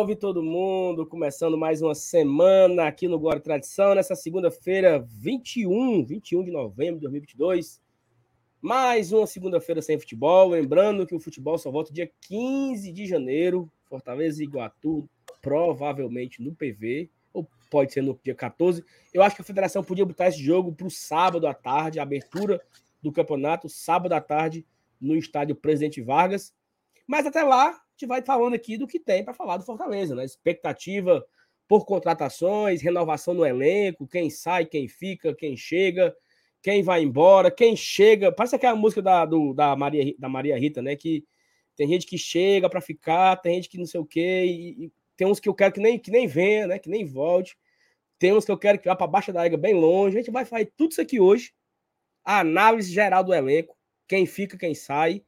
Salve, todo mundo! Começando mais uma semana aqui no Glória Tradição, nessa segunda-feira, 21, 21 de novembro de 2022. Mais uma segunda-feira sem futebol. Lembrando que o futebol só volta dia 15 de janeiro. Fortaleza e Iguatu, provavelmente no PV, ou pode ser no dia 14. Eu acho que a federação podia botar esse jogo para o sábado à tarde, a abertura do campeonato, sábado à tarde, no estádio Presidente Vargas. Mas até lá, gente vai falando aqui do que tem para falar do Fortaleza, né? Expectativa por contratações, renovação no elenco, quem sai, quem fica, quem chega, quem vai embora, quem chega. Parece aquela música da, do, da, Maria, da Maria Rita, né? Que tem gente que chega para ficar, tem gente que não sei o quê, e, e, tem uns que eu quero que nem, que nem venha, né? Que nem volte. Tem uns que eu quero que vá para baixo da água bem longe. A gente vai fazer tudo isso aqui hoje. A análise geral do elenco, quem fica, quem sai.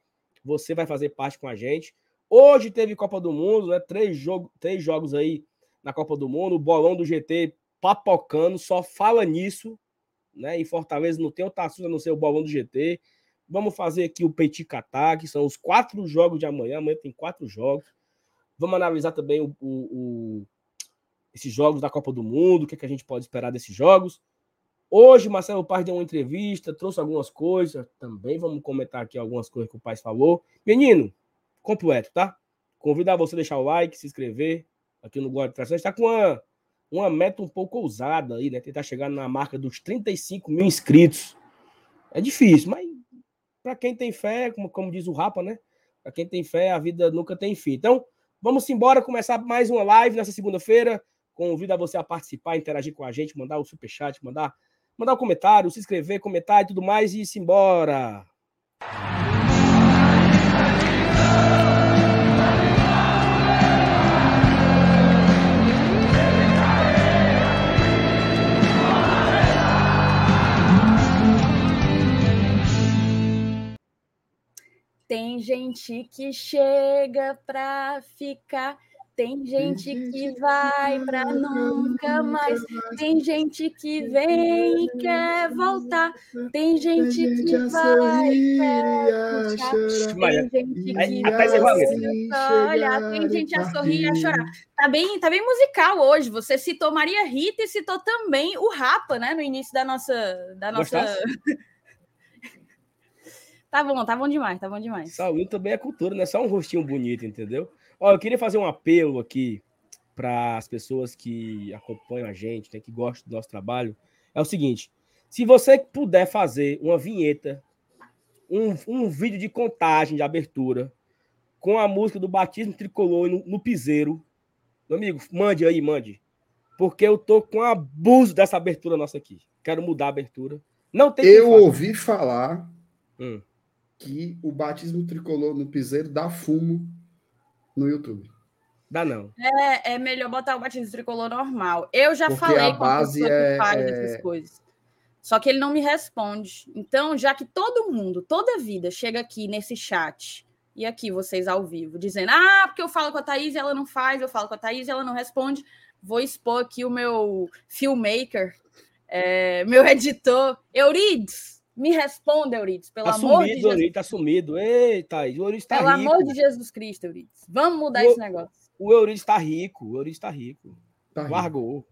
Você vai fazer parte com a gente. Hoje teve Copa do Mundo, né? Três, jogo, três jogos aí na Copa do Mundo. O bolão do GT papocando, só fala nisso, né? Em Fortaleza não tem assunto a não ser o bolão do GT. Vamos fazer aqui o Petit Catar, que são os quatro jogos de amanhã. Amanhã tem quatro jogos. Vamos analisar também o, o, o, esses jogos da Copa do Mundo, o que, é que a gente pode esperar desses jogos. Hoje, Marcelo Paz deu uma entrevista, trouxe algumas coisas. Também vamos comentar aqui algumas coisas que o Paz falou. Menino, completo, tá? Convidar você a deixar o like, se inscrever aqui no de Tração. está com uma, uma meta um pouco ousada aí, né? Tentar chegar na marca dos 35 mil inscritos. É difícil, mas para quem tem fé, como, como diz o Rapa, né? Para quem tem fé, a vida nunca tem fim. Então, vamos embora começar mais uma live nessa segunda-feira. Convido a você a participar, interagir com a gente, mandar o superchat, mandar, mandar um comentário, se inscrever, comentar e tudo mais e ir embora. Tem gente que chega pra ficar, tem gente que vai pra nunca mais, tem gente que vem e quer voltar, tem gente que vai e quer puxar, tem gente que vai olhar, tem gente a sorrir e a chorar. Tá bem, tá bem musical hoje. Você citou Maria Rita e citou também o Rapa, né, no início da nossa da nossa Tá bom, tá bom demais, tá bom demais. Saúde também é cultura, não é só um rostinho bonito, entendeu? Ó, eu queria fazer um apelo aqui para as pessoas que acompanham a gente, né, que gostam do nosso trabalho. É o seguinte: se você puder fazer uma vinheta, um, um vídeo de contagem de abertura com a música do Batismo Tricolor no, no Piseiro, meu amigo, mande aí, mande. Porque eu tô com abuso dessa abertura nossa aqui. Quero mudar a abertura. Não tem Eu ouvi falar hum que o batismo tricolor no piseiro dá fumo no YouTube. Dá não. É, é melhor botar o batismo tricolor normal. Eu já Porque falei a base é, faz é... essas coisas. Só que ele não me responde. Então, já que todo mundo, toda vida, chega aqui nesse chat e aqui vocês ao vivo, dizendo: ah, porque eu falo com a Thaís e ela não faz, eu falo com a Thaís e ela não responde, vou expor aqui o meu filmmaker, é, meu editor, Eurides. Me responda, Euridice, pelo tá amor sumido, de Jesus. Euridice, tá sumido. Eita, o Euridice tá pelo rico. amor de Jesus Cristo, Euridice. Vamos mudar o, esse negócio. O Euridice tá rico, o Euridice tá rico. Tá Largou.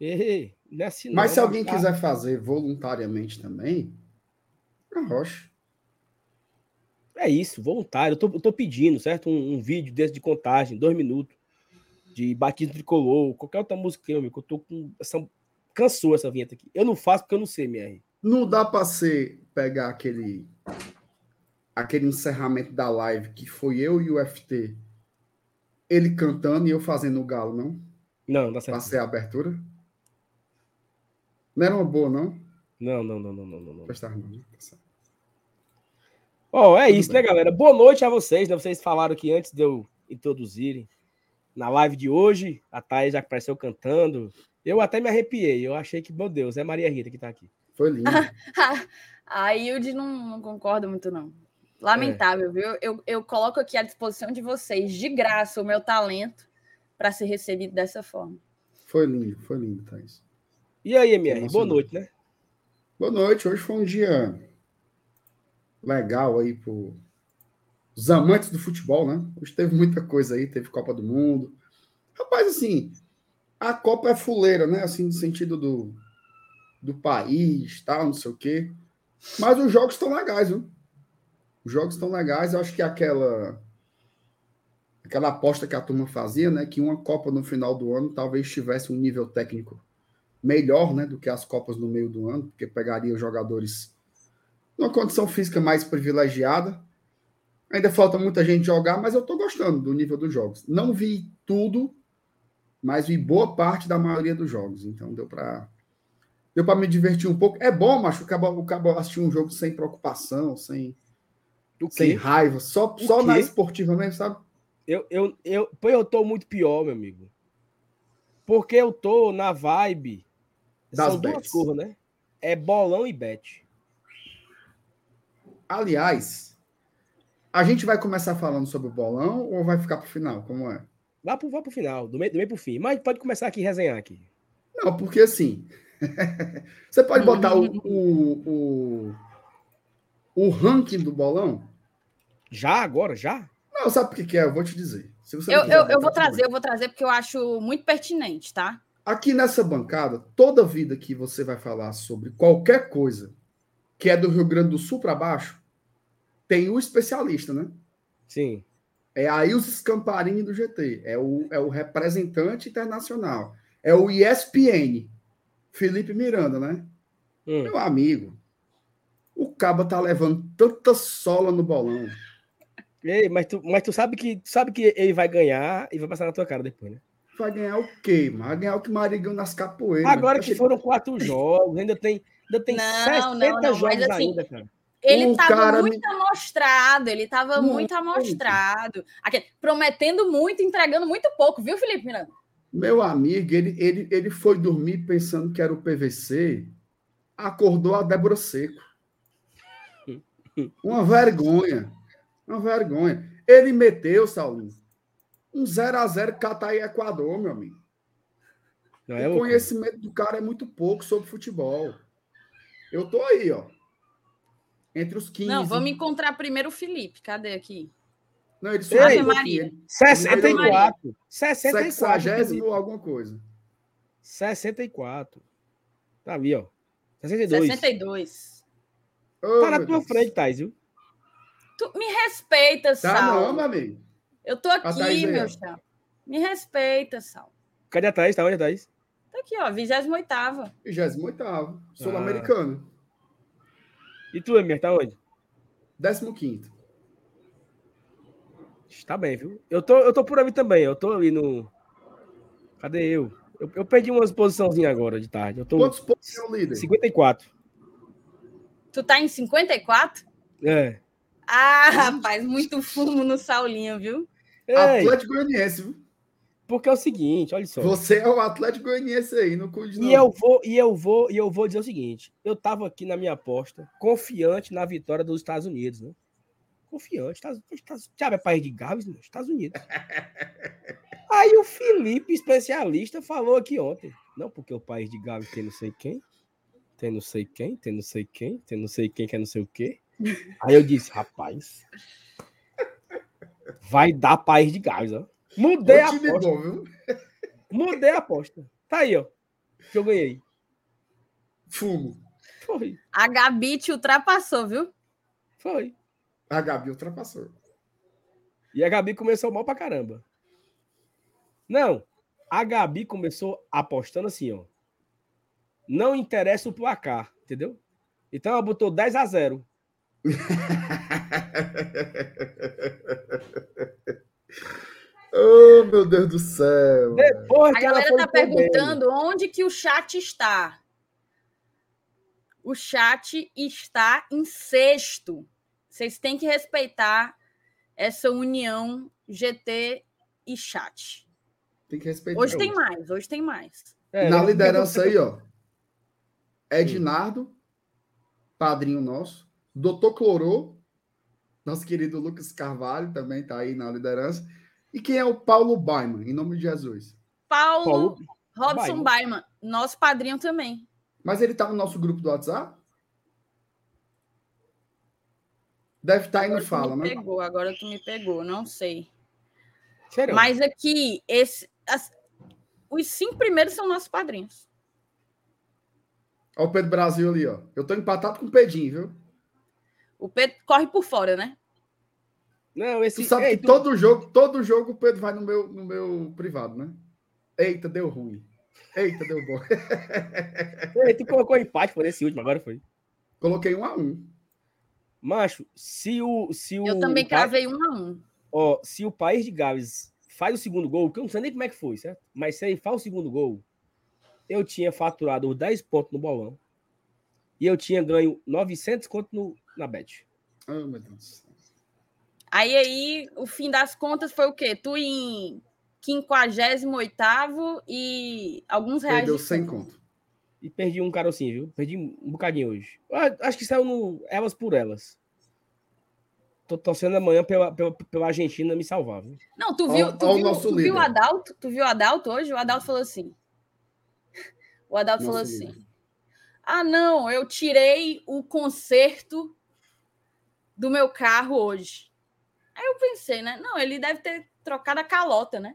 Ei, não é assim, Mas não, se alguém tá... quiser fazer voluntariamente também, arrocha. É isso, voluntário. Eu tô, eu tô pedindo, certo? Um, um, vídeo desse de contagem, dois minutos, de batismo tricolor, qualquer outra música, meu amigo. Eu tô com. Essa... Cansou essa vinheta aqui. Eu não faço porque eu não sei, MR. Não dá para ser pegar aquele aquele encerramento da live que foi eu e o FT, ele cantando e eu fazendo o galo, não? Não, dá certo. Ser a abertura? Não era uma boa, não? Não, não, não, não, não, não. não. Prestar não? Tá Ó, oh, é Tudo isso, bem. né, galera? Boa noite a vocês, né? Vocês falaram aqui antes de eu introduzirem na live de hoje, a Thaís já apareceu cantando. Eu até me arrepiei. Eu achei que, meu Deus, é Maria Rita que tá aqui. Foi lindo. a Hilde não, não concorda muito, não. Lamentável, é. viu? Eu, eu coloco aqui à disposição de vocês, de graça, o meu talento para ser recebido dessa forma. Foi lindo, foi lindo, Thaís. E aí, MR? Boa noite, né? Boa noite. Hoje foi um dia legal aí para os amantes do futebol, né? Hoje teve muita coisa aí, teve Copa do Mundo. Rapaz, assim, a Copa é fuleira, né? Assim, no sentido do, do país, tal, não sei o quê. Mas os jogos estão legais, viu? Os jogos estão legais. Eu acho que aquela aquela aposta que a turma fazia, né, que uma Copa no final do ano talvez tivesse um nível técnico melhor, né, do que as Copas no meio do ano, porque pegaria os jogadores numa condição física mais privilegiada. Ainda falta muita gente jogar, mas eu estou gostando do nível dos jogos. Não vi tudo, mas vi boa parte da maioria dos jogos. Então deu para deu para me divertir um pouco. É bom, macho, o cabo, o cabo assistir um jogo sem preocupação, sem sem raiva, só, só na esportiva mesmo, sabe? Eu, eu, eu, pô, eu tô muito pior, meu amigo. Porque eu tô na vibe. Das são bets. duas né? É bolão e bet. Aliás, a gente vai começar falando sobre o bolão ou vai ficar pro final? Como é? Vá pro, vá pro final, do meio, do meio pro fim. Mas pode começar aqui resenhar aqui. Não, porque assim. você pode botar o, o, o, o ranking do bolão? Já, agora, já? Não, sabe por que, é? Eu vou te dizer. eu, eu, eu vou trazer, eu vou trazer porque eu acho muito pertinente, tá? Aqui nessa bancada, toda vida que você vai falar sobre qualquer coisa que é do Rio Grande do Sul para baixo, tem o especialista, né? Sim. É aí os Scamparini do GT. É o, é o representante internacional. É o ESPN. Felipe Miranda, né? Hum. Meu amigo, o Caba tá levando tanta sola no bolão. Ei, mas tu, mas tu sabe que tu sabe que ele vai ganhar e vai passar na tua cara depois, né? Vai ganhar o quê, mano? Vai ganhar o que Maria ganhou nas capoeiras. Agora que foram quatro jogos, ainda tem, ainda tem não, 60 não, não, jogos assim, ainda, cara. Ele estava muito me... amostrado, ele estava muito, muito amostrado. Aqui, prometendo muito, entregando muito pouco, viu, Felipe Miranda? Meu amigo, ele, ele, ele foi dormir pensando que era o PVC, acordou a Débora Seco. Uma vergonha. Uma vergonha. Ele meteu, Saulinho, um 0x0 Catar e Equador, meu amigo. É o conhecimento do cara é muito pouco sobre futebol. Eu tô aí, ó. Entre os 15. Não, vamos encontrar primeiro o Felipe. Cadê aqui? Não, ele subiu Ei, Maria. 64. 64. 60 ou alguma coisa. 64. Tá ali, ó. 62. 62. Oh, tá na tua Deus. frente, Thais, viu? Tu me respeita, Sal. Tá não, meu amigo. Eu tô aqui, meu chão. Me respeita, Sal. Cadê a Thaís? Tá onde a Thaís? Tá aqui, ó, 28 28 Sul-Americano. Ah. E tu, Emir, tá onde? 15 Tá bem, viu? Eu tô, eu tô por ali também. Eu tô ali no. Cadê eu? Eu, eu perdi umas posiçãozinhas agora de tarde. Eu tô... Quantos pontos é o líder? 54. Tu tá em 54? É. Ah, rapaz, muito fumo no Saulinho, viu? Ei, Atlético Goianiense, viu? Porque é o seguinte, olha só. Você é o Atlético Goianiense aí, não cuide E eu vou, e eu vou, e eu vou dizer o seguinte, eu tava aqui na minha aposta, confiante na vitória dos Estados Unidos, né? Confiante, Estados, Estados, sabe, é país de Gabs, né? Estados Unidos. aí o Felipe, especialista, falou aqui ontem, não, porque o país de Gabs tem não sei quem, tem não sei quem, tem não sei quem, tem não sei quem que é não sei o quê. Aí eu disse, rapaz, vai dar país de gás, ó. Mudei a aposta. Bom, viu? Mudei a aposta. Tá aí, ó. Que eu ganhei. Fumo. Foi. A Gabi te ultrapassou, viu? Foi. A Gabi ultrapassou. E a Gabi começou mal pra caramba. Não, a Gabi começou apostando assim, ó. Não interessa o placar, entendeu? Então ela botou 10 a 0. oh, meu Deus do céu. Depois a galera está perguntando onde que o chat está. O chat está em sexto. Vocês têm que respeitar essa união GT e chat. Tem que respeitar. Hoje, tem mais, hoje tem mais. É, Na liderança aí, ó. Ednardo, padrinho nosso. Doutor Clorô, nosso querido Lucas Carvalho também está aí na liderança. E quem é o Paulo Baiman, em nome de Jesus? Paulo, Paulo Robson Baiman, nosso padrinho também. Mas ele está no nosso grupo do WhatsApp? Deve estar tá aí no fala, me né? Pegou, agora tu me pegou, não sei. Sério? Mas aqui, esse, as, os cinco primeiros são nossos padrinhos. Olha o Pedro Brasil ali, ó. Eu tô empatado com o Pedinho, viu? O Pedro corre por fora, né? Não, esse. Tu sabe Ei, que tu... todo jogo, todo jogo o Pedro vai no meu, no meu privado, né? Eita, deu ruim. Eita, deu bom. Ei, tu colocou empate por esse último, agora foi. Coloquei um a um. Macho, se o. Se o Eu também cravei um a um. Ó, se o país de Gales faz o segundo gol, que eu não sei nem como é que foi, certo? Mas se ele faz o segundo gol, eu tinha faturado os 10 pontos no bolão. E eu tinha ganho 900 contos no, na bet. Oh, meu Deus. Aí, aí, o fim das contas foi o quê? Tu em 58 e alguns reais. Perdeu 100 conto. E perdi um carocinho, viu? Perdi um bocadinho hoje. Ah, acho que saiu no Elas por Elas. Tô torcendo amanhã pela, pela, pela Argentina me salvar, viu? Não, tu viu, tu, viu, tu viu o Adalto? Tu viu o Adalto hoje? O Adalto falou assim. O Adalto nosso falou assim. Líder. Ah, não, eu tirei o conserto do meu carro hoje. Aí eu pensei, né? Não, ele deve ter trocado a calota, né?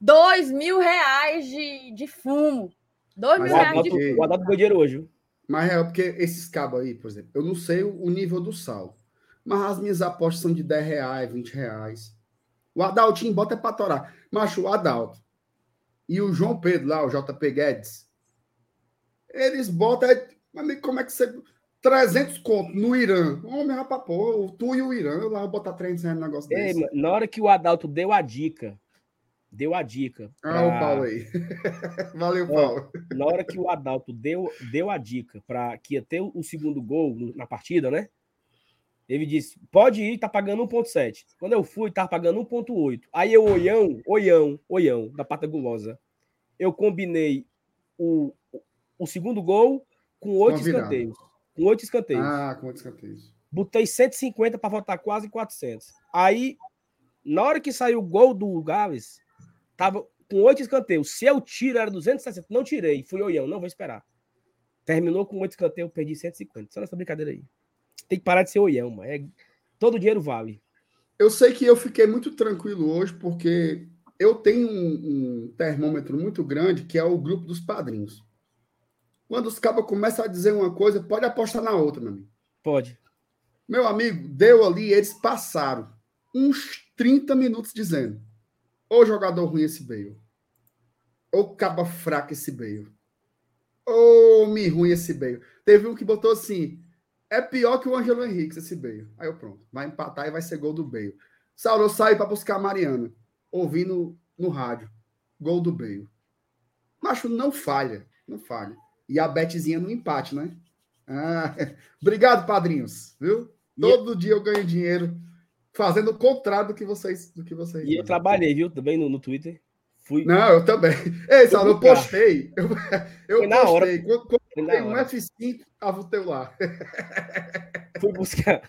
Dois mil reais de, de fumo. Dois mil reais de fumo. O Adalto ganhou dinheiro hoje. Mas é porque esses cabos aí, por exemplo, eu não sei o nível do sal. Mas as minhas apostas são de 10 reais, 20 reais. O Adaltinho bota é pra torar. Mas o Adalto e o João Pedro lá, o JP Guedes, eles botam. Mas como é que você. 300 conto no Irã. Homem, rapaz, pô, tu e o Irã, lá vou botar 300 reais no negócio Ei, desse. Na hora que o Adalto deu a dica, deu a dica. Pra... Ah, o Paulo aí. Valeu, Paulo. Na hora que o Adalto deu, deu a dica para que ia ter o segundo gol na partida, né? Ele disse: pode ir, tá pagando 1,7. Quando eu fui, tava pagando 1,8. Aí eu, oião, oião, oião, da pata gulosa. Eu combinei o, o segundo gol com oito escanteios. Com oito escanteios. Ah, com oito escanteios. Botei 150 para votar quase 400. Aí, na hora que saiu o gol do Gales, tava com oito escanteios. Se eu tiro, era 260. Não tirei. Fui oião, não vou esperar. Terminou com oito escanteios, perdi 150. Só nessa brincadeira aí. Tem que parar de ser oião, mano. É... Todo dinheiro vale. Eu sei que eu fiquei muito tranquilo hoje, porque eu tenho um, um termômetro muito grande, que é o grupo dos padrinhos. Quando os cabos começam a dizer uma coisa, pode apostar na outra, meu amigo. Pode. Meu amigo, deu ali, eles passaram uns 30 minutos dizendo: Ô jogador ruim esse Bale. Ô caba fraco esse Bale. Ô me ruim esse Bale. Teve um que botou assim: é pior que o Ângelo Henrique esse Bale. Aí eu pronto, vai empatar e vai ser gol do Bale. Saulo, eu saio para buscar a Mariana, ouvindo no rádio. Gol do Bale. Macho, não falha, não falha. E a Betezinha no empate, né? Ah, obrigado, padrinhos, viu? Todo e... dia eu ganho dinheiro fazendo o contrário do que vocês. Do que vocês e eu trabalhei, viu? Também no, no Twitter. Fui... Não, eu também. Ei, Saulo, eu postei. Eu, eu postei. Quando, quando tem um F5, tava o teu lá. Fui buscar.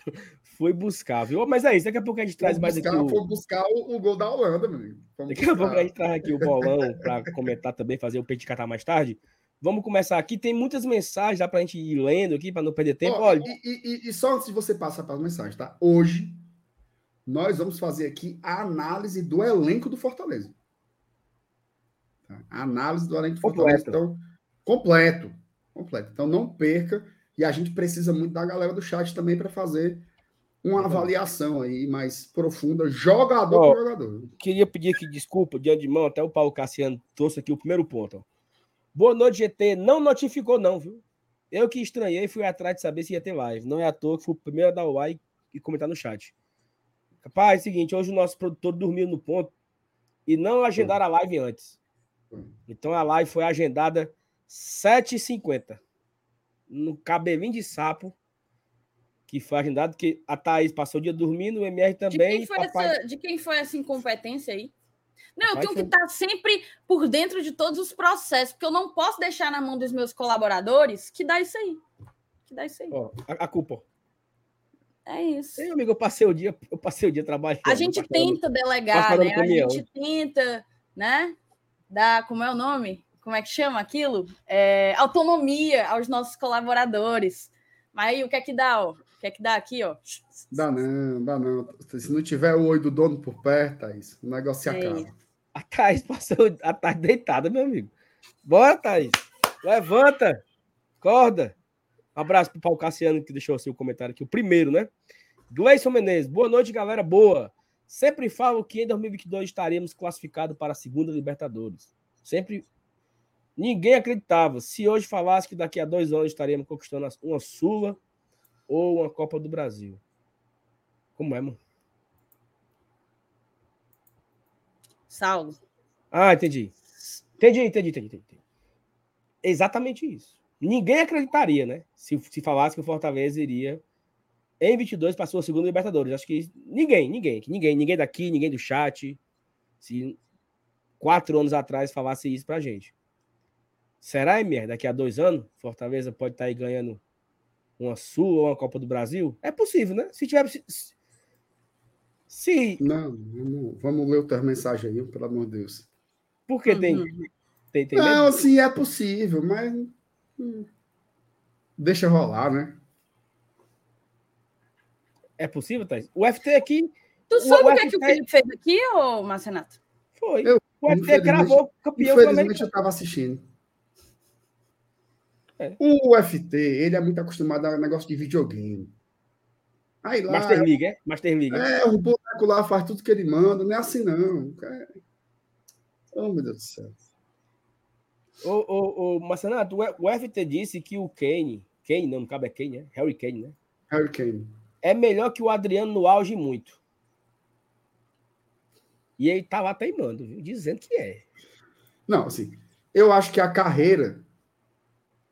Fui buscar, viu? Mas é isso, daqui a pouco a gente traz mais buscar, aqui. O... Foi buscar o, o, gol da Holanda, meu amigo. daqui buscar. a pouco a gente traz aqui o bolão para comentar também, fazer o peito catar mais tarde. Vamos começar aqui. Tem muitas mensagens, dá para a gente ir lendo aqui, para não perder tempo. Olha, e, e, e, só antes de você passar para as mensagens, tá? Hoje, nós vamos fazer aqui a análise do elenco do Fortaleza. Tá? A análise do elenco do Fortaleza. Completo. Então, completo. Completo. Então, não perca. E a gente precisa muito da galera do chat também para fazer uma avaliação aí mais profunda, jogador ó, por jogador. Queria pedir aqui desculpa de antemão, até o Paulo Cassiano trouxe aqui o primeiro ponto. Ó. Boa noite, GT. Não notificou, não, viu? Eu que estranhei fui atrás de saber se ia ter live. Não é à toa que fui o primeiro a dar o like e comentar no chat. Rapaz, é o seguinte, hoje o nosso produtor dormiu no ponto e não agendaram a live antes. Então a live foi agendada 7h50 no cabelinho de sapo, que foi agendado, que a Thaís passou o dia dormindo, o MR também. De quem foi, papai... essa, de quem foi essa incompetência aí? Não, eu tenho que estar sempre por dentro de todos os processos, porque eu não posso deixar na mão dos meus colaboradores que dá isso aí. Que dá isso aí. Ó, a, a culpa. É isso. Ei, amigo, eu passei o dia, eu passei o dia trabalhando. A gente tenta delegar, né? A gente tenta, né? Dar, como é o nome? como é que chama aquilo? É, autonomia aos nossos colaboradores. Mas aí o que é que dá? Ó? O Quer que dá aqui, ó? Dá não, dá não. Se não tiver o oi do dono por perto, Thaís, o negócio se É acaba. A Thaís passou a tarde deitada, meu amigo. Bora, Thaís. Levanta. Acorda. Abraço pro Paulo Cassiano, que deixou assim o comentário aqui. O primeiro, né? Gleison Menezes. Boa noite, galera. Boa. Sempre falo que em 2022 estaremos classificados para a segunda Libertadores. Sempre. Ninguém acreditava. Se hoje falasse que daqui a dois anos estaremos conquistando uma Sula ou uma Copa do Brasil. Como é, mano? Saulo. Ah, entendi. Entendi, entendi, entendi, entendi. Exatamente isso. Ninguém acreditaria, né? Se, se falasse que o Fortaleza iria em 22 para a sua segunda Libertadores. Acho que ninguém, ninguém, ninguém, ninguém daqui, ninguém do chat, se quatro anos atrás falasse isso pra gente. Será, Emir, daqui a dois anos, Fortaleza pode estar aí ganhando uma Sul ou uma Copa do Brasil? É possível, né? Se tiver. Se, se Não, vamos, vamos ler outra mensagem aí, pelo amor de Deus. porque tem, Uhum. tem, tem Não, assim, é possível, mas. Hum, Deixa rolar, né? É possível, Thaís? O FT aqui Tu sabe o o que, é que o FT Felipe fez aqui, ô Marcenato? foi. Eu, o FT cravou campeão Infelizmente eu estava assistindo. É. O UFT, ele é muito acostumado a negócio de videogame. Aí lá, Master League, é? Master League. é, o boneco lá faz tudo que ele manda, não é assim não. É. Oh, meu Deus do céu. O, o, o Marcenato, o FT disse que o Kane, Kane não, não cabe é Kane, né? Harry Kane, né? Hurricane. É melhor que o Adriano no auge muito. E ele tá lá teimando, viu? Dizendo que é. Não, assim, eu acho que a carreira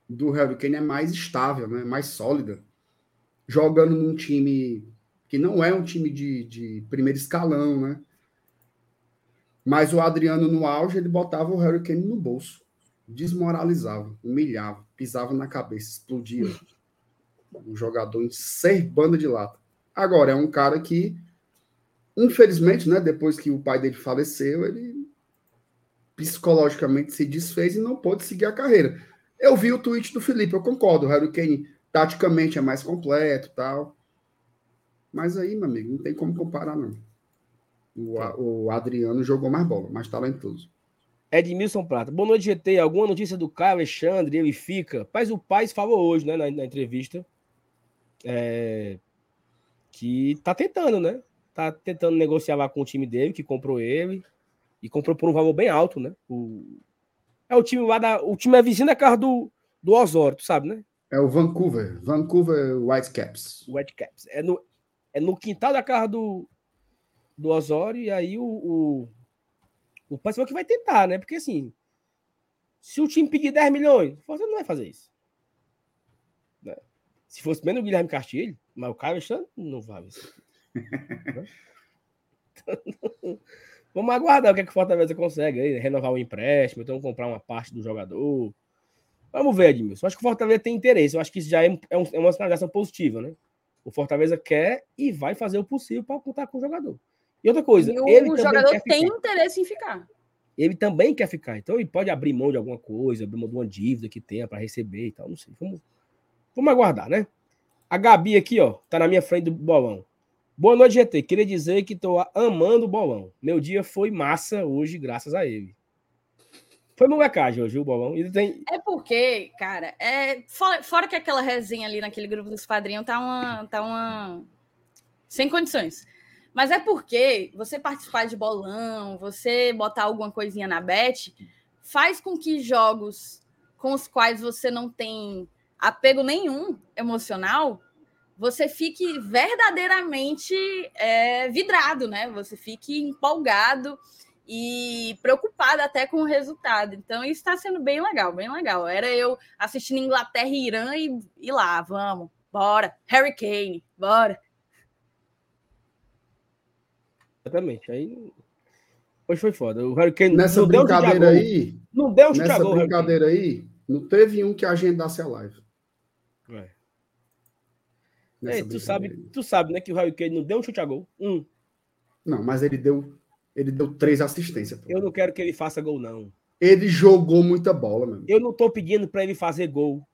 do Harry Kane é mais estável, né? mais sólida, jogando num time que não é um time de, de primeiro escalão, né? Mas o Adriano no auge, ele botava o Harry Kane no bolso, desmoralizava, humilhava, pisava na cabeça, explodia. Um jogador em ser banda de lata. Agora, é um cara que, infelizmente, né, depois que o pai dele faleceu, ele psicologicamente se desfez e não pôde seguir a carreira. Eu vi o tweet do Felipe, eu concordo, o Harry Kane taticamente é mais completo tal. Mas aí, meu amigo, não tem como comparar, não. O, o Adriano jogou mais bola, mais talentoso. Edmilson Prata. Boa noite, GT. Alguma notícia do Caio Alexandre? Ele fica. Mas o Paz falou hoje, né, na, na entrevista, é, que tá tentando, né? Tá tentando negociar lá com o time dele, que comprou ele, e comprou por um valor bem alto, né? O, é o time lá da. O time é vizinho da casa do, do Osório, tu sabe, né? É o Vancouver, Vancouver Whitecaps. Whitecaps. É no, é no quintal da casa do, do Osório, e aí o, o, o Paz falou que vai tentar, né? Porque assim, se o time pedir 10 milhões, você não vai fazer isso. Né? Se fosse menos o Guilherme Castilho, mas o Caio Alexandre não vai. Isso. Né? Vamos aguardar o que, é que o Fortaleza consegue aí, né? renovar o empréstimo, então comprar uma parte do jogador. Vamos ver, Edmilson. Eu acho que o Fortaleza tem interesse. Eu acho que isso já é, é, um- é uma sinalização positiva, né? O Fortaleza quer e vai fazer o possível para contar com o jogador. E outra coisa, E o ele também jogador quer tem interesse em ficar. Ele também quer ficar. Então ele pode abrir mão de alguma coisa, abrir mão de uma dívida que tenha para receber e tal. Não sei. Vamos, vamos aguardar, né? A Gabi aqui, ó, tá na minha frente do bolão. Boa noite, GT. Queria dizer que tô amando o bolão. Meu dia foi massa hoje, graças a ele. Foi molecagem hoje, o bolão. E tem. É porque, cara, é fora, fora que aquela resenha ali naquele grupo dos padrinhos tá uma, tá uma sem condições. Mas é porque você participar de bolão, você botar alguma coisinha na bet, faz com que jogos com os quais você não tem apego nenhum emocional, você fique verdadeiramente é, vidrado, né? Você fique empolgado e preocupada até com o resultado. Então, isso está sendo bem legal, bem legal. Era eu assistindo Inglaterra e Irã e, e lá, vamos, bora. Harry Kane, bora. Exatamente. Aí. Hoje foi foda. O Harry Kane Nessa não deu um brincadeira aí, Não deu um chute a nessa gol, brincadeira aí, não teve um que agendasse a live. É. Ei, tu, sabe, aí. tu sabe, né, que o Harry Kane não deu um chute a gol. Um. Não, mas ele deu, ele deu três assistências. pô. Eu não quero que ele faça gol, não. Ele jogou muita bola, mano. Eu não tô pedindo para ele fazer gol.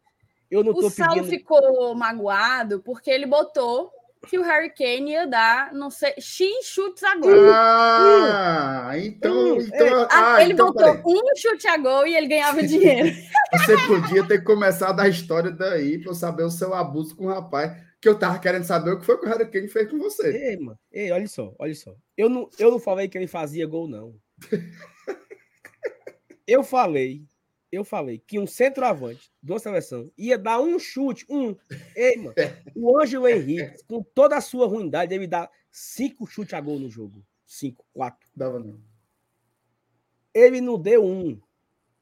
Eu não tô O Saulo pedindo. ficou magoado porque ele botou que o Harry Kane ia dar, não sei, X chutes a gol. Ah, então. Hum, então é. Ah, ah, ele então, botou peraí. um chute a gol e ele ganhava dinheiro. Você podia ter começado a história daí para eu saber o seu abuso com o rapaz, que eu tava querendo saber o que foi que o Harry Kane fez com você. Ei, mano. Ei, olha só, olha só. Eu não, eu não falei que ele fazia gol, não. Eu falei, eu falei que um centroavante de uma seleção ia dar um chute, um. Ei, mano. O Ângelo Henrique, com toda a sua ruindade, ele dá cinco chutes a gol no jogo. Cinco, quatro. Dava não. Ele não deu um.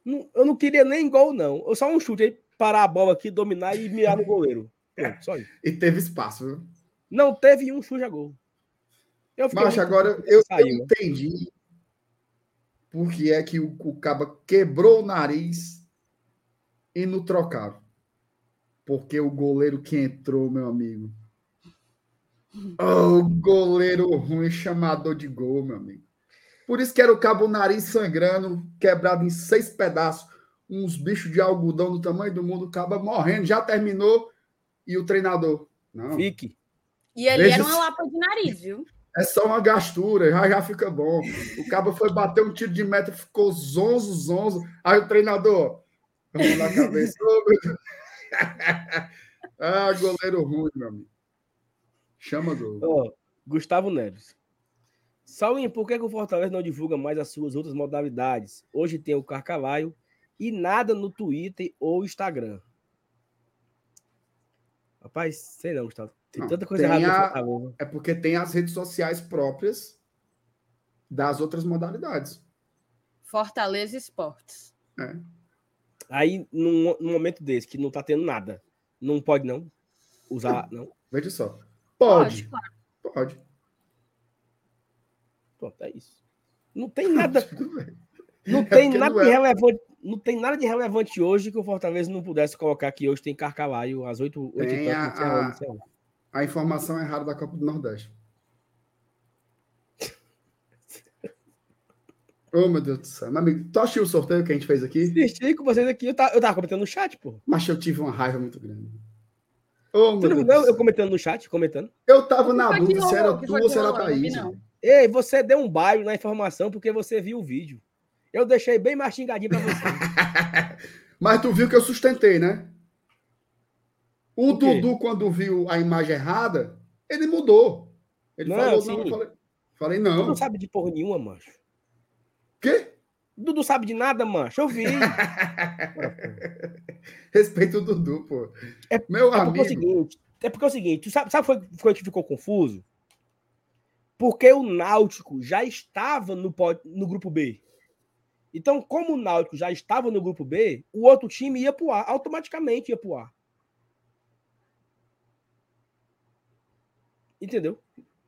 Não- eu não queria nem gol, não. Eu só um chute aí, parar a bola aqui, dominar e mirar no goleiro. Pronto, só isso. E teve espaço, viu? Não teve um chute a gol. Eu muito agora eu, eu né? entendi por que é que o, o Caba quebrou o nariz e não trocaram. Porque o goleiro que entrou, meu amigo. Oh, goleiro ruim, chamador de gol, meu amigo. Por isso que era o cabo o nariz sangrando, quebrado em seis pedaços, uns bichos de algodão do tamanho do mundo, o caba morrendo, já terminou, e o treinador. Não, Fique. E ele Veja era uma lapa de nariz, viu? É só uma gastura, já já fica bom. O cabo foi bater um tiro de meta, ficou zonzo, zonzo. Aí o treinador, na cabeça. Ah, goleiro ruim, meu amigo. Chama gol. Ó, Gustavo Neves. Saulinho, por que, que o Fortaleza não divulga mais as suas outras modalidades? Hoje tem o Carcalaio e nada no Twitter ou Instagram. Rapaz, sei não, Gustavo. Tem Não, tanta coisa tem errada a-. É porque tem as redes sociais próprias das outras modalidades. Fortaleza Esportes. Aí, num, num momento desse, que não tá tendo nada, não pode não usar, não. Veja só. Pode, claro. pode. Pronto, é isso. Não tem nada, não É tem porque nada não de é. relevante, não tem nada de relevante hoje que o Fortaleza não pudesse colocar que hoje tem Carcalaio às 8 h Tem a- informação errada da Copa do Nordeste. Oh, meu Deus do céu. Meu amigo, tu assistiu o sorteio que a gente fez aqui? Assisti com vocês aqui, eu tava, eu tava comentando no chat, pô. Mas eu tive uma raiva muito grande. Oh, meu Você não Deus eu comentando no chat, comentando? Eu tava na que dúvida se era tu ou se era a rolou? Não vi, Thaís. Ei, você deu um baile na informação porque você viu o vídeo. Eu deixei bem mais xingadinho pra você. Mas tu viu que eu sustentei, né? O, O? Dudu, quando viu a imagem errada, ele mudou. Ele Não, falou, sim. não, eu falei, falei, não. não sabe de porra nenhuma, mancho. Quê? Dudu sabe de nada, mancho. Eu vi. Respeita o Dudu, pô. É- Meu É porque é o amigo. seguinte, é porque é o seguinte, tu sabe, sabe foi, foi que ficou confuso? Porque o Náutico já estava no, no grupo B. Então, como o Náutico já estava no grupo B, o outro time ia pro A, automaticamente ia pro A. Entendeu?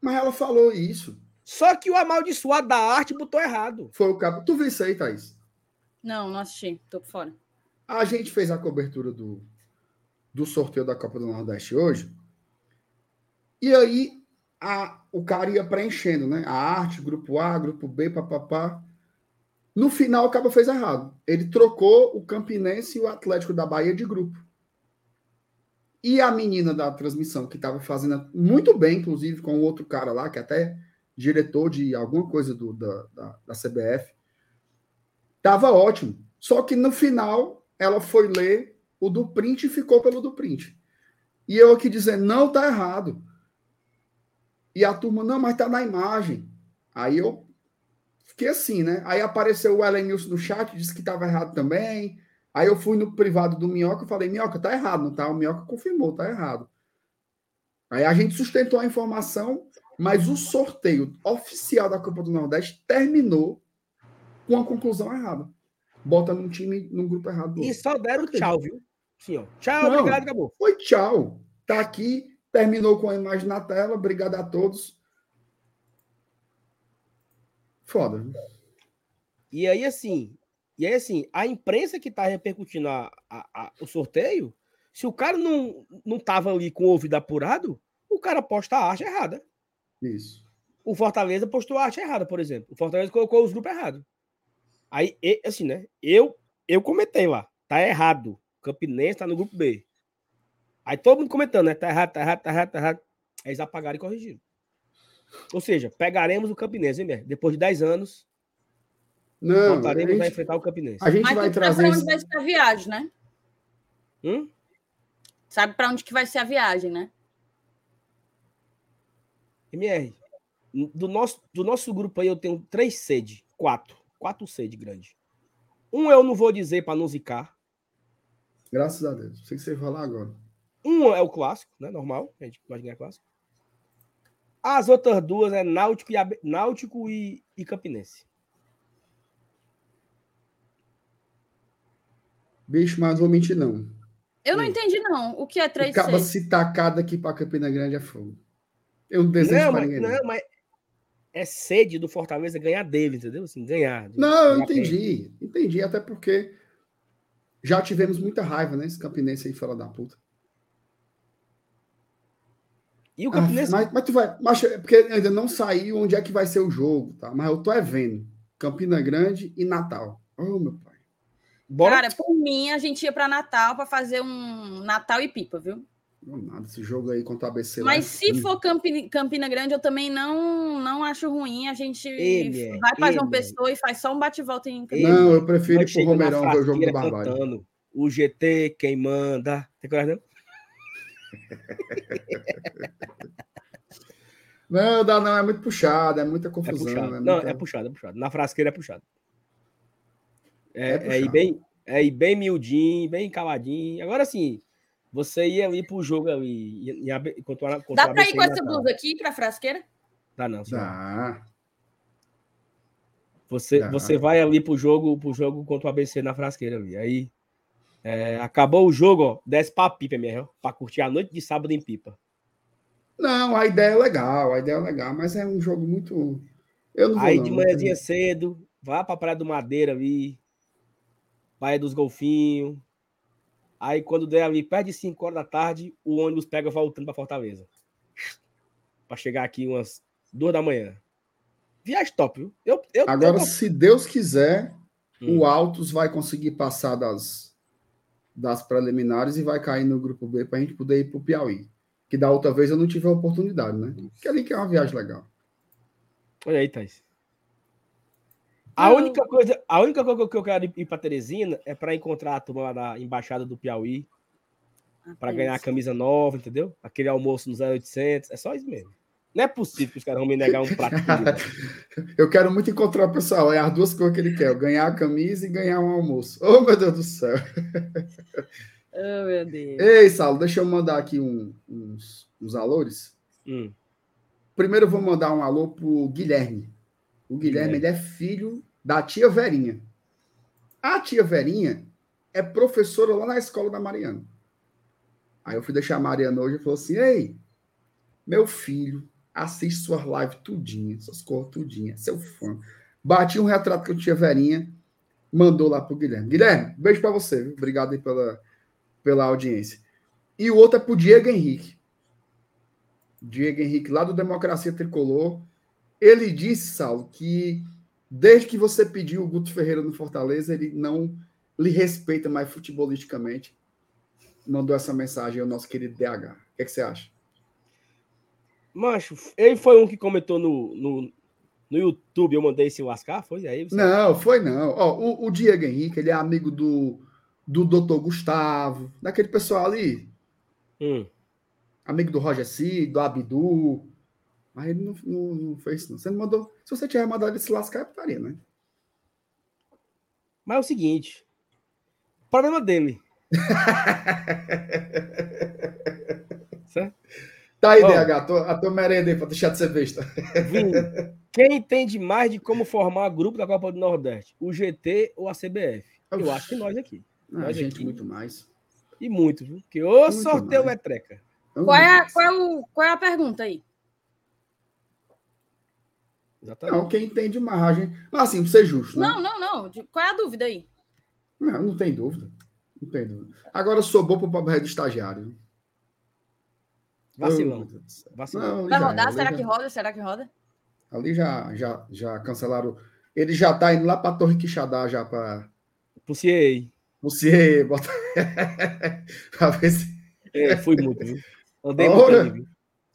Mas ela falou isso. Só que o amaldiçoado da arte botou errado. Foi o cabo. Tu viu isso aí, Thaís? Não, não assisti. Tô por fora. A gente fez a cobertura do, do sorteio da Copa do Nordeste hoje. E aí a, o cara ia preenchendo, né? A arte, grupo A, grupo B, papapá. No final, o cara fez errado. Ele trocou o Campinense e o Atlético da Bahia de grupo. E a menina da transmissão, que estava fazendo muito bem, inclusive, com outro cara lá, que é até diretor de alguma coisa do, da, da, da CBF, Tava ótimo. Só que no final ela foi ler o do print e ficou pelo do print. E eu aqui dizendo, não, tá errado. E a turma, não, mas tá na imagem. Aí eu fiquei assim, né? Aí apareceu o Ellen Nilson no chat, disse que tava errado também. Aí eu fui no privado do Minhoca e falei, Minhoca, tá errado, não tá? O Minhoca confirmou, tá errado. Aí a gente sustentou a informação, mas o sorteio oficial da Copa do Nordeste terminou com a conclusão errada. Bota num time, num grupo errado. do E outro. só deram tchau, viu? Sim, ó. Tchau, Não. obrigado, acabou. Foi tchau. Tá aqui, terminou com a imagem na tela. Obrigado a todos. Foda. viu? E aí, assim, e aí, assim, a imprensa que tá repercutindo a, a- a- o sorteio, se o cara não, não tava ali com o ouvido apurado, o cara posta a arte errada. Isso. O Fortaleza postou a arte errada, por exemplo. O Fortaleza colocou os grupos errados. Aí, assim, né? Eu, eu comentei lá. Tá errado. Campinense tá no grupo B. Aí todo mundo comentando, né? Tá errado, tá errado, tá errado, tá errado. Aí eles apagaram e corrigiram. Ou seja, pegaremos o Campinense, hein? Depois de 10 anos, Não, a voltaremos a, gente, enfrentar o Campinense. a gente Mas vai tu sabe trazer. pra onde vai ser a viagem, né? Hum? Sabe pra onde que vai ser a viagem, né? MR, do nosso, do nosso grupo aí eu tenho três sede, quatro. Quatro sede grande. Um eu não vou dizer para não zicar. Graças a Deus. Sei que você vai falar agora. Um é o clássico, né? Normal, a gente gosta de ganhar clássico. As outras duas é Náutico e, Náutico e, e Campinense. Bicho, mas vou mentir, não. Eu não entendi, não. O que é 3 Acaba 6 se tacar daqui para Campina Grande é fogo. Eu não desejo Não, para mas, ninguém. Não, não, mas é sede do Fortaleza ganhar dele, entendeu? Assim, ganhar. não eu entendi. Entendi, até porque já tivemos muita raiva, né? Esse campinense aí, fala da puta. E o Ah, Campinense. mas, mas tu vai. Mas, é porque ainda não saiu onde é que vai ser o jogo, tá? Mas eu tô é vendo. Campina Grande e Natal. Oh, meu pai. Bora. Cara, por mim, a gente ia pra Natal pra fazer um Natal e pipa, viu? Não, nada, esse jogo aí contra o ABC. lá Mas é se for Campi- Campina Grande, eu também não, não acho ruim. A gente Ele é, vai pra João ele é. Pessoa e faz só um bate-volta em Campina Não, eu prefiro ir pro Romeirão ver o jogo do cantando. O GT, quem manda. Tem coragem, não? Não, dá não, é muito puxado, é muita É confusão. puxado. é Não, muita- é puxado, é puxado. Na frasqueira é puxado. É, É é, ir bem, é ir bem miudinho, bem caladinho. Agora sim, você ia ali pro jogo ali. Contra, o- contra Dá pra ir com essa blusa aqui pra frasqueira? Dá não, senhor. Dá. Você, Dá. você vai ali pro jogo, pro jogo contra o ABC na frasqueira ali. Aí é, acabou o jogo, ó, desce pra pipa, minha irmã, pra curtir a noite de sábado em pipa. Não, a ideia é legal, a ideia é legal, mas é um jogo muito. Eu não vou, Aí não, de não manhãzinha tenho- cedo, vai pra Praia do Madeira ali, Praia dos Golfinhos. Aí quando der ali perto de 5 horas da tarde, o ônibus pega voltando pra Fortaleza. Pra chegar aqui umas 2 da manhã. Viagem top, viu? Eu, eu, Agora, eu- se Deus quiser, Hum. o Altos vai conseguir passar das, das preliminares e vai cair no grupo B para a gente poder ir para o Piauí. Que da outra vez eu não tive a oportunidade, né? Que ali que é uma viagem legal. Olha aí, Thaís. A única, coisa, a única coisa que eu quero ir para Teresina é para encontrar a turma lá da Embaixada do Piauí, para ganhar a camisa nova, entendeu? Aquele almoço no 0800. É só isso mesmo. Não é possível que os caras vão me negar um prato. Eu quero muito encontrar o pessoal. É as duas coisas que ele quer: ganhar a camisa e ganhar um almoço. Oh, meu Deus do céu. Oh, meu Deus. Ei, Saulo, deixa eu mandar aqui um- uns, uns alores. Hum. Primeiro eu vou mandar um alô pro Guilherme. O Guilherme, Guilherme. ele é filho da tia Verinha. A tia Verinha é professora lá na escola da Mariana. Aí eu fui deixar a Mariana hoje e falou assim: Ei, meu filho, assiste suas lives tudinha, suas cores tudinha, seu fã. Bati um retrato com a tia Verinha, mandou lá pro Guilherme. Guilherme, beijo pra você, viu? Obrigado aí pela, pela audiência. E o outro é pro Diego Henrique. Diego Henrique, lá do Democracia Tricolor. Ele disse, Saulo, que desde que você pediu o Guto Ferreira no Fortaleza, ele não lhe respeita mais futebolisticamente. Mandou essa mensagem ao nosso querido DH. O que, é que você acha? Mancho, ele foi um que comentou no, no, no YouTube, eu mandei se lascar, foi aí? Você... Não, foi não. Ó, o, o Diego Henrique, ele é amigo do, do doutor Gustavo, daquele pessoal ali, Hum. amigo do Roger Cid, do Abdu. Mas ele não, não, não fez isso, não. Você não mandou. Se você tiver mandado ele se lascar, é putaria, né? Mas é o seguinte, problema dele. certo? Tá aí, Ó. DH, a tua, a tua merenda aí pra deixar de ser besta. Vini, quem entende mais de como formar grupo da Copa do Nordeste? O GT ou a CBF? Eu acho que nós aqui. Ah, Nós gente, aqui. muito mais. E muito, viu? Porque Muito sorteio mais. é treca. Qual é, a- qual, é o, qual é a pergunta aí? Exatamente. Não, quem entende mais, a gente. Ah, assim, pra ser justo, né? Não, não, não. De- Qual é a dúvida aí? Não, não tem dúvida. Não tem dúvida. Agora eu sou bom pro papo reto de estagiário. Vacilão. Vacilão. Não, Vai já rodar? é, Será ali que já- roda? Será que roda? Ali já, já, já cancelaram. Ele já tá indo lá pra Torre Quixadá já pra. Puciei. Você bota. pra ver se. É, fui muito, viu? Andei muito?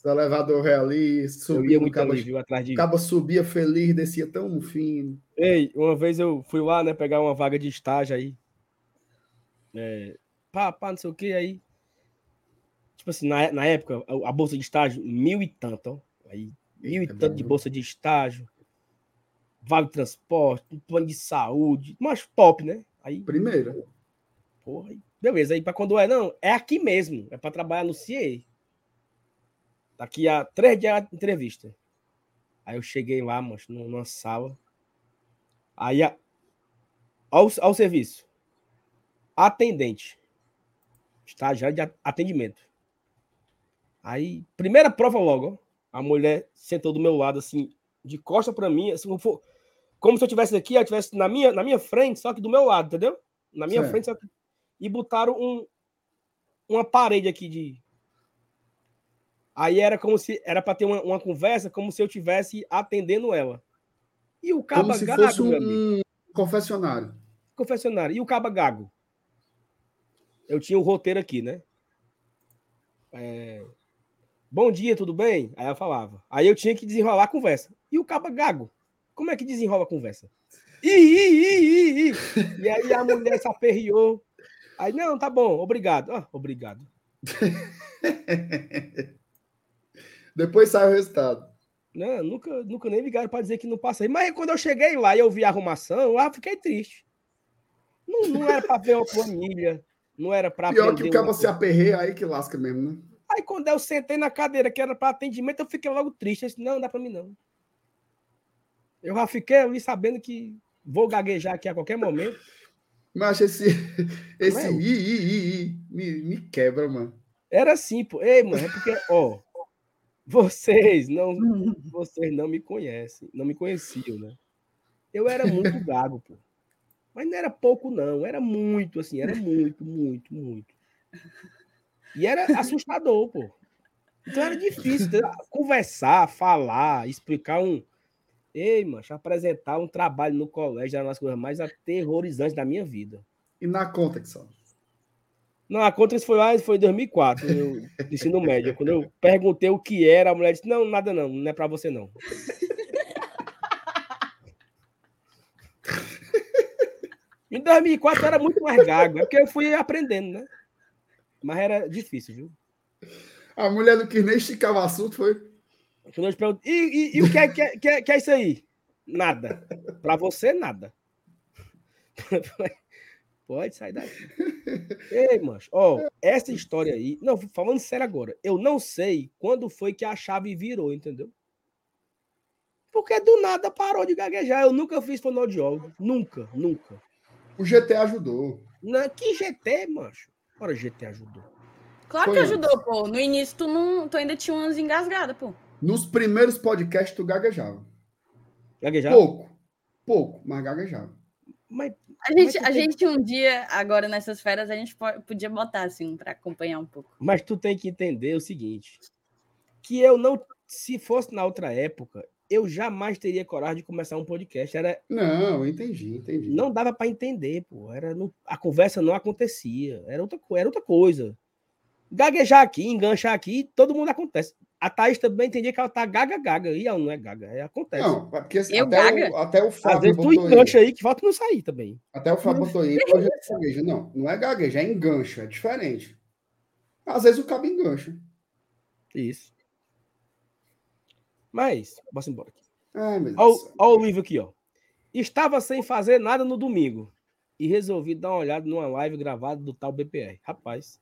O elevador ali, subia. Muito cabo, ali, viu? Atrás de. Acaba subia feliz, descia tão fino. Ei, uma vez eu fui lá, né, pegar uma vaga de estágio aí. É, pá, pá, não sei o que, aí. Tipo assim, na, na época, a, a bolsa de estágio, mil e tanto, ó. Aí, mil e tanto de bolsa de estágio vale transporte, um plano de saúde, mas top, né? Aí, Primeira. Porra, beleza. Aí para quando é, não, é aqui mesmo, é para trabalhar no CIE. Daqui a três dias de entrevista. Aí eu cheguei lá, mas numa sala. Aí, a, ao, ao serviço. Atendente. Estagiário de atendimento. Aí, primeira prova logo, ó, a mulher sentou do meu lado, assim, de costa para mim, assim, for, como se eu tivesse aqui, eu estivesse na minha, na minha frente, só que do meu lado, entendeu? Na minha frente, só que... e botaram um, uma parede aqui de. Aí era como se era para ter uma, uma, conversa, como se eu tivesse atendendo ela. E o caba como se gago, fosse um confessionário. Confessionário. E o caba gago. Eu tinha o roteiro aqui, né? É... Bom dia, tudo bem? Aí ela falava. Aí eu tinha que desenrolar a conversa. E o caba gago. Como é que desenrola a conversa? Ih, ih, ih, E aí a mulher se aperreou. Aí, não, tá bom, obrigado. Ah, obrigado. Depois sai o resultado. Não, nunca, nunca nem ligaram para dizer que não passei. Mas quando eu cheguei lá e eu vi a arrumação, lá fiquei triste. Não, não era para ver uma planilha, não era para Pior que o cara se aperreia aí que lasca mesmo, né? Aí quando eu sentei na cadeira que era para atendimento, eu fiquei logo triste. Eu disse, não, não dá para mim não. Eu já fiquei ali sabendo que vou gaguejar aqui a qualquer momento. Mas esse, esse é? i, i, i, i, me, me quebra, mano. Era assim, pô. Ei, mano, é porque, ó, vocês não, vocês não me conhecem, não me conheciam, né? Eu era muito gago, pô. Mas não era pouco, não. Era muito, assim, era muito, muito, muito. E era assustador, pô. Então era difícil conversar, falar, explicar um, Ei, mano, apresentar um trabalho no colégio era uma das coisas mais aterrorizantes da minha vida. E na conta que só? Não, a conta foi lá, foi em 2004, eu, ensino médio. Quando eu perguntei o que era, a mulher disse: Não, nada não, não é para você não. em 2004 era muito mais gago, é porque eu fui aprendendo, né? Mas era difícil, viu? A mulher não quis nem esticar o assunto, foi? Quando eu pergunto, e, e, e o que é, que, é, que, é, que é isso aí? Nada. Para você, nada. Pode sair daqui. Ei, mancho, ó, essa história aí. Não, falando sério agora, eu não sei quando foi que a chave virou, entendeu? Porque do nada parou de gaguejar. Eu nunca fiz fonoaudiólogo. Nunca, nunca. O GT ajudou. Não, que GT, mancho? Ora, GT ajudou. Claro foi que ajudou, pô. No início tu, não, tu ainda tinha umas engasgadas, pô. Nos primeiros podcasts, tu gaguejava. Gaguejava? Pouco. Pouco, mas gaguejava. Mas, a gente, a gente um dia, agora nessas férias, a gente podia botar assim para acompanhar um pouco. Mas tu tem que entender o seguinte: que eu não, se fosse na outra época, eu jamais teria coragem de começar um podcast. Era não, entendi, entendi. Não dava para entender, pô. Era no, a conversa não acontecia. Era outra, era outra coisa. Gaguejar aqui, enganchar aqui, todo mundo acontece. A Thaís também entendia que ela tá gaga, gaga. E ela não é gaga, é, acontece. Não, porque eu até, gaga? O, até o Fábio. Às vezes tu engancha aí que falta não sair também. Até o Fábio botou aí, hoje é gagueja. Não, não é gagueja, é engancho, é diferente. Às vezes o cabo engancha. Isso. Mas, bora embora aqui. Ai, Olha o livro aqui, ó. Estava sem fazer nada no domingo e resolvi dar uma olhada numa live gravada do tal BPR. Rapaz,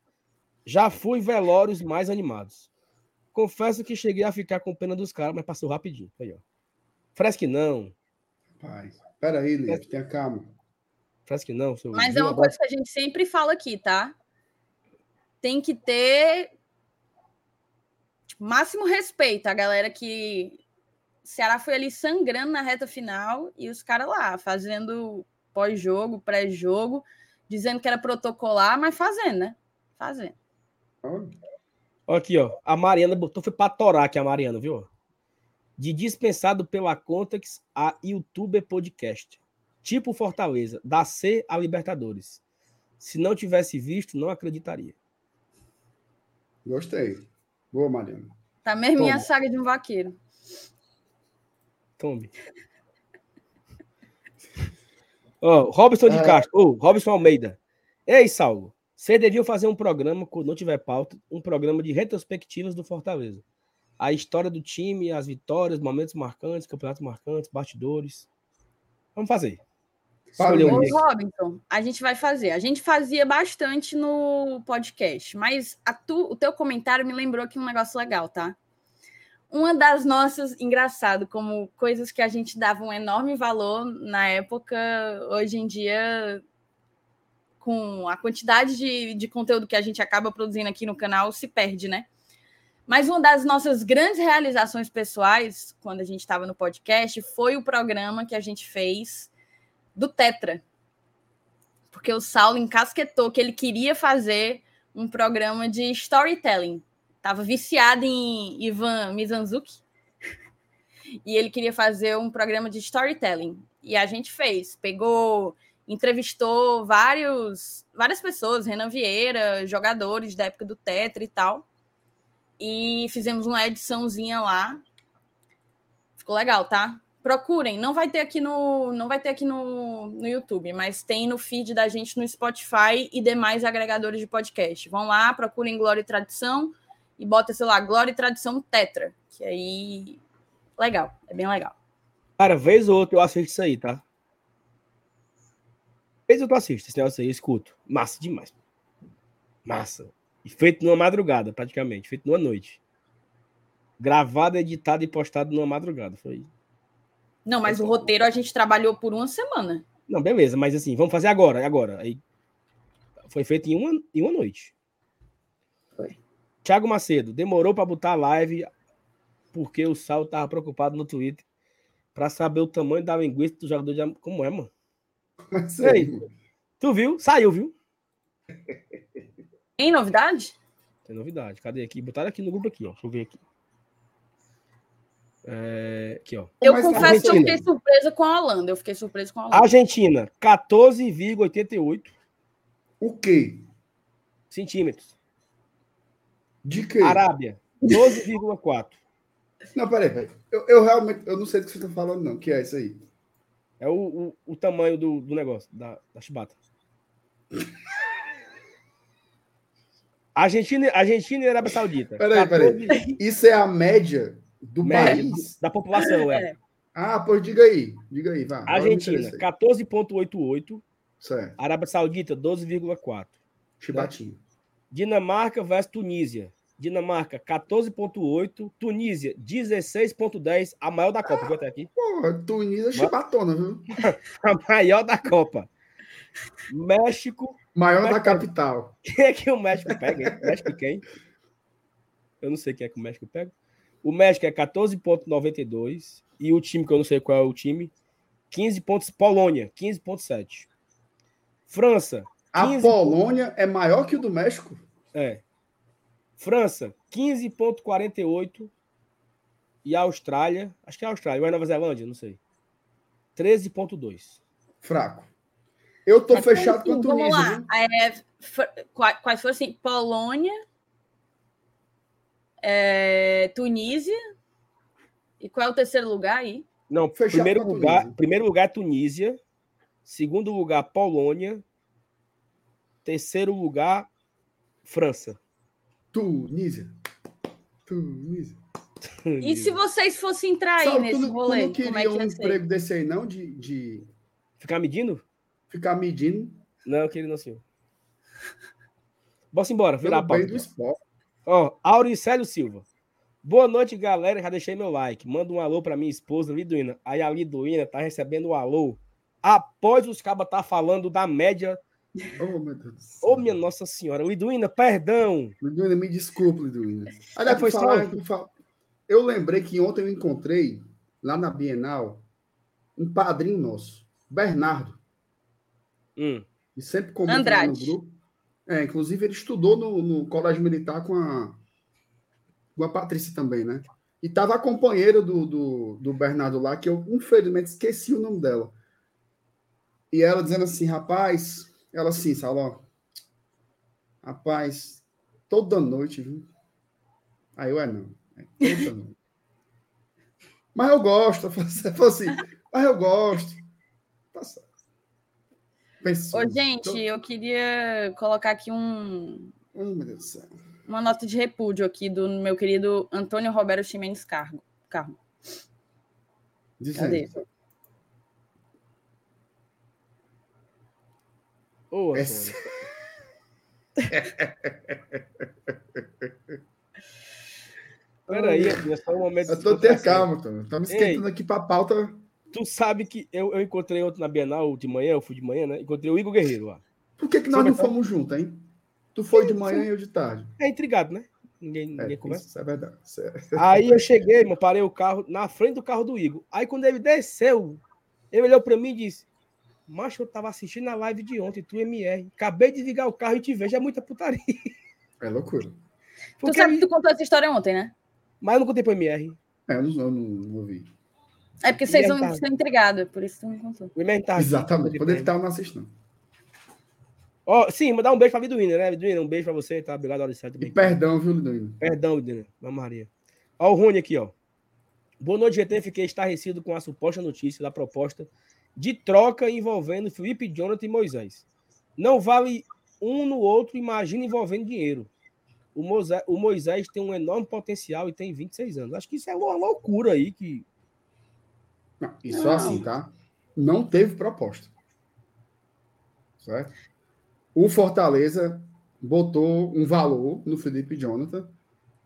já fui velórios mais animados. Confesso que cheguei a ficar com pena dos caras, mas passou rapidinho. Aí, ó. Fresque não. Pai, peraí, Lívia, tenha calma. Fresque não. Seu mas é uma coisa que a gente sempre fala aqui, tá? Tem que ter tipo, máximo respeito a galera que o Ceará foi ali sangrando na reta final e os caras lá fazendo pós-jogo, pré-jogo, dizendo que era protocolar, mas fazendo, né? Fazendo. Aqui, ó. A Mariana botou, foi pra torar aqui a Mariana, viu? De dispensado pela Contex a YouTuber Podcast. Tipo Fortaleza, da C a Libertadores. Se não tivesse visto, não acreditaria. Gostei. Boa, Mariana. Tá mesmo minha saga de um vaqueiro. Tome. Ó, oh, Robson de é... Castro. Oh, Robson Almeida. Ei, Saulo. Você devia fazer um programa, quando não tiver pauta, um programa de retrospectivas do Fortaleza. A história do time, as vitórias, momentos marcantes, campeonatos marcantes, bastidores. Vamos fazer. Ô, Robinson, a gente vai fazer. A gente fazia bastante no podcast, mas tu, o teu comentário me lembrou aqui um negócio legal, tá? Uma das nossas, engraçado, como coisas que a gente dava um enorme valor na época, hoje em dia, com a quantidade de, de conteúdo que a gente acaba produzindo aqui no canal, se perde, né? Mas uma das nossas grandes realizações pessoais, quando a gente estava no podcast, foi o programa que a gente fez do Tetra. Porque o Saulo encasquetou que ele queria fazer um programa de storytelling. Tava viciado em Ivan Mizanzuki. E ele queria fazer um programa de storytelling. E a gente fez. Pegou, entrevistou vários, várias pessoas, Renan Vieira, jogadores da época do Tetra e tal. E fizemos uma ediçãozinha lá. Ficou legal, tá? procurem, não vai ter aqui no não vai ter aqui no, no YouTube, mas tem no feed da gente no Spotify e demais agregadores de podcast. Vão lá, procurem Glória e Tradição e bota, sei lá, Glória e Tradição Tetra, que aí legal, é bem legal. Cara, vez ou outra eu assisto isso aí, tá? Vez eu assisto esse negócio aí, eu escuto. Massa demais. Massa. E feito numa madrugada, praticamente, feito numa noite. Gravado, editado e postado numa madrugada. Foi não, mas o roteiro a gente trabalhou por uma semana. Não, beleza, mas assim, vamos fazer agora, agora. Aí foi feito em uma, em uma noite. Foi. Thiago Macedo, demorou para botar a live porque o Sal tava preocupado no Twitter para saber o tamanho da linguiça do jogador de como é, mano. Mas aí, tu viu? Saiu, viu? Tem novidade? Tem novidade. Cadê aqui? Botaram aqui no grupo aqui, ó. Deixa eu ver aqui. É, aqui, ó. Eu Mas confesso Argentina. que eu fiquei surpresa com a Holanda. Eu fiquei surpresa com a Holanda. Argentina, 14,88. O quê? Centímetros. De quê? Arábia, 12,4. Não, peraí, peraí. Eu, eu, realmente eu não sei do que você está falando, não. O que é isso aí? É o, o, o tamanho do, do negócio, da, da chibata. Argentina, Argentina e Arábia Saudita. Peraí, 14... peraí. Isso é a média do Média, país? Da população, é. é. Ah, pois diga aí. Diga aí, vá. Argentina, 14,88. Certo. Arábia Saudita, 12,4. Chibatinho. Dinamarca versus Tunísia. Dinamarca, 14,8. Tunísia, 16,10. A maior da Copa. Ah, até aqui. Pô, Tunísia é chibatona, viu? a maior da Copa. México. Maior México, da capital. Quem é que o México pega? Hein? México quem? Eu não sei quem é que o México pega. O México é 14,92. E o time, que eu não sei qual é o time, 15 pontos. Polônia, 15,7. França. 15 a Polônia pontos... é maior que o do México? É. França, 15,48. E a Austrália, acho que é a Austrália, ou é Nova Zelândia, não sei. 13,2. Fraco. Eu tô fechado com a Tunísia. Vamos lá. É, quais foram assim? Polônia, é, Tunísia. E qual é o terceiro lugar aí? Não, primeiro lugar, primeiro lugar é Tunísia. Segundo lugar, Polônia. Terceiro lugar, França. Tunísia. Tunísia. E se vocês fossem entrar aí nesse tu, rolê? Tu não queria como é que um emprego desse aí, não? De, de... Ficar medindo? Ficar medindo? Não, eu queria não, senhor. Bora embora, virar a pauta. do esporte. Ó, Auricélio Silva. Boa noite, galera. Já deixei meu like. Manda um alô para minha esposa, Liduína. Aí a Liduína tá recebendo um alô após os cabas tá falando da média. Oh, meu Deus do céu. Oh, minha Nossa Senhora. Liduína, perdão. Liduína, me desculpe, Liduína. Aliás, foi falar, eu lembrei que ontem eu encontrei, lá na Bienal, um padrinho nosso, Bernardo. Hum. E sempre comenta no grupo. É, inclusive ele estudou no, no colégio militar com a, com a Patrícia também, né? E tava a companheira do, do, do Bernardo lá, que eu infelizmente esqueci o nome dela. E ela dizendo assim, rapaz, ela assim, Saló, rapaz, toda noite, viu? Aí eu, é não. É, não. Mas eu gosto. Você falou assim, mas eu gosto. Tá certo. Ô, gente, eu queria colocar aqui um. Oh, meu Deus do céu. Uma nota de repúdio aqui do meu querido Antônio Roberto Ximenes Cargo. Carmo. Cadê? Ô, Antônio. Peraí, é só um momento. Eu tô ter calma, Tom. Estamos esquentando Ei, aqui para a pauta. Tu sabe que eu, eu encontrei outro na Bienal de manhã, eu fui de manhã, né? Encontrei o Igor Guerreiro lá. Por que, que nós não fomos juntos, hein? Tu foi de manhã e eu de tarde. É intrigado, né? Ninguém, é, ninguém conversa. Isso é verdade. Isso é... Aí eu cheguei, mano, parei o carro na frente do carro do Igor. Aí quando ele desceu, ele olhou para mim e disse: Macho, eu tava assistindo a live de ontem, tu MR. Acabei de ligar o carro e te vejo, é muita putaria. É loucura. Porque tu sabe que tu contou essa história ontem, né? Mas eu não contei pro MR. É, eu não, eu não, não ouvi. É porque vocês vão tá... ser intrigados, por isso tu não contou. O MR tá Exatamente. Quando ele tá, eu não assisto, não. Ó, oh, sim, mandar um beijo pra Viduína, né? Viduína, um beijo pra você, tá? Obrigado, Alicete. E perdão, viu, Viduína? Perdão, Viduína. Vamos, Maria. Ó, o Rony aqui, ó. Boa noite, GT. Fiquei estarrecido com a suposta notícia da proposta de troca envolvendo Felipe Jonathan e Moisés. Não vale um no outro, imagina envolvendo dinheiro. O Moisés, o Moisés tem um enorme potencial e tem 26 anos. Acho que isso é uma loucura aí que. Não, isso é assim, tá? Não teve proposta. Certo? O Fortaleza botou um valor no Felipe Jonathan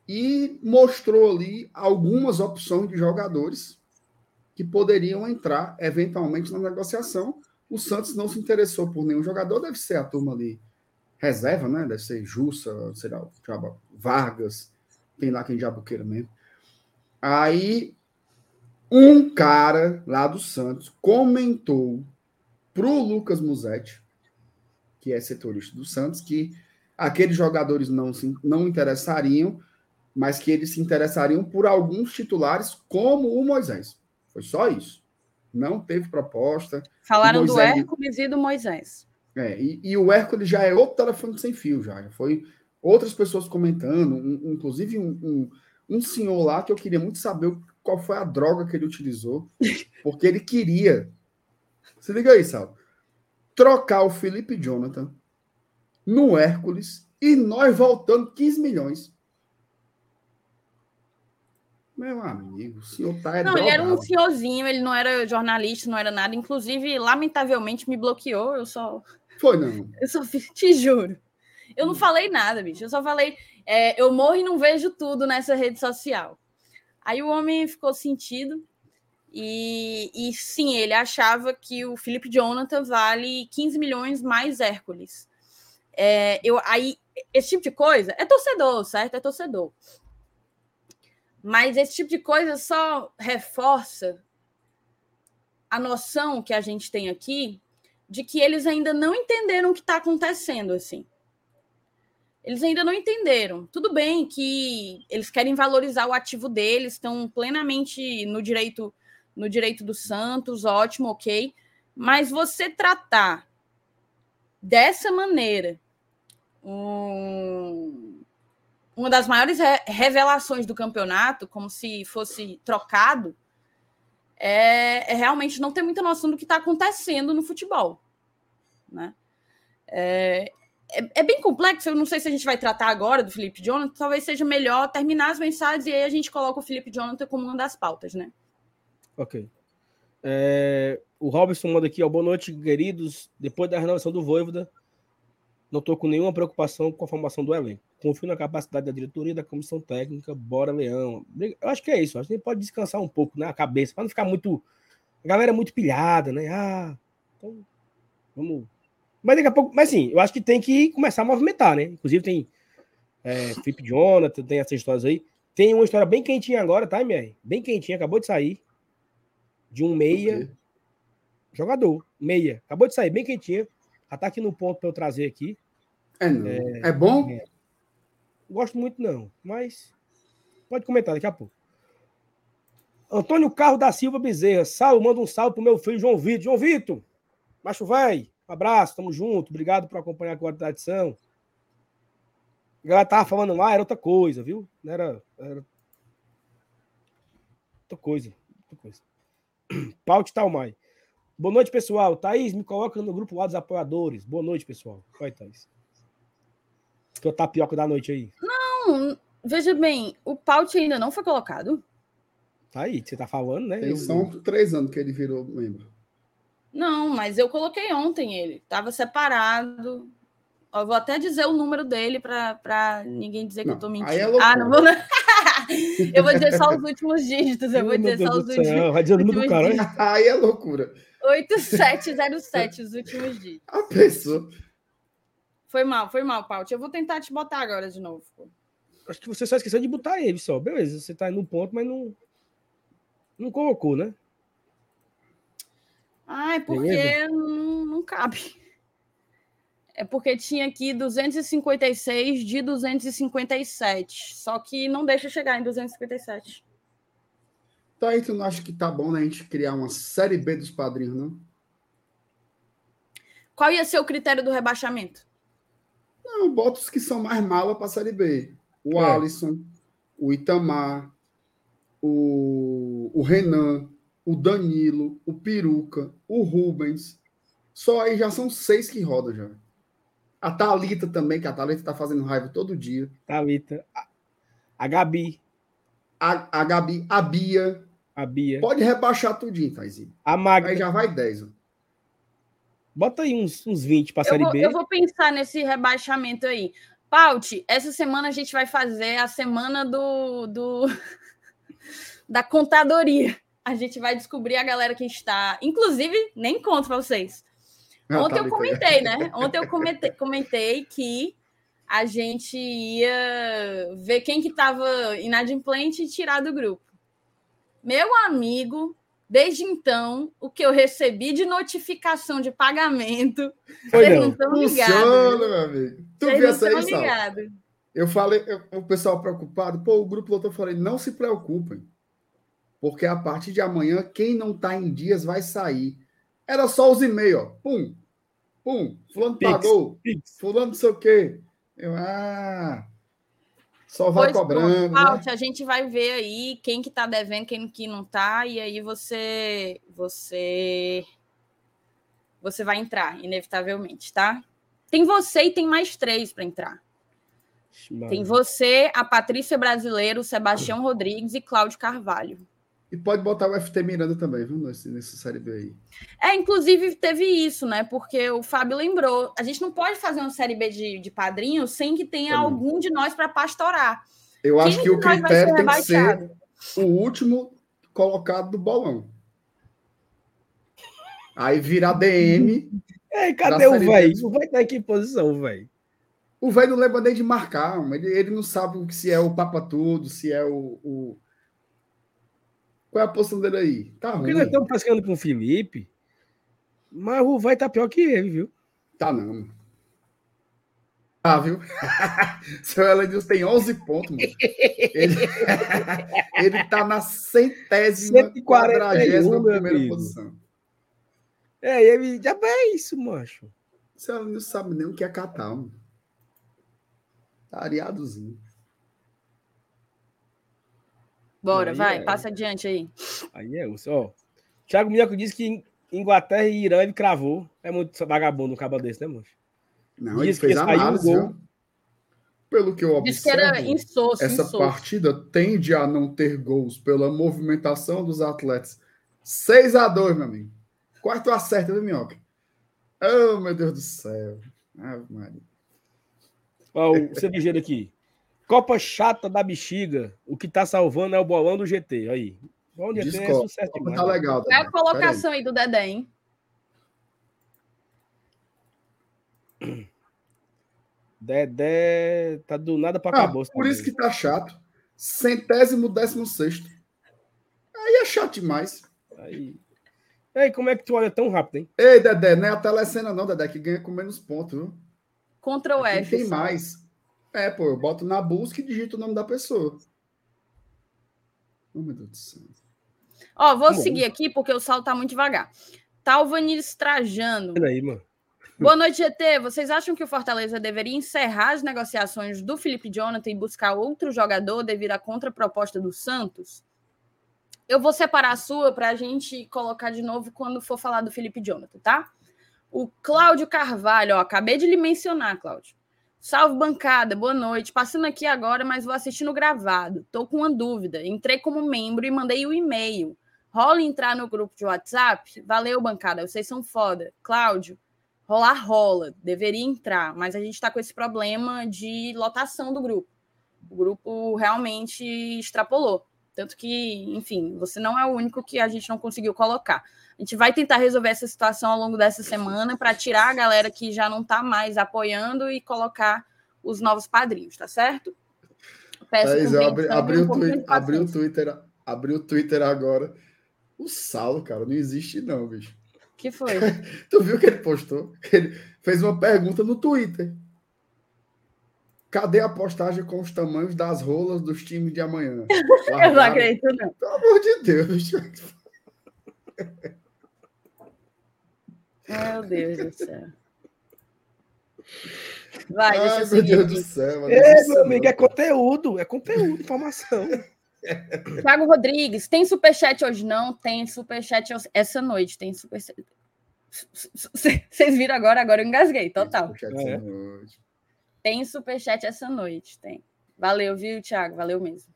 e mostrou ali algumas opções de jogadores que poderiam entrar eventualmente na negociação. O Santos não se interessou por nenhum jogador, deve ser a turma ali reserva, né? Deve ser Jussa, sei lá, Vargas, tem lá quem Jabuqueira mesmo. Aí um cara lá do Santos comentou pro Lucas Musetti, que é setorista do Santos, que aqueles jogadores não se não interessariam, mas que eles se interessariam por alguns titulares como o Moisés. Foi só isso. Não teve proposta. Falaram Moisés... do Hércules e do Moisés. É, e, e, o Hércules já é outro telefone sem fio, já. Foi outras pessoas comentando, um, inclusive um, um, um, senhor lá que eu queria muito saber qual foi a droga que ele utilizou, porque ele queria. Se liga aí, Sal. Trocar o Felipe Jonathan no Hércules e nós voltando 15 milhões meu amigo, o senhor tá. É não, drogado. ele era um senhorzinho, ele não era jornalista, não era nada. Inclusive, lamentavelmente, me bloqueou. Eu só. Foi, não. Eu só fiz, te juro. Eu não falei nada, bicho. Eu só falei. É, eu morro e não vejo tudo nessa rede social. Aí o homem ficou sentido. E, e sim, ele achava que o Felipe Jonathan vale 15 milhões mais Hércules. É, eu, aí, esse tipo de coisa é torcedor, certo? É torcedor. Mas esse tipo de coisa só reforça a noção que a gente tem aqui de que eles ainda não entenderam o que está acontecendo assim. Eles ainda não entenderam. Tudo bem que eles querem valorizar o ativo deles, estão plenamente no direito no direito do Santos, ótimo, ok. Mas você tratar dessa maneira um, uma das maiores revelações do campeonato, como se fosse trocado, é, é realmente não ter muita noção do que está acontecendo no futebol. Né? É, é, é, bem complexo, eu não sei se a gente vai tratar agora do Felipe Jonathan, talvez seja melhor terminar as mensagens e aí a gente coloca o Felipe Jonathan como uma das pautas, né? Ok. É, o Robson manda aqui, ó, boa noite, queridos. Depois da renovação do Voivoda, não estou com nenhuma preocupação com a formação do elenco. Confio na capacidade da diretoria e da comissão técnica. Bora, Leão. Eu acho que é isso. Acho que a gente pode descansar um pouco na né, cabeça, para não ficar muito. A galera é muito pilhada, né? Ah, então. Vamos. Mas daqui a pouco. Mas sim, eu acho que tem que começar a movimentar, né? Inclusive tem é, Felipe Jonathan, tem essas histórias aí. Tem uma história bem quentinha agora, tá, MR? Bem quentinha, acabou de sair. De um meia. Jogador, meia. Acabou de sair, bem quentinha. Já tá aqui no ponto para eu trazer aqui. É. É, é bom? É. Gosto muito, não, mas pode comentar daqui a pouco. Antônio Carlos da Silva Bezerra. Salve, manda um salve pro meu filho João Vitor. João Vitor, macho vai. Um abraço, tamo junto. Obrigado por acompanhar a quarta edição. A galera tava falando lá, era outra coisa, viu? Não era, era outra coisa. Outra coisa. Paute Talmai. Boa noite, pessoal. Thaís, me coloca no grupo lá dos apoiadores. Boa noite, pessoal. Vai, Thaís. Que é o tapioca da noite aí. Não, veja bem, o Paute ainda não foi colocado. Tá aí, você tá falando, né? São três anos que ele virou membro. Não, mas eu coloquei ontem ele. Tava separado. Eu vou até dizer o número dele para ninguém dizer que Não, eu tô aí mentindo. é ah, não vou. não. eu vou dizer só os últimos dígitos. Eu vou Meu dizer Deus só os últimos. céu, Vai dizer o número do cara, hein? Aí é loucura. 8707, os últimos dígitos. A pessoa. Foi mal, foi mal, Paut. Eu vou tentar te botar agora de novo. Acho que você só esqueceu de botar ele só. Beleza, você tá no ponto, mas não. Não colocou, né? Ah, é porque não, não cabe. É porque tinha aqui 256 de 257. Só que não deixa chegar em 257. Então aí tu não acha que tá bom né, a gente criar uma série B dos padrinhos, não? Qual ia ser o critério do rebaixamento? Não, bota os que são mais mala pra série B. O É. Alisson, o Itamar, o, o Renan, o Danilo, o Peruca, o Rubens. Só aí já são seis que rodam já. A Thalita também, que a Thalita tá fazendo raiva todo dia. Thalita. A, a Gabi. A, a Gabi, a Bia. A Bia. Pode rebaixar tudinho, Taizinho. A Magda. Aí já vai 10. ó. Bota aí uns, uns 20 pra Eu Série vou, B. eu vou pensar nesse rebaixamento aí. Paut, essa semana a gente vai fazer a semana do, do da contadoria. A gente vai descobrir a galera que está. Inclusive, nem conto para vocês. Ah, Ontem eu Thalita, comentei, né? Ontem eu comentei, comentei que a gente ia ver quem que estava inadimplente e tirar do grupo. Meu amigo, desde então, o que eu recebi de notificação de pagamento, Foi vocês não. estão ligados. Funciona, meu amigo. Tu Vocês viu não essa aí, ligados. Eu falei, eu- o pessoal preocupado, pô, o grupo lotou, eu falei, não se preocupem, porque a partir de amanhã, quem não tá em dias vai sair. Era só os e-mails, ó. Pum, pum, fulano Pix. pagou, Pix. fulano não sei o quê. Eu, ah, só vai Pois cobrando. pronto, né? A gente vai ver aí quem que tá devendo, quem que não tá, e aí você você você vai entrar, inevitavelmente, tá? Tem você e tem mais três para entrar. Mano. Tem você, a Patrícia Brasileiro, o Sebastião Rodrigues e Cláudio Carvalho. E pode botar o FT Miranda também, viu, nesse, nesse série B aí. É, inclusive teve isso, né? Porque o Fábio lembrou. A gente não pode fazer uma série B de, de padrinhos sem que tenha Também. algum de nós para pastorar. Eu acho Quem que o critério ser tem que ser o último colocado do bolão. Aí virar DM, Ei, cadê o velho? O velho tá em que posição, velho? O velho não lembra nem de marcar, ele, ele não sabe o que se é o Papa Tudo, se é o, o- Qual é a posição dele aí? Tá Porque ruim. nós estamos pescando com o Felipe, mas o velho tá pior que ele, viu? Tá não. Ah, viu? Seu Elenilson tem 11 pontos, mano. Ele, ele tá na centésima, 141, quadragésima primeira amigo. posição. É, ele já é isso, macho. Seu Elenilson sabe nem o que é catar, mano. Tá areadozinho. Bora, Aí vai, é. passa adiante aí. Aí é isso, ó. Thiago Minhoca disse que Inglaterra e Irã ele cravou. É muito vagabundo um cabo desse, né, macho? Não, ele Diz fez um análise, gol. viu? Pelo que eu Diz que era observo, insosso, essa insosso. partida tende a não ter gols pela movimentação dos atletas. 6 a 2 meu amigo. Quarto acerta, viu, Minhoca? Oh, meu Deus do céu. Ave Maria. Ó, o cervejeiro aqui. Copa chata da bexiga. O que tá salvando é o bolão do GT. Aí. Bom GT é sucesso Tá demais. legal. Qual é a colocação aí do Dedé, hein? Dedé tá do nada pra Ah, acabou. por isso que tá chato. Centésimo décimo sexto. Aí é chato demais. Aí... Ei, como é que tu olha tão rápido, hein? Ei, Dedé, não é a telecena não, Dedé, que ganha com menos pontos, viu? Ctrl Quem F. tem mais. É, pô, eu boto na busca e digito o nome da pessoa. Oh, meu Deus do céu. Ó, vou Bom. seguir aqui porque o salto tá muito devagar. Talvanis Trajano. Olha aí, mano. Boa noite, GT. Vocês acham que o Fortaleza deveria encerrar as negociações do Felipe Jonathan e buscar outro jogador devido à contraproposta do Santos? Eu vou separar a sua para a gente colocar de novo quando for falar do Felipe Jonathan, tá? O Cláudio Carvalho, ó, acabei de lhe mencionar, Cláudio. Salve bancada, boa noite. Passando aqui agora, mas vou assistir no gravado. Tô com uma dúvida. Entrei como membro e mandei o um e-mail. Rola entrar no grupo de WhatsApp? Valeu, bancada. Vocês são foda. Cláudio, rolar rola. Deveria entrar, mas a gente está com esse problema de lotação do grupo. O grupo realmente extrapolou. Tanto que, enfim, você não é o único que a gente não conseguiu colocar. A gente vai tentar resolver essa situação ao longo dessa semana para tirar a galera que já não está mais apoiando e colocar os novos padrinhos, tá certo? Peço Thaís, eu abri, abri, um o abri, o Twitter, abri o Twitter agora. O Saulo, cara, não existe não, bicho. que foi? tu viu que ele postou? Ele fez uma pergunta no Twitter. Cadê a postagem com os tamanhos das rolas dos times de amanhã? Eu não acredito, não. Pelo amor de Deus. Meu Deus do céu. Vai, Ai, meu Deus do céu. É, meu amigo, é conteúdo, é conteúdo, informação. Thiago Rodrigues, tem superchat hoje? Não, tem superchat essa noite. Tem superchat. Vocês viram agora? Agora eu engasguei, total. Tem superchat é. noite. Tem superchat essa noite, tem. Valeu, viu, Thiago? Valeu mesmo.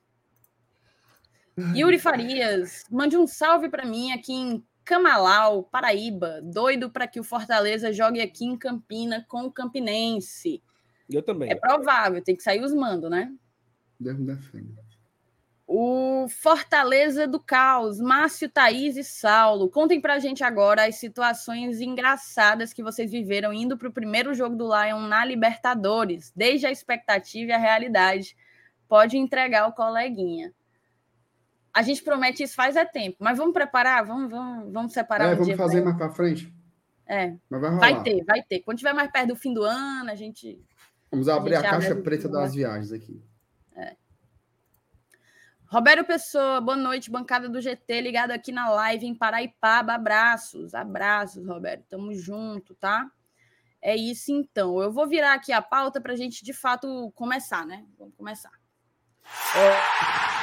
Yuri Farias, mande um salve para mim aqui em Camalau, Paraíba. Doido para que o Fortaleza jogue aqui em Campina com o Campinense. Eu também. É provável, tem que sair os mandos, né? Deus me defenda. O Fortaleza do Caos, Márcio, Thaís e Saulo. Contem pra gente agora as situações engraçadas que vocês viveram indo para o primeiro jogo do Lion na Libertadores, desde a expectativa e a realidade. Pode entregar o coleguinha. A gente promete isso faz é tempo, mas vamos preparar, vamos, vamos, vamos separar. É, um vamos fazer mais para frente. É. Mas vai, vai ter, vai ter. Quando tiver mais perto do fim do ano, a gente. Vamos abrir a, a caixa preta das viagens aqui. É. Roberto Pessoa, boa noite, bancada do GT, ligado aqui na live em Paraipaba. Abraços, abraços, Roberto. Tamo junto, tá? É isso então. Eu vou virar aqui a pauta para a gente de fato começar, né? Vamos começar. É...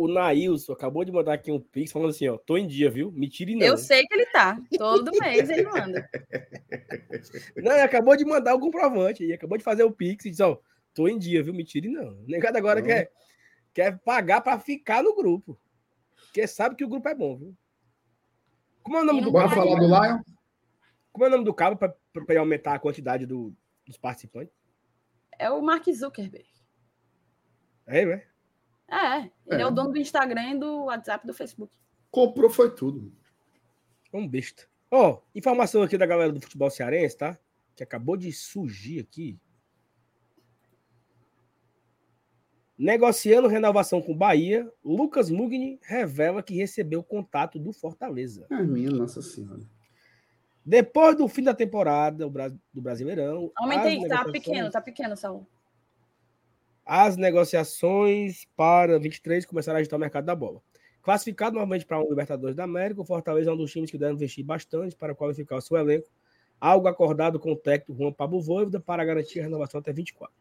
O Nailson acabou de mandar aqui um pix falando assim: ó, tô em dia, viu? Me tire não. Eu sei que ele tá. Todo mês ele manda. Não, ele acabou de mandar o comprovante. Ele acabou de fazer o pix e disse: ó Tô em dia, viu? Me tire não. O negado agora quer, quer pagar para ficar no grupo. Porque sabe que o grupo é bom, viu? Como é o nome do Bora falar do Lion? Como é o nome do cabo para aumentar a quantidade do, dos participantes? É o Mark Zuckerberg. É, né? É, ele é. é o dono do Instagram e do WhatsApp do Facebook. Comprou foi tudo. Um besta. Ó, oh, informação aqui da galera do futebol cearense, tá? Que acabou de surgir aqui. Negociando renovação com Bahia, Lucas Mugni revela que recebeu contato do Fortaleza. É minha Nossa Senhora. Depois do fim da temporada do Brasileirão. Aumentei, tá pequeno, tá pequeno, Saul. As negociações para 23 começaram a agitar o mercado da bola. Classificado novamente para o Libertadores da América, o Fortaleza é um dos times que deve investir bastante para qualificar o seu elenco. Algo acordado com o técnico Juan Pablo Voivoda para garantir a renovação até 24.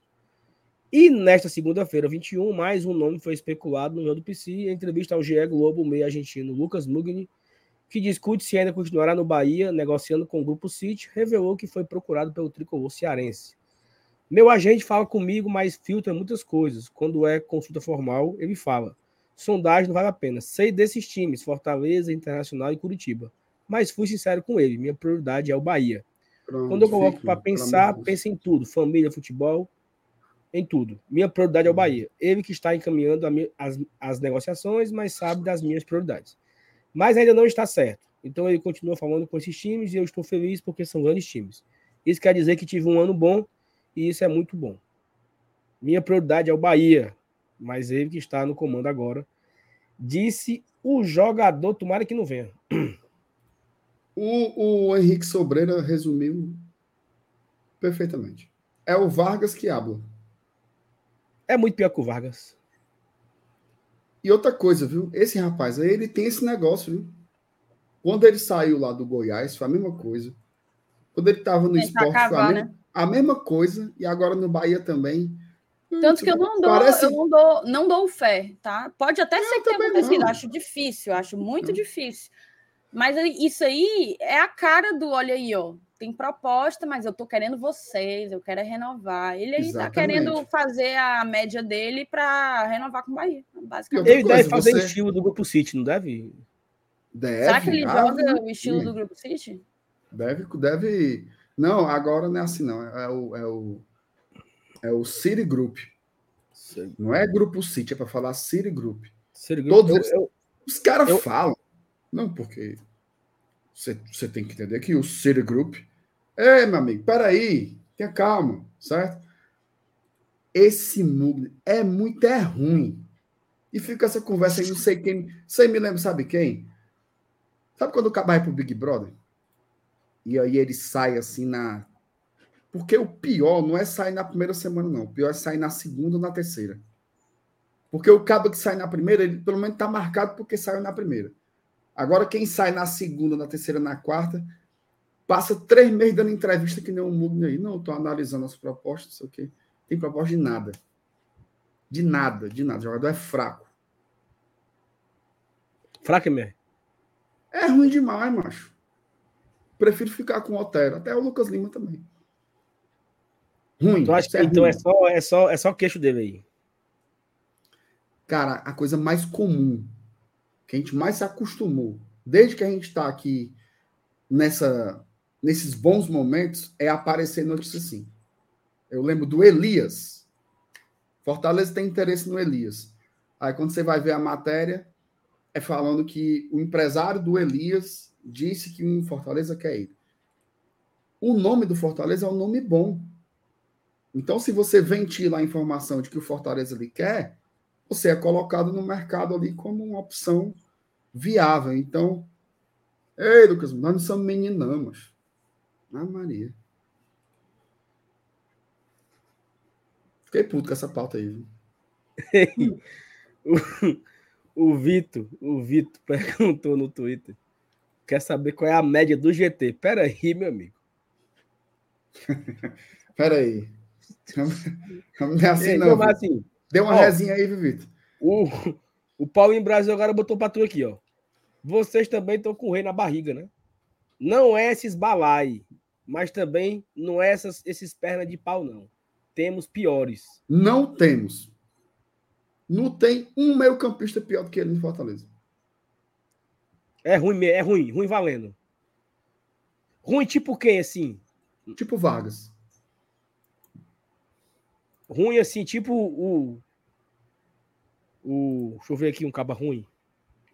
E nesta segunda-feira, 21, mais um nome foi especulado no Rio do PC, em entrevista ao GE Globo, meio argentino Lucas Mugni, que discute se ainda continuará no Bahia, negociando com o Grupo City, revelou que foi procurado pelo tricolor cearense. Meu agente fala comigo, mas filtra muitas coisas. Quando é consulta formal, ele fala. Sondagem não vale a pena. Sei desses times, Fortaleza, Internacional e Curitiba. Mas fui sincero com ele, minha prioridade é o Bahia. Pronto, Quando eu coloco para pensar, pensa em tudo: família, futebol, em tudo. Minha prioridade é o Bahia. Ele que está encaminhando as, as negociações, mas sabe das minhas prioridades. Mas ainda não está certo. Então ele continua falando com esses times e eu estou feliz porque são grandes times. Isso quer dizer que tive um ano bom e isso é muito bom. Minha prioridade é o Bahia, mas ele que está no comando agora. Disse o jogador, tomara que não venha. O, o Henrique Sobreira resumiu perfeitamente. É o Vargas que habla. É muito pior que o Vargas. E outra coisa, viu? Esse rapaz aí, ele tem esse negócio, viu? Quando ele saiu lá do Goiás, foi a mesma coisa. Quando ele estava no esporte, acabar, a, né? A, mesma coisa. E agora no Bahia também. Tanto que eu não dou, Parece... eu não dou, não dou fé, tá? Pode até eu ser que tenha acontecido, não. acho difícil, acho muito não. difícil. Mas isso aí é a cara do olha aí, ó. Tem proposta, mas eu tô querendo vocês, eu quero é renovar. Ele aí tá querendo fazer a média dele para renovar com o Bahia, basicamente. Ele deve fazer você... estilo do Grupo City, não deve? Deve. Será que ele ah, joga o estilo sim. do Grupo City? Deve, deve. Não, agora não é assim, não. É o, é o, é o City Group. Não é Grupo City, é para falar City Group. City Group. Todos eu, eu, os caras eu... falam. Não, porque você, você tem que entender que o City Group. É, meu amigo, peraí, tenha calma, certo? Esse mundo é muito é ruim. E fica essa conversa aí, não sei quem. Você me lembra, sabe quem? Sabe quando o cara vai pro Big Brother? E aí ele sai assim na. Porque o pior não é sair na primeira semana, não. O pior é sair na segunda ou na terceira. Porque o cabo que sai na primeira, ele pelo menos tá marcado porque saiu na primeira. Agora, quem sai na segunda, na terceira, na quarta, passa três meses dando entrevista que nem um mundo aí. Não, estou analisando as propostas, sei o quê. Tem proposta de nada. De nada, de nada. O jogador é fraco. Fraco mesmo? É ruim demais, macho. Prefiro ficar com o Otero. Até o Lucas Lima também. Ruim. Tu acha que, é então é só, é, só, é só queixo dele aí? Cara, a coisa mais comum, que a gente mais se acostumou, desde que a gente está aqui nessa, nesses bons momentos, é aparecer notícia assim. Eu lembro do Elias. Fortaleza tem interesse no Elias. Aí quando você vai ver a matéria, é falando que o empresário do Elias disse que o Fortaleza quer ele. O nome do Fortaleza é um nome bom. Então, se você ventila a informação de que o Fortaleza lhe quer, você é colocado no mercado ali como uma opção viável. Então, ei, Lucas, nós não somos meninamos. Ah, Maria. Fiquei puto com essa pauta aí. O Vitor, o Vitor perguntou no Twitter. Quer saber qual é a média do GT? Pera aí, meu amigo. Pera aí. Vamos assim, não. Assim, Deu uma ó, resinha aí, Vitor. O, o Paulinho Brasil agora botou pra tu aqui, ó. Vocês também estão com o rei na barriga, né? Não é esses balai, mas também não é essas, esses pernas de pau, não. Temos piores. Não temos. Não tem um meio-campista pior do que ele no Fortaleza. É ruim, é ruim, ruim valendo. Ruim tipo quem, assim? Tipo Vargas. Ruim assim, tipo o. O. Deixa eu ver aqui um caba ruim.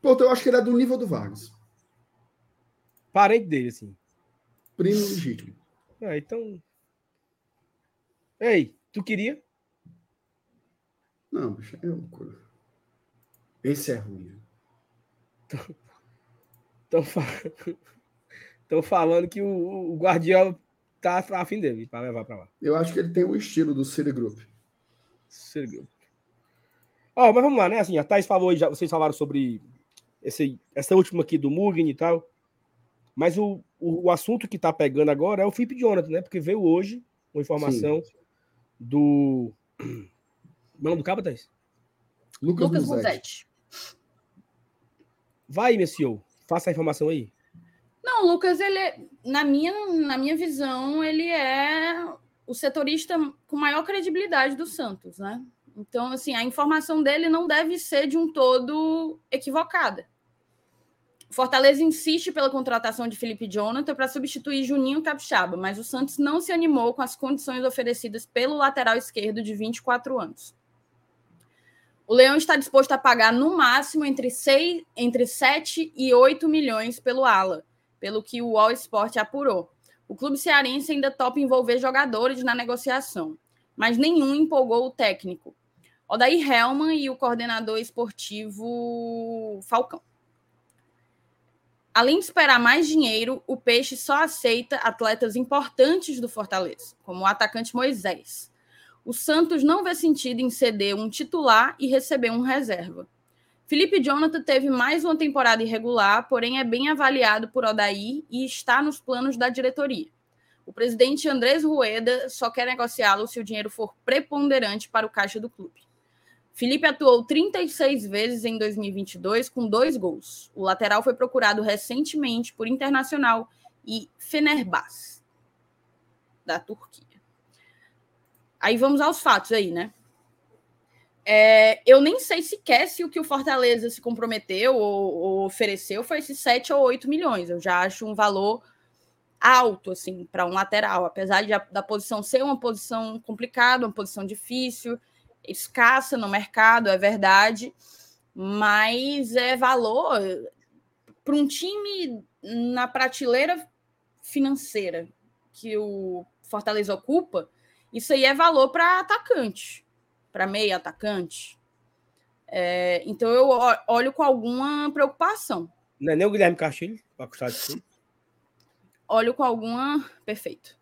Pô, eu acho que ele é do nível do Vargas. Parente dele, assim. Primo legítimo. Ah, então. Ei, tu queria? Não, bicho, é loucura. Esse é ruim. Estão falando que o, o Guardiola tá afim dele para levar para lá. Eu acho que ele tem o estilo do City Group. City Group. Ó, oh, mas vamos lá, né? Assim, a Thais falou, já, vocês falaram sobre esse, essa última aqui do Mugen e tal. Mas o, o, o assunto que tá pegando agora é o Felipe Jonathan, né? Porque veio hoje uma informação Sim. do nome do cabo, Thaís? Lucas, Lucas Musetti. Vai, Messiou. Faça a informação aí. Não, Lucas, ele, na minha, na minha visão, ele é o setorista com maior credibilidade do Santos, né? Então, assim, a informação dele não deve ser de um todo equivocada. Fortaleza insiste pela contratação de Felipe Jonathan para substituir Juninho Capixaba, mas o Santos não se animou com as condições oferecidas pelo lateral esquerdo de 24 anos. O Leão está disposto a pagar no máximo entre, 6, entre 7 e 8 milhões pelo Ala, pelo que o All Sport apurou. O clube cearense ainda topa envolver jogadores na negociação, mas nenhum empolgou o técnico. Odair Helman e o coordenador esportivo Falcão. Além de esperar mais dinheiro, o Peixe só aceita atletas importantes do Fortaleza, como o atacante Moisés o Santos não vê sentido em ceder um titular e receber um reserva. Felipe Jonathan teve mais uma temporada irregular, porém é bem avaliado por Odaí e está nos planos da diretoria. O presidente Andrés Rueda só quer negociá-lo se o dinheiro for preponderante para o caixa do clube. Felipe atuou 36 vezes em 2022 com dois gols. O lateral foi procurado recentemente por Internacional e Fenerbahçe, da Turquia. Aí vamos aos fatos aí, né? É, eu nem sei sequer se o que o Fortaleza se comprometeu ou, ou, ofereceu foi esses 7 ou 8 milhões. Eu já acho um valor alto, assim, para um lateral, apesar de a, da posição ser uma posição complicada, uma posição difícil, escassa no mercado, é verdade, mas é valor para um time na prateleira financeira que o Fortaleza ocupa, isso aí é valor para atacante para meia atacante. É, então eu olho com alguma preocupação. Não é nem o Guilherme Castilho para custar de Olho com alguma. Perfeito.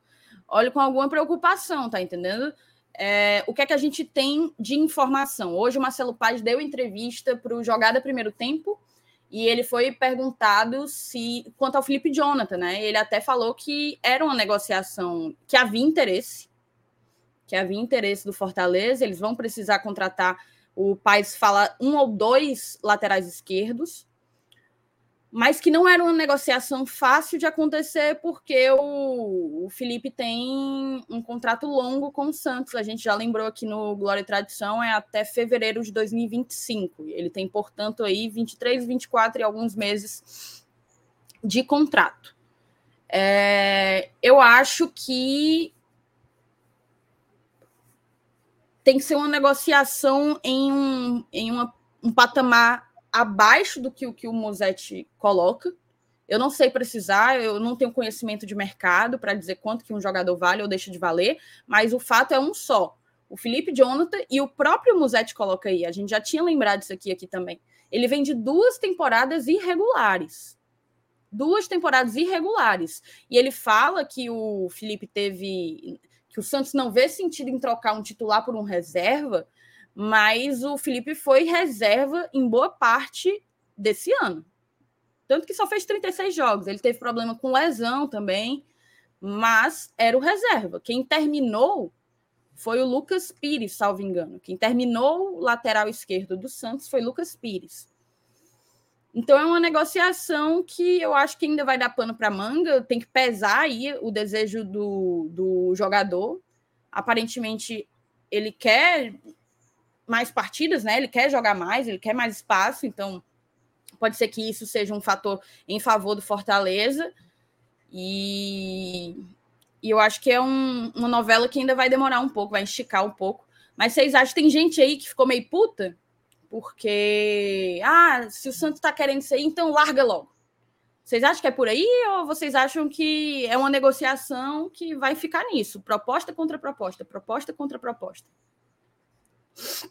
Olho com alguma preocupação, tá entendendo? É, o que é que a gente tem de informação? Hoje o Marcelo Paz deu entrevista para o Jogada Primeiro Tempo e ele foi perguntado se quanto ao Felipe Jonathan, né? Ele até falou que era uma negociação que havia interesse, que havia interesse do Fortaleza, eles vão precisar contratar. O Paz fala um ou dois laterais esquerdos, mas que não era uma negociação fácil de acontecer, porque o, o, Felipe tem um contrato longo com o Santos. A gente já lembrou aqui no Glória e Tradição, é até fevereiro de 2025. Ele tem, portanto, aí 23, 24 e alguns meses de contrato. É, eu acho que tem que ser uma negociação em um, em uma, um patamar abaixo do que o que o Mosetti coloca. Eu não sei precisar, eu não tenho conhecimento de mercado para dizer quanto que um jogador vale ou deixa de valer, mas o fato é um só. O Felipe Jonathan e o próprio Musetti coloca aí, a gente já tinha lembrado disso aqui, aqui também. Ele vem de duas temporadas irregulares. Duas temporadas irregulares. E ele fala que o Felipe teve que o Santos não vê sentido em trocar um titular por um reserva, mas o Felipe foi reserva em boa parte desse ano. Tanto que só fez 36 jogos. Ele teve problema com lesão também, mas era o reserva. Quem terminou foi o Lucas Pires, salvo engano. Quem terminou o lateral esquerdo do Santos foi Lucas Pires. Então é uma negociação que eu acho que ainda vai dar pano para manga, tem que pesar aí o desejo do, do jogador. Aparentemente ele quer mais partidas, né? Ele quer jogar mais, ele quer mais espaço, então pode ser que isso seja um fator em favor do Fortaleza. E, e eu acho que é um, uma novela que ainda vai demorar um pouco, vai esticar um pouco. Mas vocês acham que tem gente aí que ficou meio puta? Porque ah, se o Santos está querendo sair, então larga logo. Vocês acham que é por aí ou vocês acham que é uma negociação que vai ficar nisso? Proposta contra proposta, proposta contra proposta.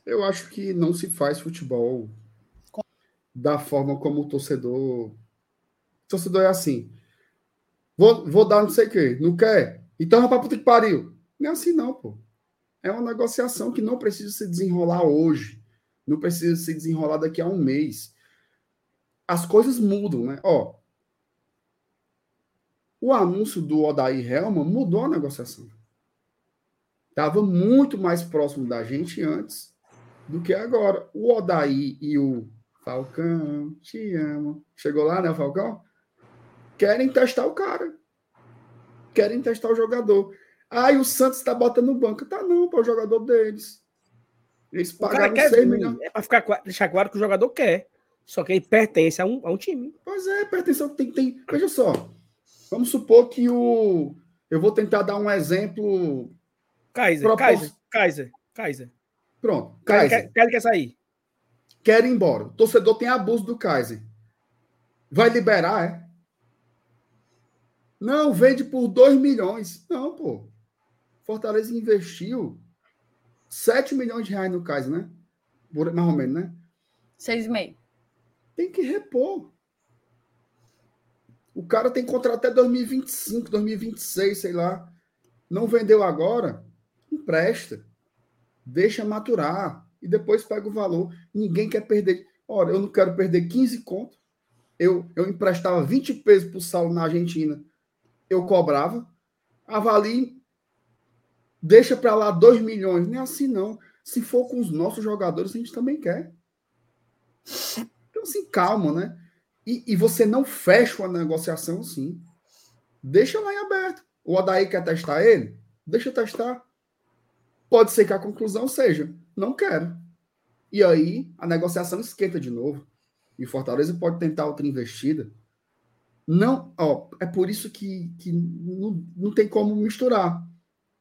Eu acho que não se faz futebol da forma como o torcedor. O torcedor é assim. Vou, vou dar não sei o quê. Não quer? Então vai pra puta que pariu. Não é assim, não, pô. É uma negociação que não precisa se desenrolar hoje. Não precisa se desenrolar daqui a um mês. As coisas mudam, né? Ó, o anúncio do Odair Helman mudou a negociação. Estava muito mais próximo da gente antes do que agora. O Odair e o Falcão, te amo. Chegou lá, né, Falcão? Querem testar o cara. Querem testar o jogador. Aí o Santos está botando no banco. Tá não, para o jogador deles. Eles pagaram 6 milhões. É para ficar, deixar claro que o jogador quer. Só que ele pertence a um, a um time. Pois é, pertence a tem, tem. Veja só. Vamos supor que o. Eu vou tentar dar um exemplo. Kaiser. Kaiser, Kaiser, Kaiser. Pronto. Kaiser. Kaiser quer sair. Quer ir embora. O torcedor tem abuso do Kaiser. Vai liberar, é? Não, vende por 2 milhões. Não, pô. Fortaleza investiu 7 milhões de reais no caso, né? Mais ou menos, né? 6,5. Tem que repor. O cara tem contrato até 2025, 2026, sei lá. Não vendeu agora? Empresta. Deixa maturar. E depois pega o valor. Ninguém quer perder. Ora, eu não quero perder 15 conto. Eu, eu emprestava 20 pesos para o Saulo na Argentina. Eu cobrava. Avalie, deixa para lá 2 milhões. Nem é assim, não. Se for com os nossos jogadores, a gente também quer. Então, assim, calma, né? E, e você não fecha uma negociação assim. Deixa lá em aberto. O Odaí quer testar ele? Deixa testar. Pode ser que a conclusão seja: não quero. E aí a negociação esquenta de novo. E Fortaleza pode tentar outra investida. Não, ó, é por isso que, que não, não tem como misturar.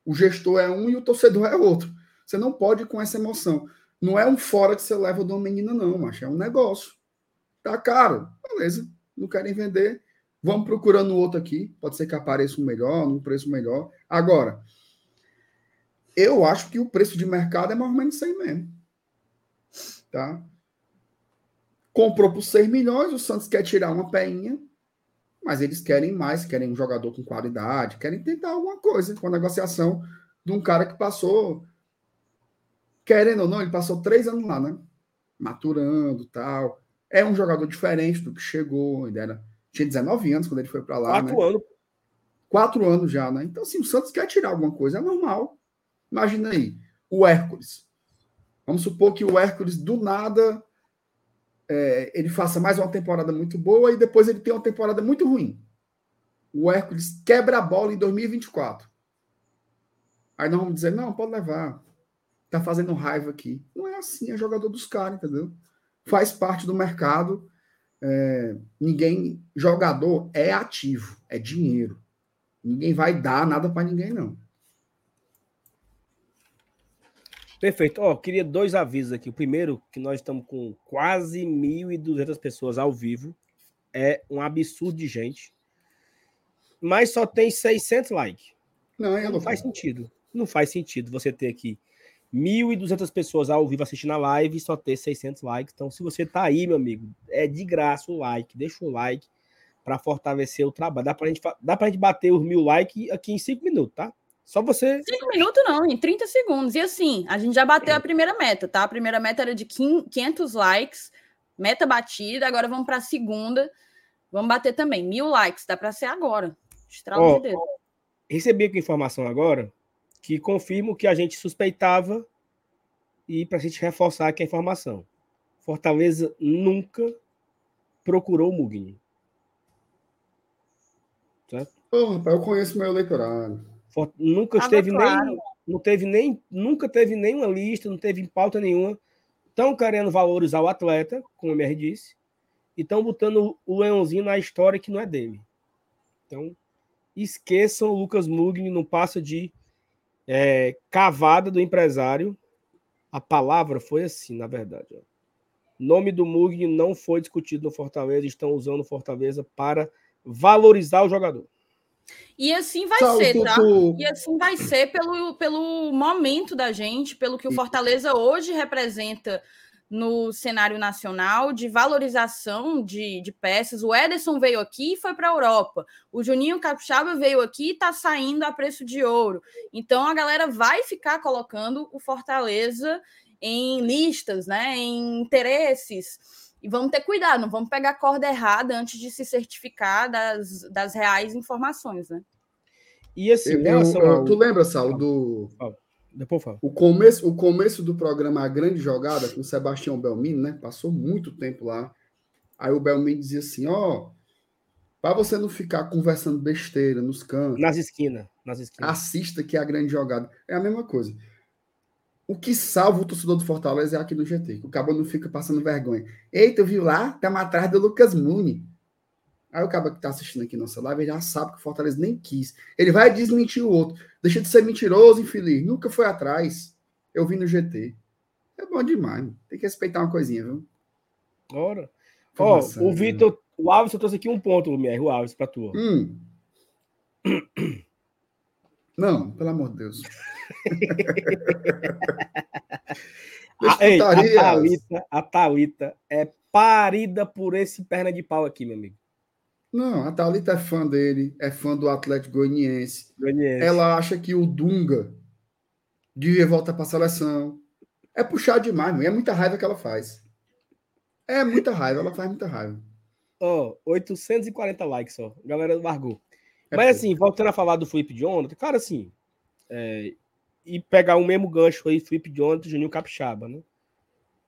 O gestor é um e o torcedor é outro. Você não pode ir com essa emoção. Não é um fora que você leva de uma menina, não, mas é um negócio. Tá caro. Beleza. Não querem vender. Vamos procurando outro aqui. Pode ser que apareça um melhor, num preço melhor. Agora, eu acho que o preço de mercado é mais ou menos isso aí mesmo. Tá? Comprou por 6 milhões, o Santos quer tirar uma peinha, mas eles querem mais, querem um jogador com qualidade, querem tentar alguma coisa com a negociação de um cara que passou, querendo ou não, ele passou três anos lá, né? Maturando tal. É um jogador diferente do que chegou, ele era, tinha 19 anos quando ele foi para lá. Quatro né? anos. Quatro anos já, né? Então, assim, o Santos quer tirar alguma coisa, é normal. Imagina aí, o Hércules. Vamos supor que o Hércules, do nada, é, ele faça mais uma temporada muito boa e depois ele tem uma temporada muito ruim. O Hércules quebra a bola em 2024. Aí nós vamos dizer, não, pode levar. Tá fazendo raiva aqui. Não é assim, é jogador dos caras, entendeu? Faz parte do mercado. É, ninguém, jogador é ativo, é dinheiro. Ninguém vai dar nada para ninguém, não. Perfeito. Ó, queria dois avisos aqui. O primeiro, que nós estamos com quase 1.200 pessoas ao vivo. É um absurdo de gente. Mas só tem 600 likes. Não, é não faz sentido. Não faz sentido você ter aqui 1.200 pessoas ao vivo assistindo a live e só ter 600 likes. Então, se você tá aí, meu amigo, é de graça o like. Deixa o like para fortalecer o trabalho. Dá para gente, dá pra gente bater os mil likes aqui em 5 minutos, tá? Só você. Cinco minutos não, em 30 segundos. E assim, a gente já bateu a primeira meta, tá? A primeira meta era de 500 likes, meta batida. Agora vamos para a segunda. Vamos bater também mil likes. Dá para ser agora. Estralo de dedo. Recebi aqui informação agora que confirma o que a gente suspeitava e para a gente reforçar aqui a informação. Fortaleza nunca procurou o Mugni. Certo? Oh, rapaz, eu conheço meu eleitorado. Nunca esteve claro. nem. Não teve nem. Nunca teve nenhuma lista, não teve pauta nenhuma. Estão querendo valorizar o atleta, como o MR disse, e estão botando o Leãozinho na história que não é dele. Então, esqueçam o Lucas Mugni, não passa de é, cavada do empresário. A palavra foi assim, na verdade. Ó. Nome do Mugni não foi discutido no Fortaleza, estão usando o Fortaleza para valorizar o jogador. E assim vai ser, tá? E assim vai ser pelo, pelo momento da gente, pelo que o Fortaleza hoje representa no cenário nacional de valorização de, de peças. O Ederson veio aqui e foi para a Europa. O Juninho Capixaba veio aqui e está saindo a preço de ouro. Então a galera vai ficar colocando o Fortaleza em listas, né, em interesses. E vamos ter cuidado, não vamos pegar a corda errada antes de se certificar das, das reais informações, né? E assim, eu, eu, tu lembra, Saulo, do. Depois fala. O começo, o começo do programa A Grande Jogada, com o Sebastião Belmino, né? Passou muito tempo lá. Aí o Belmino dizia assim: ó, oh, para você não ficar conversando besteira nos cantos. Nas esquinas. Nas esquinas. Assista que é a grande jogada. É a mesma coisa. O que salva o torcedor do Fortaleza é aqui no GT. O cabo não fica passando vergonha. Eita, viu lá? Estamos atrás do Lucas Muni. Aí o cabo que está assistindo aqui nossa live já sabe que o Fortaleza nem quis. Ele vai desmentir o outro. Deixa de ser mentiroso, infeliz. Nunca foi atrás. Eu vim no GT. É bom demais. Tem que respeitar uma coisinha, viu? Ora. Ó, oh, o Vitor, o Alves, eu trouxe aqui um ponto, MR, o Alves, para tu. Hum. Não, pelo amor de Deus. a, ei, a, Thalita, a Thalita é parida por esse perna de pau aqui, meu amigo. Não, a Thalita é fã dele, é fã do Atlético Goianiense. Goianiense. Ela acha que o Dunga devia voltar para a seleção. É puxar demais, é muita raiva que ela faz. É muita raiva, ela faz muita raiva. Ó, oh, 840 likes. A galera largou. É Mas assim, voltando a falar do Felipe Jonathan, cara, assim. É, e pegar o mesmo gancho aí, Felipe Jonathan e Juninho Capixaba, né?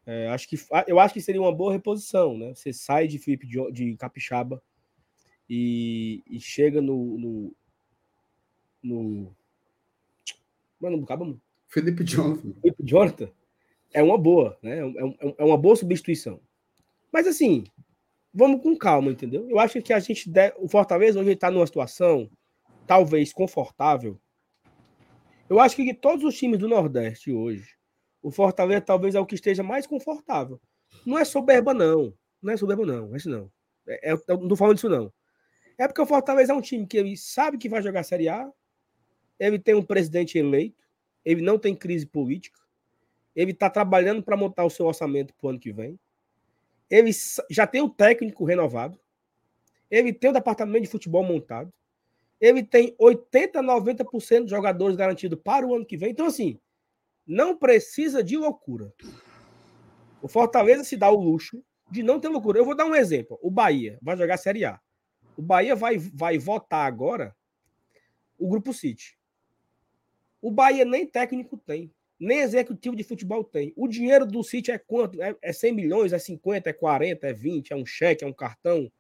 É, acho que, eu acho que seria uma boa reposição, né? Você sai de Felipe de, de Capixaba e, e chega no, no, no Mano, do Cabo. Felipe Jonathan. Felipe Jonathan é uma boa, né? É, é, é uma boa substituição. Mas assim, vamos com calma, entendeu? Eu acho que a gente o Fortaleza hoje está numa situação talvez confortável. Eu acho que de todos os times do Nordeste hoje, o Fortaleza talvez é o que esteja mais confortável. Não é soberba não, não é soberba não, isso não. É, é, não tô falando disso não. É porque o Fortaleza é um time que ele sabe que vai jogar Série A, ele tem um presidente eleito, ele não tem crise política, ele está trabalhando para montar o seu orçamento para o ano que vem, ele já tem o técnico renovado, ele tem o departamento de futebol montado, ele tem 80, 90% de jogadores garantidos para o ano que vem. Então, assim, não precisa de loucura. O Fortaleza se dá o luxo de não ter loucura. Eu vou dar um exemplo. O Bahia vai jogar Série A. O Bahia vai, vai votar agora o Grupo City. O Bahia nem técnico tem, nem executivo de futebol tem. O dinheiro do City é quanto? É, é 100 milhões, é 50, é 40, é 20, é um cheque, é um cartão.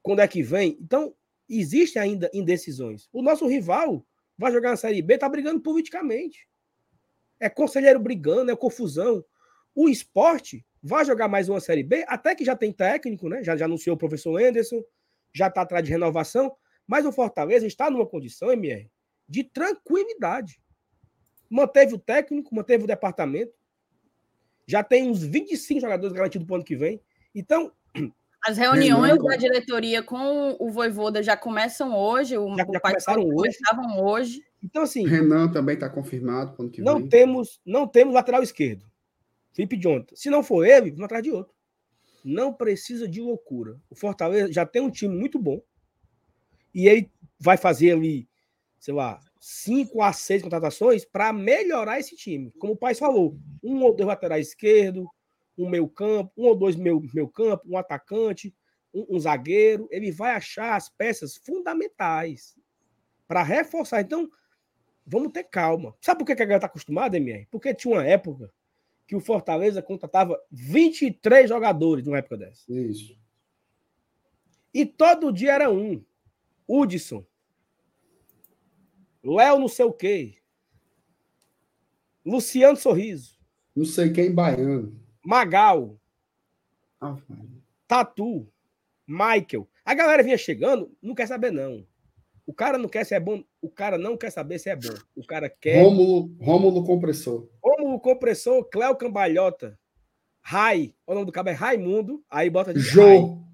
Quando é que vem? Então, existe ainda indecisões. O nosso rival vai jogar na Série B, tá brigando politicamente. É conselheiro brigando, é confusão. O esporte vai jogar mais uma Série B, até que já tem técnico, né? Já, já anunciou o professor Anderson, já está atrás de renovação, mas o Fortaleza está numa condição, MR, de tranquilidade. Manteve o técnico, manteve o departamento. Já tem uns 25 jogadores garantidos para o ano que vem. Então. As reuniões da diretoria com o Voivoda já começam hoje. O, já, já começaram hoje. Começavam hoje. Então, assim. Renan também está confirmado não vem. Temos, não temos lateral esquerdo. Felipe Jonathan. Se não for ele, vamos atrás de outro. Não precisa de loucura. O Fortaleza já tem um time muito bom. E ele vai fazer ali sei lá, cinco a seis contratações para melhorar esse time. Como o pai falou, um ou dois laterais esquerdo, um meio campo, um ou dois meio, meio campo, um atacante, um, um zagueiro. Ele vai achar as peças fundamentais para reforçar. Então, vamos ter calma. Sabe por que a galera está acostumada, MR? Porque tinha uma época que o Fortaleza contratava 23 jogadores numa época dessa. Isso. E todo dia era um. Hudson, Léo não sei o quê. Luciano Sorriso. Não sei quem baiano. Magal. Ah, Tatu. Michael. A galera vinha chegando, não quer saber, não. O cara não quer se é bom. O cara não quer saber se é bom. O cara quer. Rômulo, Rômulo Compressor. Rômulo Compressor, Cléo Cambalhota. Rai. O nome do cara é Raimundo. Aí bota de Jô. Rai.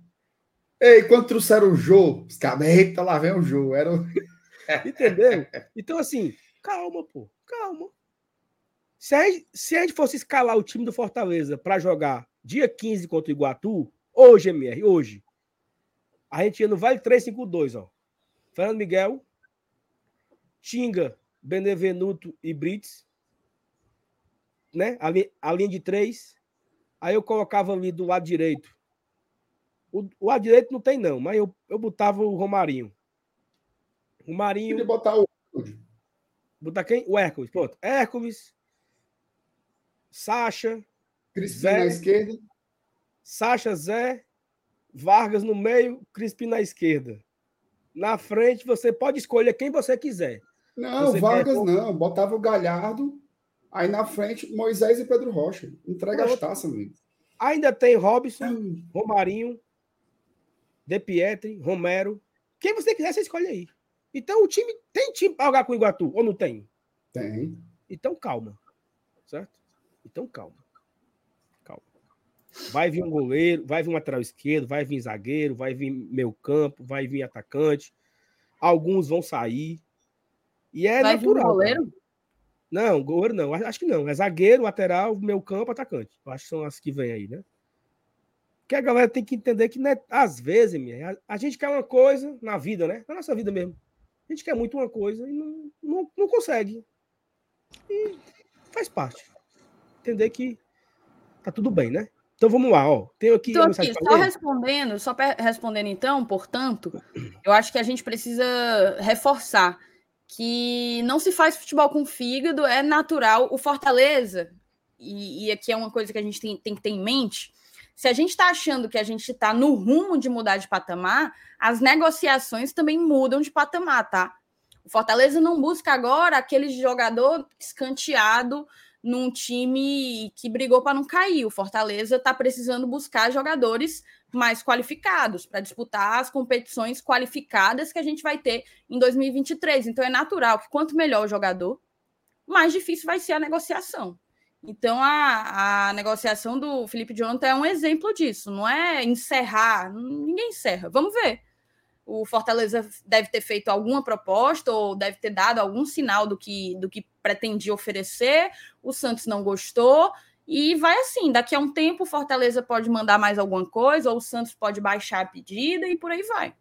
Ei, quando trouxeram o Jô, os caras, eita, lá vem o Jô. Era o. Entendeu? Então, assim, calma, pô, calma. Se a, gente, se a gente fosse escalar o time do Fortaleza para jogar dia 15 contra o Iguatu, hoje, MR, hoje, a gente ia no Vale 352, ó. Fernando Miguel, Tinga, Benevenuto e Brits, né? A, a linha de três. Aí eu colocava ali do lado direito. O, o lado direito não tem, não, mas eu, eu botava o Romarinho. O Marinho. Ele botar o. Botar quem? O Hércules. Pronto. Hércules. Sacha. Crispim na esquerda. Sacha, Zé. Vargas no meio. Crispim na esquerda. Na frente, você pode escolher quem você quiser. Não, você Vargas quer... não. Botava o Galhardo. Aí na frente, Moisés e Pedro Rocha. Entrega as taças, amigo. Ainda tem Robson, Romarinho, De Pietri, Romero. Quem você quiser, você escolhe aí. Então o time tem time para jogar com o Iguatu, ou não tem? Tem. Então calma. Certo? Então calma. Calma. Vai vir um goleiro, vai vir um lateral esquerdo, vai vir zagueiro, vai vir meio campo, vai vir atacante. Alguns vão sair. E é vai natural. Vir um goleiro? Não, goleiro não. Acho que não. É zagueiro, lateral, meio campo, atacante. Acho que são as que vêm aí, né? Que a galera tem que entender que, né, às vezes, minha, a gente quer uma coisa na vida, né? Na nossa vida mesmo. A gente quer muito uma coisa e não, não, não consegue. E faz parte. Entender que tá tudo bem, né? Então vamos lá, ó. Tenho aqui, Tô aqui só respondendo, só respondendo então, portanto, eu acho que a gente precisa reforçar que não se faz futebol com fígado, é natural. O Fortaleza, e, e aqui é uma coisa que a gente tem, tem que ter em mente, se a gente está achando que a gente está no rumo de mudar de patamar, as negociações também mudam de patamar, tá? O Fortaleza não busca agora aquele jogador escanteado num time que brigou para não cair. O Fortaleza está precisando buscar jogadores mais qualificados para disputar as competições qualificadas que a gente vai ter em 2023. Então é natural que quanto melhor o jogador, mais difícil vai ser a negociação. Então a, a negociação do Felipe Jonathan é um exemplo disso. Não é encerrar, ninguém encerra. Vamos ver o Fortaleza deve ter feito alguma proposta ou deve ter dado algum sinal do que, do que pretendia oferecer. O Santos não gostou. E vai assim, daqui a um tempo o Fortaleza pode mandar mais alguma coisa, ou o Santos pode baixar a pedida e por aí vai.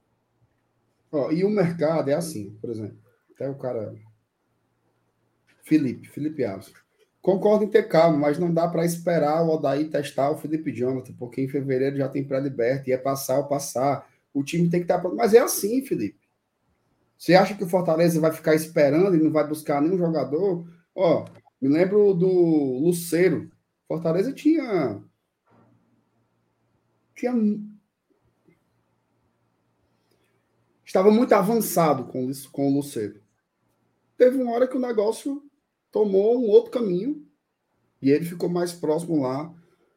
E o mercado é assim, por exemplo, até o cara. Felipe, Felipe Alves. Concordo em ter calma, mas não dá para esperar o Odaí testar o Felipe Jonathan, porque em fevereiro já tem pré-liberto, e é passar ou passar o time tem que estar pronto. Mas é assim, Felipe. Você acha que o Fortaleza vai ficar esperando e não vai buscar nenhum jogador? Ó, me lembro do Luceiro. Fortaleza tinha. Tinha. Estava muito avançado com, com o Luceiro. Teve uma hora que o negócio tomou um outro caminho e ele ficou mais próximo lá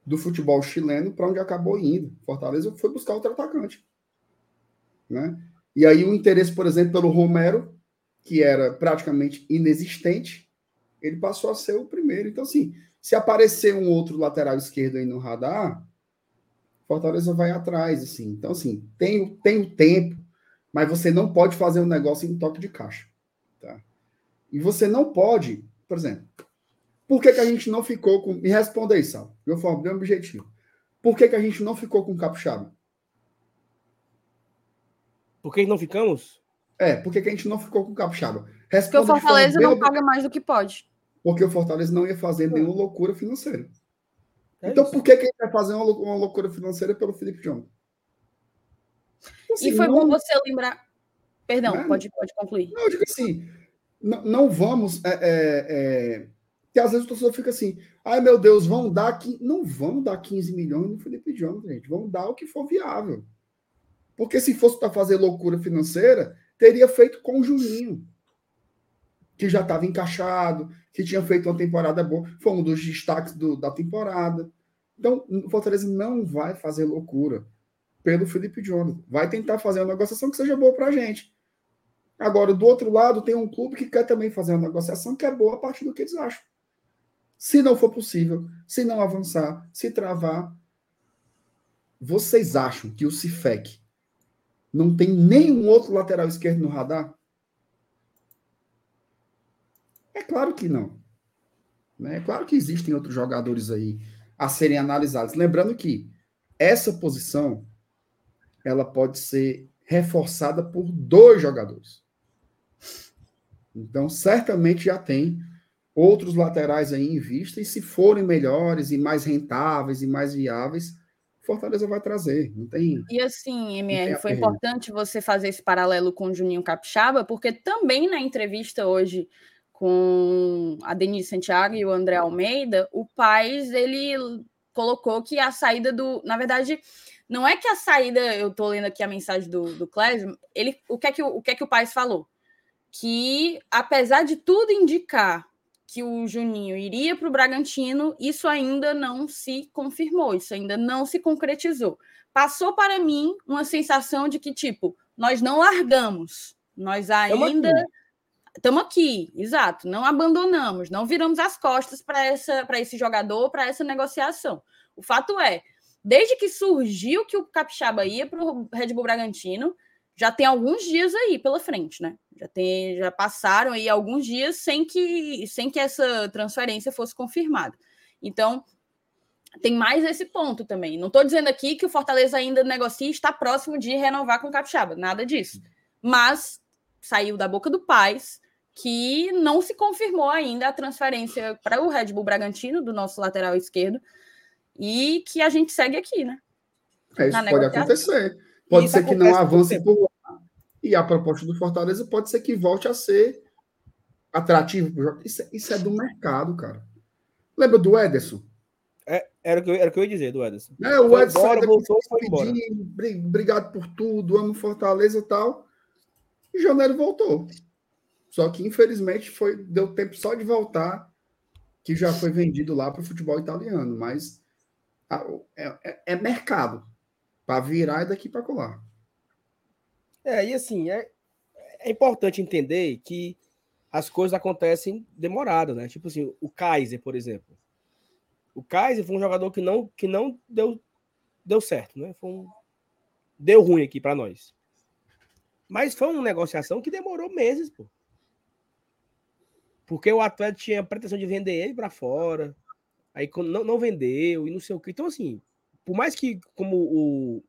do futebol chileno para onde acabou indo. Fortaleza foi buscar outro atacante. Né? E aí o interesse, por exemplo, pelo Romero, que era praticamente inexistente, ele passou a ser o primeiro. Então, assim, se aparecer um outro lateral esquerdo aí no radar, Fortaleza vai atrás, assim. Então, assim, tem, tem o tempo, mas você não pode fazer um negócio em toque de caixa. Tá? E você não pode, por exemplo, por que, que a gente não ficou com. Me responda aí, Sal, de uma forma bem objetiva. Por que, que a gente não ficou com o Capixaba? Por que não ficamos? É, por que a gente não ficou com o Capixaba? Responde porque o Fortaleza não paga mais do que pode. Porque o Fortaleza não ia fazer nenhuma loucura financeira. É então, isso. por que, que a gente vai fazer uma, uma loucura financeira pelo Felipe João? Assim, e foi não... bom você lembrar. Perdão, é, pode, pode concluir. Não, eu digo assim: não, não vamos. É, é, é, que às vezes o torcedor fica assim: ai meu Deus, vão dar. aqui. Não vão dar 15 milhões no Felipe João, gente. Vão dar o que for viável. Porque se fosse para fazer loucura financeira, teria feito com o Juninho, que já estava encaixado, que tinha feito uma temporada boa, foi um dos destaques do, da temporada. Então, o Fortaleza não vai fazer loucura pelo Felipe Jonathan. Vai tentar fazer uma negociação que seja boa para a gente. Agora, do outro lado, tem um clube que quer também fazer uma negociação que é boa a partir do que eles acham. Se não for possível, se não avançar, se travar, vocês acham que o CIFEC não tem nenhum outro lateral esquerdo no radar? É claro que não. Né? É claro que existem outros jogadores aí a serem analisados. Lembrando que essa posição ela pode ser reforçada por dois jogadores. Então, certamente já tem outros laterais aí em vista, e se forem melhores e mais rentáveis e mais viáveis, Fortaleza vai trazer. Não tem. E assim, MR, foi importante você fazer esse paralelo com o Juninho Capixaba, porque também na entrevista hoje com a Denise Santiago e o André Almeida, o Paz ele colocou que a saída do. Na verdade, não é que a saída. Eu estou lendo aqui a mensagem do, do Clésio, ele, o, que é que, o que é que o Paz falou? Que apesar de tudo indicar que o Juninho iria para o Bragantino, isso ainda não se confirmou, isso ainda não se concretizou. Passou para mim uma sensação de que, tipo, nós não largamos, nós ainda estamos aqui. aqui, exato, não abandonamos, não viramos as costas para esse jogador, para essa negociação. O fato é, desde que surgiu que o Capixaba ia para o Red Bull Bragantino, já tem alguns dias aí pela frente, né? Já, tem, já passaram aí alguns dias sem que, sem que essa transferência fosse confirmada. Então, tem mais esse ponto também. Não estou dizendo aqui que o Fortaleza ainda negocia e está próximo de renovar com o Capixaba, nada disso. Mas saiu da boca do Paz que não se confirmou ainda a transferência para o Red Bull Bragantino, do nosso lateral esquerdo. e que a gente segue aqui, né? É, isso pode acontecer. Pode isso ser que não avance por. E a proposta do Fortaleza pode ser que volte a ser atrativo. Isso, é, isso é do mercado, cara. Lembra do Ederson? É, era, o que eu, era o que eu ia dizer do Ederson. É, o Ederson embora, voltou, foi embora. Obrigado por tudo, amo Fortaleza e tal. E janeiro voltou. Só que, infelizmente, foi, deu tempo só de voltar, que já foi vendido lá para o futebol italiano. Mas é, é, é mercado. Para virar e daqui para colar. É, e assim, é, é importante entender que as coisas acontecem demorado, né? Tipo assim, o Kaiser, por exemplo. O Kaiser foi um jogador que não, que não deu, deu certo, né? Foi um, deu ruim aqui para nós. Mas foi uma negociação que demorou meses, pô. Porque o atleta tinha a pretensão de vender ele para fora, aí não, não vendeu e não sei o que. Então, assim, por mais que, como o,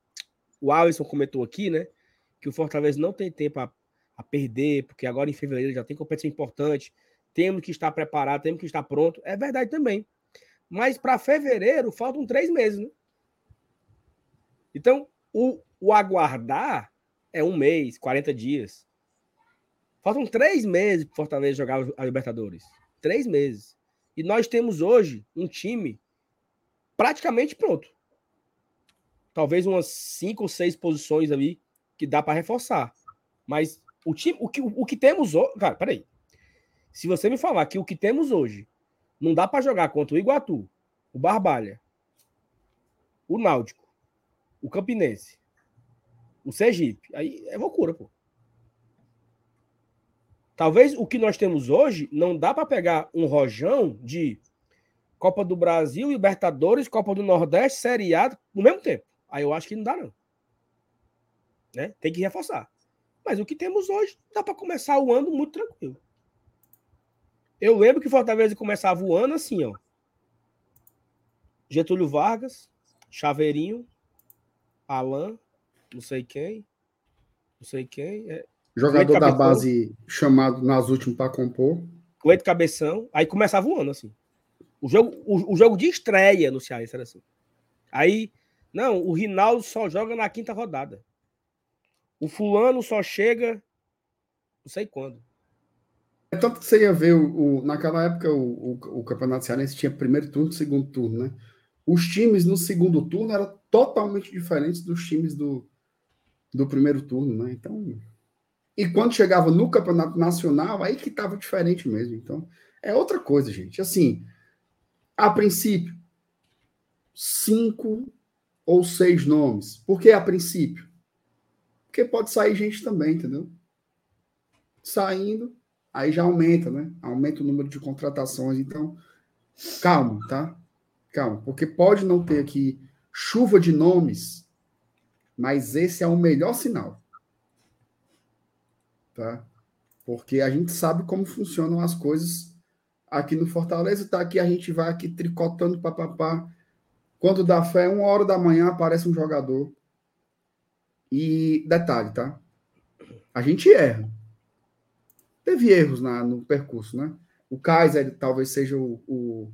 o Alisson comentou aqui, né? Que o Fortaleza não tem tempo a, a perder, porque agora em fevereiro já tem competição importante, temos que estar preparado, temos que estar pronto. É verdade também. Mas para fevereiro faltam três meses, né? Então, o, o aguardar é um mês, 40 dias. Faltam três meses para Fortaleza jogar a Libertadores. Três meses. E nós temos hoje um time praticamente pronto. Talvez umas cinco ou seis posições ali que dá para reforçar. Mas o, time, o, que, o que temos hoje. Cara, peraí. Se você me falar que o que temos hoje não dá para jogar contra o Iguatu, o Barbalha, o Náutico, o Campinense, o Sergipe, aí é loucura, pô. Talvez o que nós temos hoje não dá para pegar um rojão de Copa do Brasil, Libertadores, Copa do Nordeste, Série A no mesmo tempo. Aí eu acho que não dá, não. Né? Tem que reforçar. Mas o que temos hoje dá para começar o ano muito tranquilo. Eu lembro que Fortaleza começava o ano assim, ó. Getúlio Vargas, Chaveirinho, Alain, não sei quem, não sei quem. É, Jogador da base chamado nas últimas para compor. Cleito Cabeção. Aí começava o ano, assim. O jogo, o, o jogo de estreia no Ceará era assim. Aí, não, o Rinaldo só joga na quinta rodada. O fulano só chega não sei quando. É tanto que você ia ver, o, o naquela época, o, o, o, Campeonato Cearense tinha primeiro turno e segundo turno, né? Os times no segundo turno eram totalmente diferentes dos times do, do primeiro turno, né? Então, e quando chegava no campeonato nacional, aí que estava diferente mesmo. Então, é outra coisa, gente. Assim, a princípio, cinco ou seis nomes. Por que a princípio? Porque pode sair gente também, entendeu? Saindo, aí já aumenta, né? Aumenta o número de contratações. Então, calma, tá? Calma, porque pode não ter aqui chuva de nomes, mas esse é o melhor sinal tá? Porque a gente sabe como funcionam as coisas aqui no Fortaleza, tá? Aqui a gente vai aqui tricotando papapá. Quando dá fé, uma hora da manhã aparece um jogador. E detalhe, tá? A gente erra. Teve erros na, no percurso, né? O Kaiser talvez seja o, o,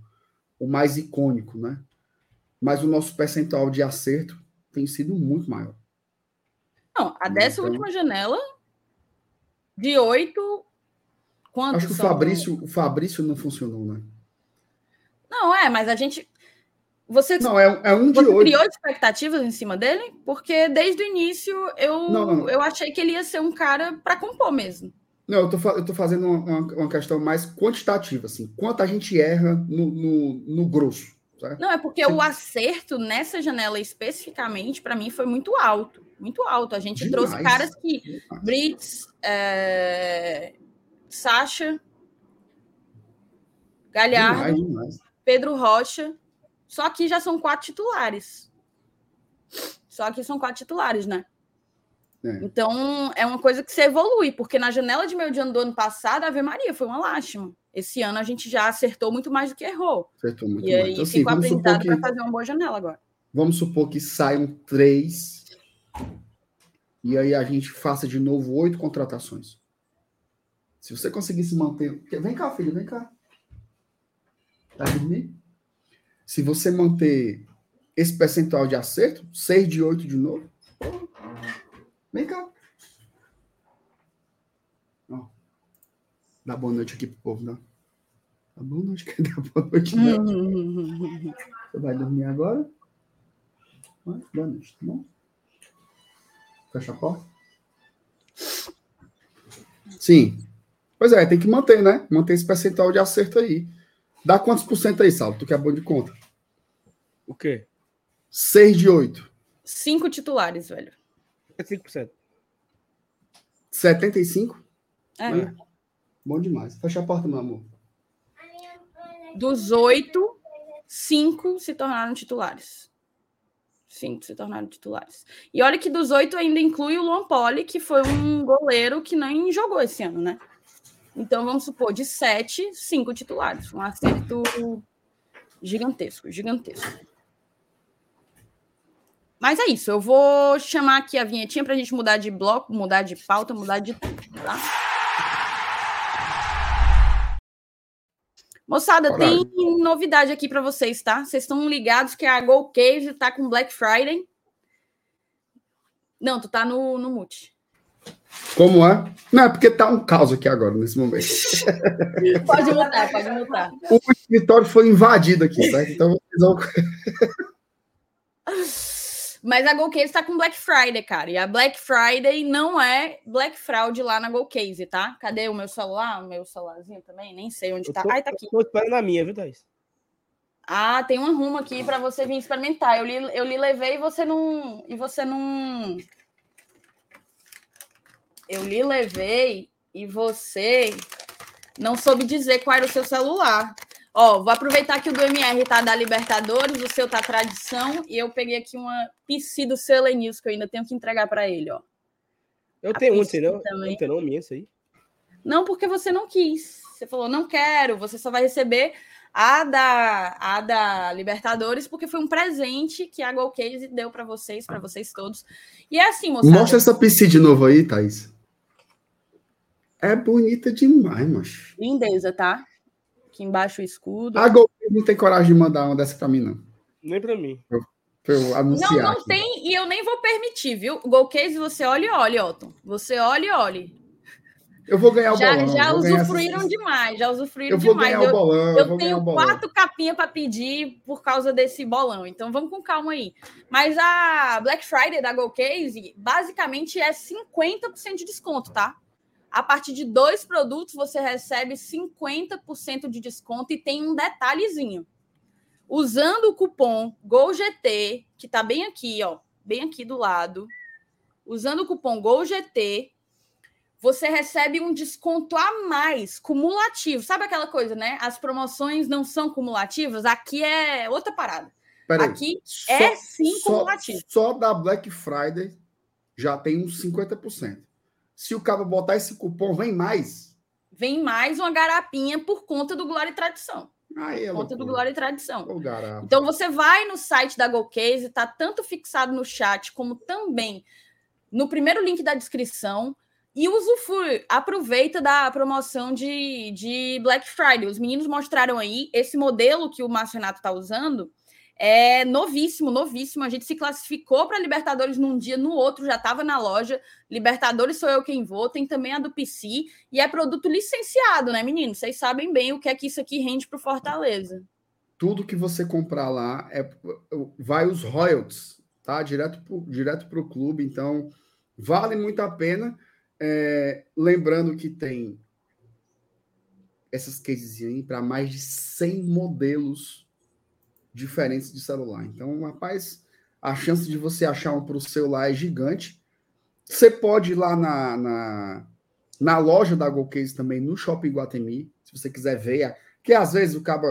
o mais icônico, né? Mas o nosso percentual de acerto tem sido muito maior. Não, a dessa então, última janela de oito. Quantos Acho que o Fabrício, o Fabrício não funcionou, né? Não, é, mas a gente. Você, não, é, é um de você criou expectativas em cima dele? Porque desde o início eu, não, não. eu achei que ele ia ser um cara para compor mesmo. Não, eu tô, eu tô fazendo uma, uma, questão mais quantitativa, assim. Quanto a gente erra no, no, no grosso. Certo? Não, é porque Você... o acerto nessa janela especificamente, para mim, foi muito alto. Muito alto. A gente Demais. trouxe caras que. Demais. Brits, é... Sacha, Galhardo, demais. Pedro Rocha. Só que já são quatro titulares. Só que são quatro titulares, né? É. Então, é uma coisa que você evolui, porque na janela de meio de ano do ano passado, a Ave Maria foi uma lástima. Esse ano a gente já acertou muito mais do que errou. Acertou muito e mais. aí então, assim, ficou aprendizado para fazer uma boa janela agora. Vamos supor que saiam três e aí a gente faça de novo oito contratações. Se você conseguisse manter. Vem cá, filho, vem cá. Tá dormindo? Se você manter esse percentual de acerto, 6 de 8 de novo. Vem cá. Ó. Dá boa noite aqui pro povo, não. Dá boa noite, dá boa noite. Não. Você vai dormir agora? Boa noite, tá bom? Fecha a porta. Sim. Pois é, tem que manter, né? Manter esse percentual de acerto aí. Dá quantos por cento aí, Saulo? Tu que é bom de conta. O quê? 6 de 8. Cinco titulares, velho. É 5%. 75? É. É. Bom demais. Fecha a porta, meu amor. Dos oito, cinco se tornaram titulares. Cinco se tornaram titulares. E olha que dos oito ainda inclui o Luan Poli, que foi um goleiro que nem jogou esse ano, né? Então vamos supor, de sete, cinco titulares. Um acerto gigantesco, gigantesco. Mas é isso, eu vou chamar aqui a vinhetinha para a gente mudar de bloco, mudar de pauta, mudar de tudo, tá? Moçada, Coragem. tem novidade aqui para vocês, tá? Vocês estão ligados que a Go Cave tá com Black Friday. Não, tu tá no, no mute. Como é? Não, é porque tá um caos aqui agora, nesse momento. Pode mutar, pode mutar. O escritório foi invadido aqui, tá? Então vocês vão. Mas a GoCase está com Black Friday, cara. E a Black Friday não é Black Fraud lá na GoCase, tá? Cadê o meu celular? O meu celularzinho também? Nem sei onde tá. tô, Ai, tá aqui. eu tô esperando a minha, viu, Thaís? Ah, tem um rumo aqui para você vir experimentar. Eu lhe, eu lhe levei e você não. E você não. Eu lhe levei e você não soube dizer qual era o seu celular. Ó, vou aproveitar que o do MR tá da Libertadores, o seu tá tradição, e eu peguei aqui uma PC do seu News que eu ainda tenho que entregar para ele, ó. Eu A tenho um, também. Não tem não, minha, isso aí. Não, porque você não quis. Você falou, não quero. Você só vai receber a da, a da Libertadores, porque foi um presente que a Golcase deu para vocês, para vocês todos. E é assim, moçada. Mostra essa PC de novo aí, Thaís. É bonita demais, macho. Lindeza, tá? Aqui embaixo o escudo. A Gol não tem coragem de mandar uma dessa pra mim, não. Nem pra mim. Pra eu anunciar. não, não aqui. tem, e eu nem vou permitir, viu? Golcase, você olha e olha, Otton. Você olha e olha. Eu vou ganhar o Já, bolão. já eu usufruíram essa- demais, já usufruíram Eu vou demais. ganhar o Eu- bolão. Eu, Eu tenho o bolão. quatro capinhas para pedir por causa desse bolão, então vamos com calma aí. Mas a Black Friday da GoCase basicamente é 50% de desconto, tá? A partir de dois produtos você recebe 50% de desconto e tem um detalhezinho. Usando o cupom GOLGT, que tá bem aqui, ó, bem aqui do lado. Usando o cupom GOLGT, você recebe um desconto a mais, cumulativo. Sabe aquela coisa, né? As promoções não são cumulativas, aqui é outra parada. Peraí. Aqui Só- é sim só, cumulativo. só da Black Friday já tem uns 50%. Se o cara botar esse cupom, vem mais. Vem mais uma garapinha por conta do Glória e Tradição. Aí é Por conta do. Glória e Tradição. Então você vai no site da GoCase, tá tanto fixado no chat como também no primeiro link da descrição e usufrui, aproveita da promoção de, de Black Friday. Os meninos mostraram aí esse modelo que o Márcio Renato está usando. É novíssimo, novíssimo. A gente se classificou para Libertadores num dia, no outro já estava na loja. Libertadores sou eu quem vou. Tem também a do PC e é produto licenciado, né, meninos? Vocês sabem bem o que é que isso aqui rende para Fortaleza. Tudo que você comprar lá é vai os royalties, tá? Direto pro, direto pro clube. Então, vale muito a pena. É, lembrando que tem essas cases aí para mais de 100 modelos diferentes de celular. Então, rapaz, a chance de você achar um para o celular é gigante. Você pode ir lá na, na, na loja da GoCase também, no Shopping Guatemi, se você quiser ver. Que às vezes o cabo,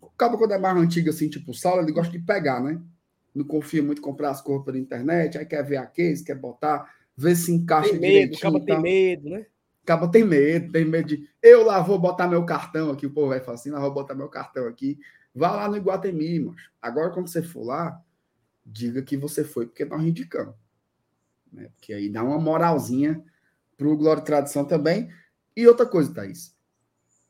o cabo quando é mais antigo, assim, tipo o Saulo, ele gosta de pegar, né? Não confia muito em comprar as coisas pela internet, aí quer ver a case, quer botar, ver se encaixa Tem medo, direitinho. acaba e tem medo, né? Acaba tem medo, tem medo de. Eu lá vou botar meu cartão aqui, o povo vai falar assim, lá vou botar meu cartão aqui. Vá lá no Iguatemi, macho. Agora, quando você for lá, diga que você foi porque nós indicamos. Né? Porque aí dá uma moralzinha pro Glória e Tradição também. E outra coisa, Thaís.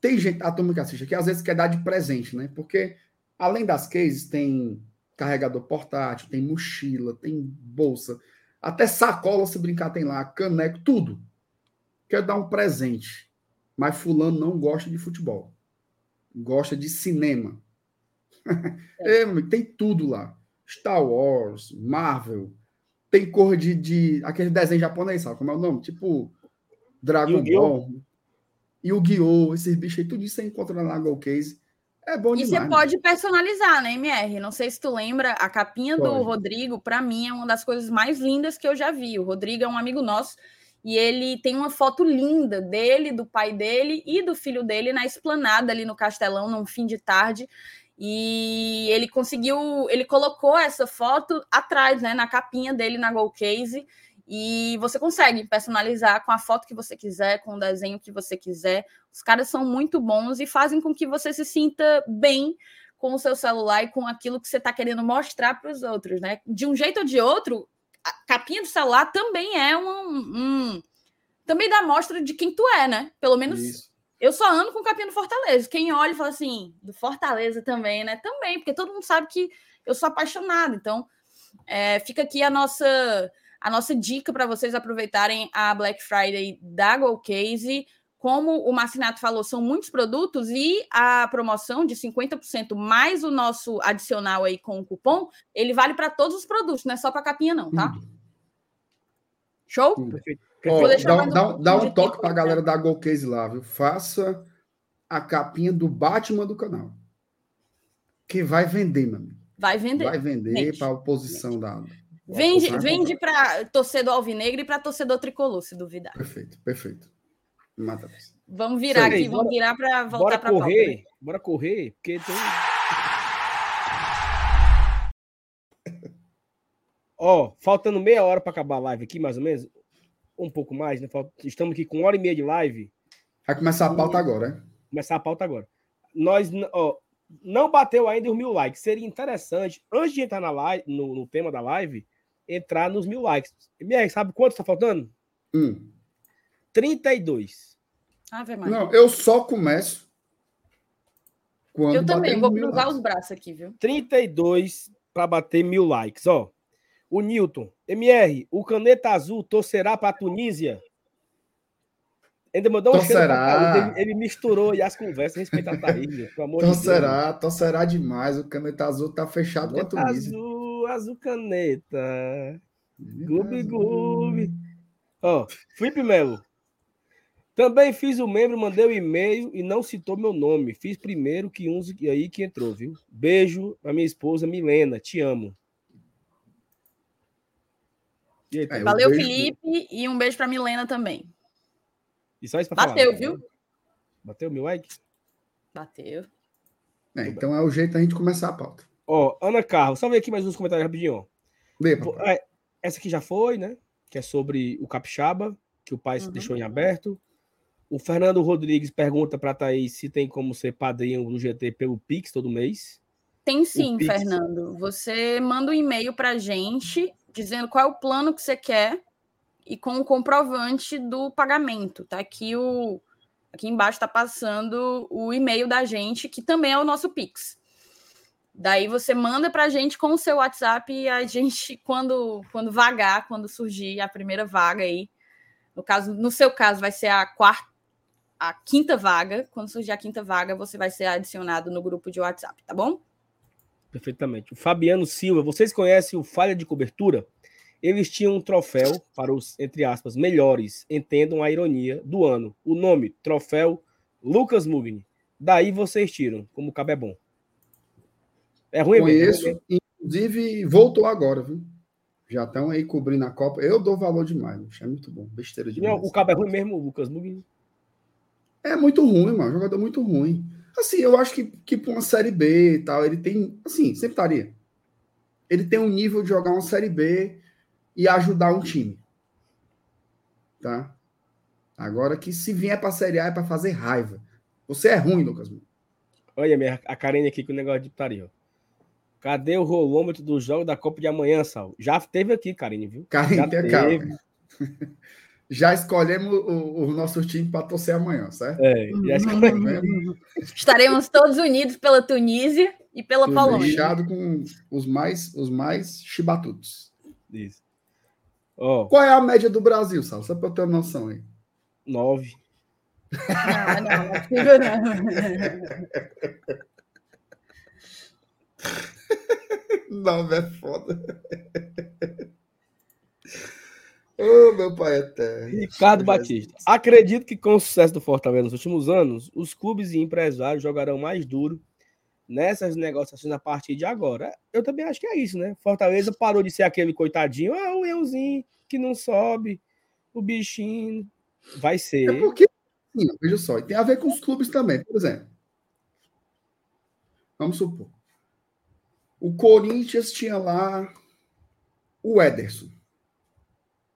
Tem gente, a turma que assiste aqui, às vezes quer dar de presente, né? Porque, além das cases, tem carregador portátil, tem mochila, tem bolsa, até sacola se brincar tem lá, caneco, tudo. Quer dar um presente, mas fulano não gosta de futebol, gosta de cinema. É. é, tem tudo lá. Star Wars, Marvel, tem cor de, de aquele desenho japonês, sabe como é o nome? Tipo Dragon Ball, Yu-Gi-Oh! Esses bichos aí, tudo isso você encontra na Go Case. É bom demais. E você pode personalizar, né, MR? Não sei se tu lembra, a capinha pode. do Rodrigo, para mim, é uma das coisas mais lindas que eu já vi. O Rodrigo é um amigo nosso e ele tem uma foto linda dele, do pai dele e do filho dele na esplanada ali no Castelão, num fim de tarde. E ele conseguiu, ele colocou essa foto atrás, né, na capinha dele na Go Case. E você consegue personalizar com a foto que você quiser, com o desenho que você quiser. Os caras são muito bons e fazem com que você se sinta bem com o seu celular e com aquilo que você está querendo mostrar para os outros, né? De um jeito ou de outro, a capinha do celular também é um, um também dá mostra de quem tu é, né? Pelo menos Isso. Eu só ando com capinha do Fortaleza. Quem olha e fala assim, do Fortaleza também, né? Também, porque todo mundo sabe que eu sou apaixonado. Então, é, fica aqui a nossa a nossa dica para vocês aproveitarem a Black Friday da GoCase. Como o Marcinato falou, são muitos produtos e a promoção de 50% mais o nosso adicional aí com o cupom, ele vale para todos os produtos, não é só para capinha não, tá? Show? Perfeito. Oh, dá, dá, dá um toque para a galera da GoCase lá, viu? Faça a capinha do Batman do canal. Que vai vender, mano. Vai vender. Vai vender para a oposição da Vende, vende para torcedor alvinegro e para torcedor tricolor, se duvidar. Perfeito, perfeito. Mata. Vamos virar aqui, bora, vamos virar para voltar para correr. Pauta, né? Bora correr, porque tem. Ó, oh, faltando meia hora para acabar a live aqui, mais ou menos. Um pouco mais, né? Estamos aqui com uma hora e meia de live. Vai começar a pauta agora, né? Começar a pauta agora. Nós, ó, não bateu ainda os mil likes. Seria interessante, antes de entrar na live, no, no tema da live, entrar nos mil likes. MR, sabe quanto está faltando? Hum. 32. Ave Maria. Não, eu só começo quando Eu também, vou cruzar likes. os braços aqui, viu? 32 para bater mil likes, ó. O Newton, MR, o caneta azul torcerá para a Tunísia? Ainda mandou um torcerá. Ele, ele, misturou e as conversas respeito a Taília, pelo amor torcerá, de Deus. Torcerá demais. O caneta azul tá fechado caneta com a Tunísia. Azul azul caneta. Gloob, gloob. Ó, Felipe Melo. Também fiz o membro, mandei o um e-mail e não citou meu nome. Fiz primeiro que uns aí que entrou, viu? Beijo a minha esposa Milena, te amo. Aí, é, Valeu, Felipe, e um beijo para Milena também. E só isso pra Bateu, falar, viu? Bateu meu like? Bateu. É, então é o jeito da gente começar a pauta. Ó, Ana Carlos, só ver aqui mais uns comentários rapidinho. É, essa aqui já foi, né? Que é sobre o Capixaba, que o pai uhum. deixou em aberto. O Fernando Rodrigues pergunta para Thaís se tem como ser padrinho do GT pelo Pix todo mês. Tem sim, Pix... Fernando. Você manda um e-mail para a gente dizendo qual é o plano que você quer e com o comprovante do pagamento. Tá aqui o aqui embaixo está passando o e-mail da gente, que também é o nosso Pix. Daí você manda para a gente com o seu WhatsApp e a gente, quando, quando vagar, quando surgir a primeira vaga aí, no caso, no seu caso, vai ser a quarta, a quinta vaga. Quando surgir a quinta vaga, você vai ser adicionado no grupo de WhatsApp, tá bom? Perfeitamente. O Fabiano Silva, vocês conhecem o Falha de Cobertura? Eles tinham um troféu para os, entre aspas, melhores, entendam a ironia, do ano. O nome, troféu Lucas Mugni. Daí vocês tiram, como cabe é bom. É ruim Conheço, mesmo. inclusive voltou agora, viu? Já estão aí cobrindo a Copa. Eu dou valor demais, é muito bom. Besteira demais. Não, o cabo é ruim mesmo, o Lucas Mugni. É muito ruim, mano. Jogador muito ruim. Assim, eu acho que, que para uma Série B e tal, ele tem. Assim, sempre estaria. Ele tem um nível de jogar uma Série B e ajudar um time. Tá? Agora que se vier para a Série A é para fazer raiva. Você é ruim, Lucas. Olha minha, a Karine aqui com o negócio de putaria. Cadê o rolômetro do jogo da Copa de amanhã, Sal? Já teve aqui, Karine, viu? Karine, Já teve. Calma. Já escolhemos o, o nosso time para torcer amanhã, certo? É, já escolhemos. Estaremos todos unidos pela Tunísia E pela Fui Polônia. Fechado com os mais, os mais chibatutos. Isso. Ó, Qual é a média do Brasil, Sal? Só para eu ter uma noção aí. nove. Não, não, não é possível, não. Nove é foda. Ô, meu pai eterno. Ricardo Batista. Acredito que com o sucesso do Fortaleza nos últimos anos, os clubes e empresários jogarão mais duro nessas negociações a partir de agora. Eu também acho que é isso, né? Fortaleza parou de ser aquele coitadinho, ah, o leãozinho que não sobe, o bichinho. Vai É ser. porque, sim, veja só, e tem a ver com os clubes também. Por exemplo, vamos supor, o Corinthians tinha lá o Ederson,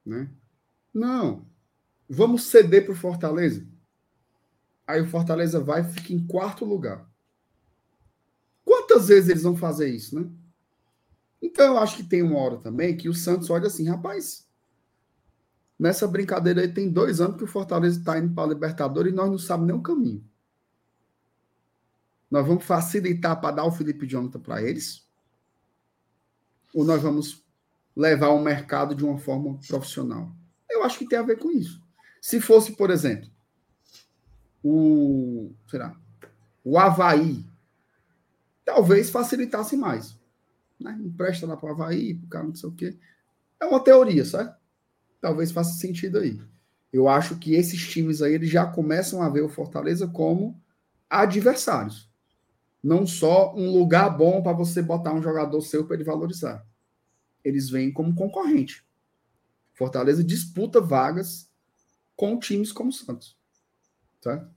né? Não, vamos ceder para o Fortaleza. Aí o Fortaleza vai e fica em quarto lugar. Quantas vezes eles vão fazer isso, né? Então eu acho que tem uma hora também que o Santos olha assim, rapaz, Nessa brincadeira aí tem dois anos que o Fortaleza está indo para a Libertadores e nós não sabemos nem o caminho. Nós vamos facilitar para dar o Felipe Jonathan para eles? Ou nós vamos levar o mercado de uma forma profissional? Eu acho que tem a ver com isso. Se fosse, por exemplo, o, será, o Havaí, talvez facilitasse mais. Né? Empresta lá para o Havaí, para o cara não sei o quê. É uma teoria, certo? talvez faça sentido aí. Eu acho que esses times aí eles já começam a ver o Fortaleza como adversários. Não só um lugar bom para você botar um jogador seu para ele valorizar. Eles vêm como concorrente. Fortaleza disputa vagas com times como o Santos. Tá?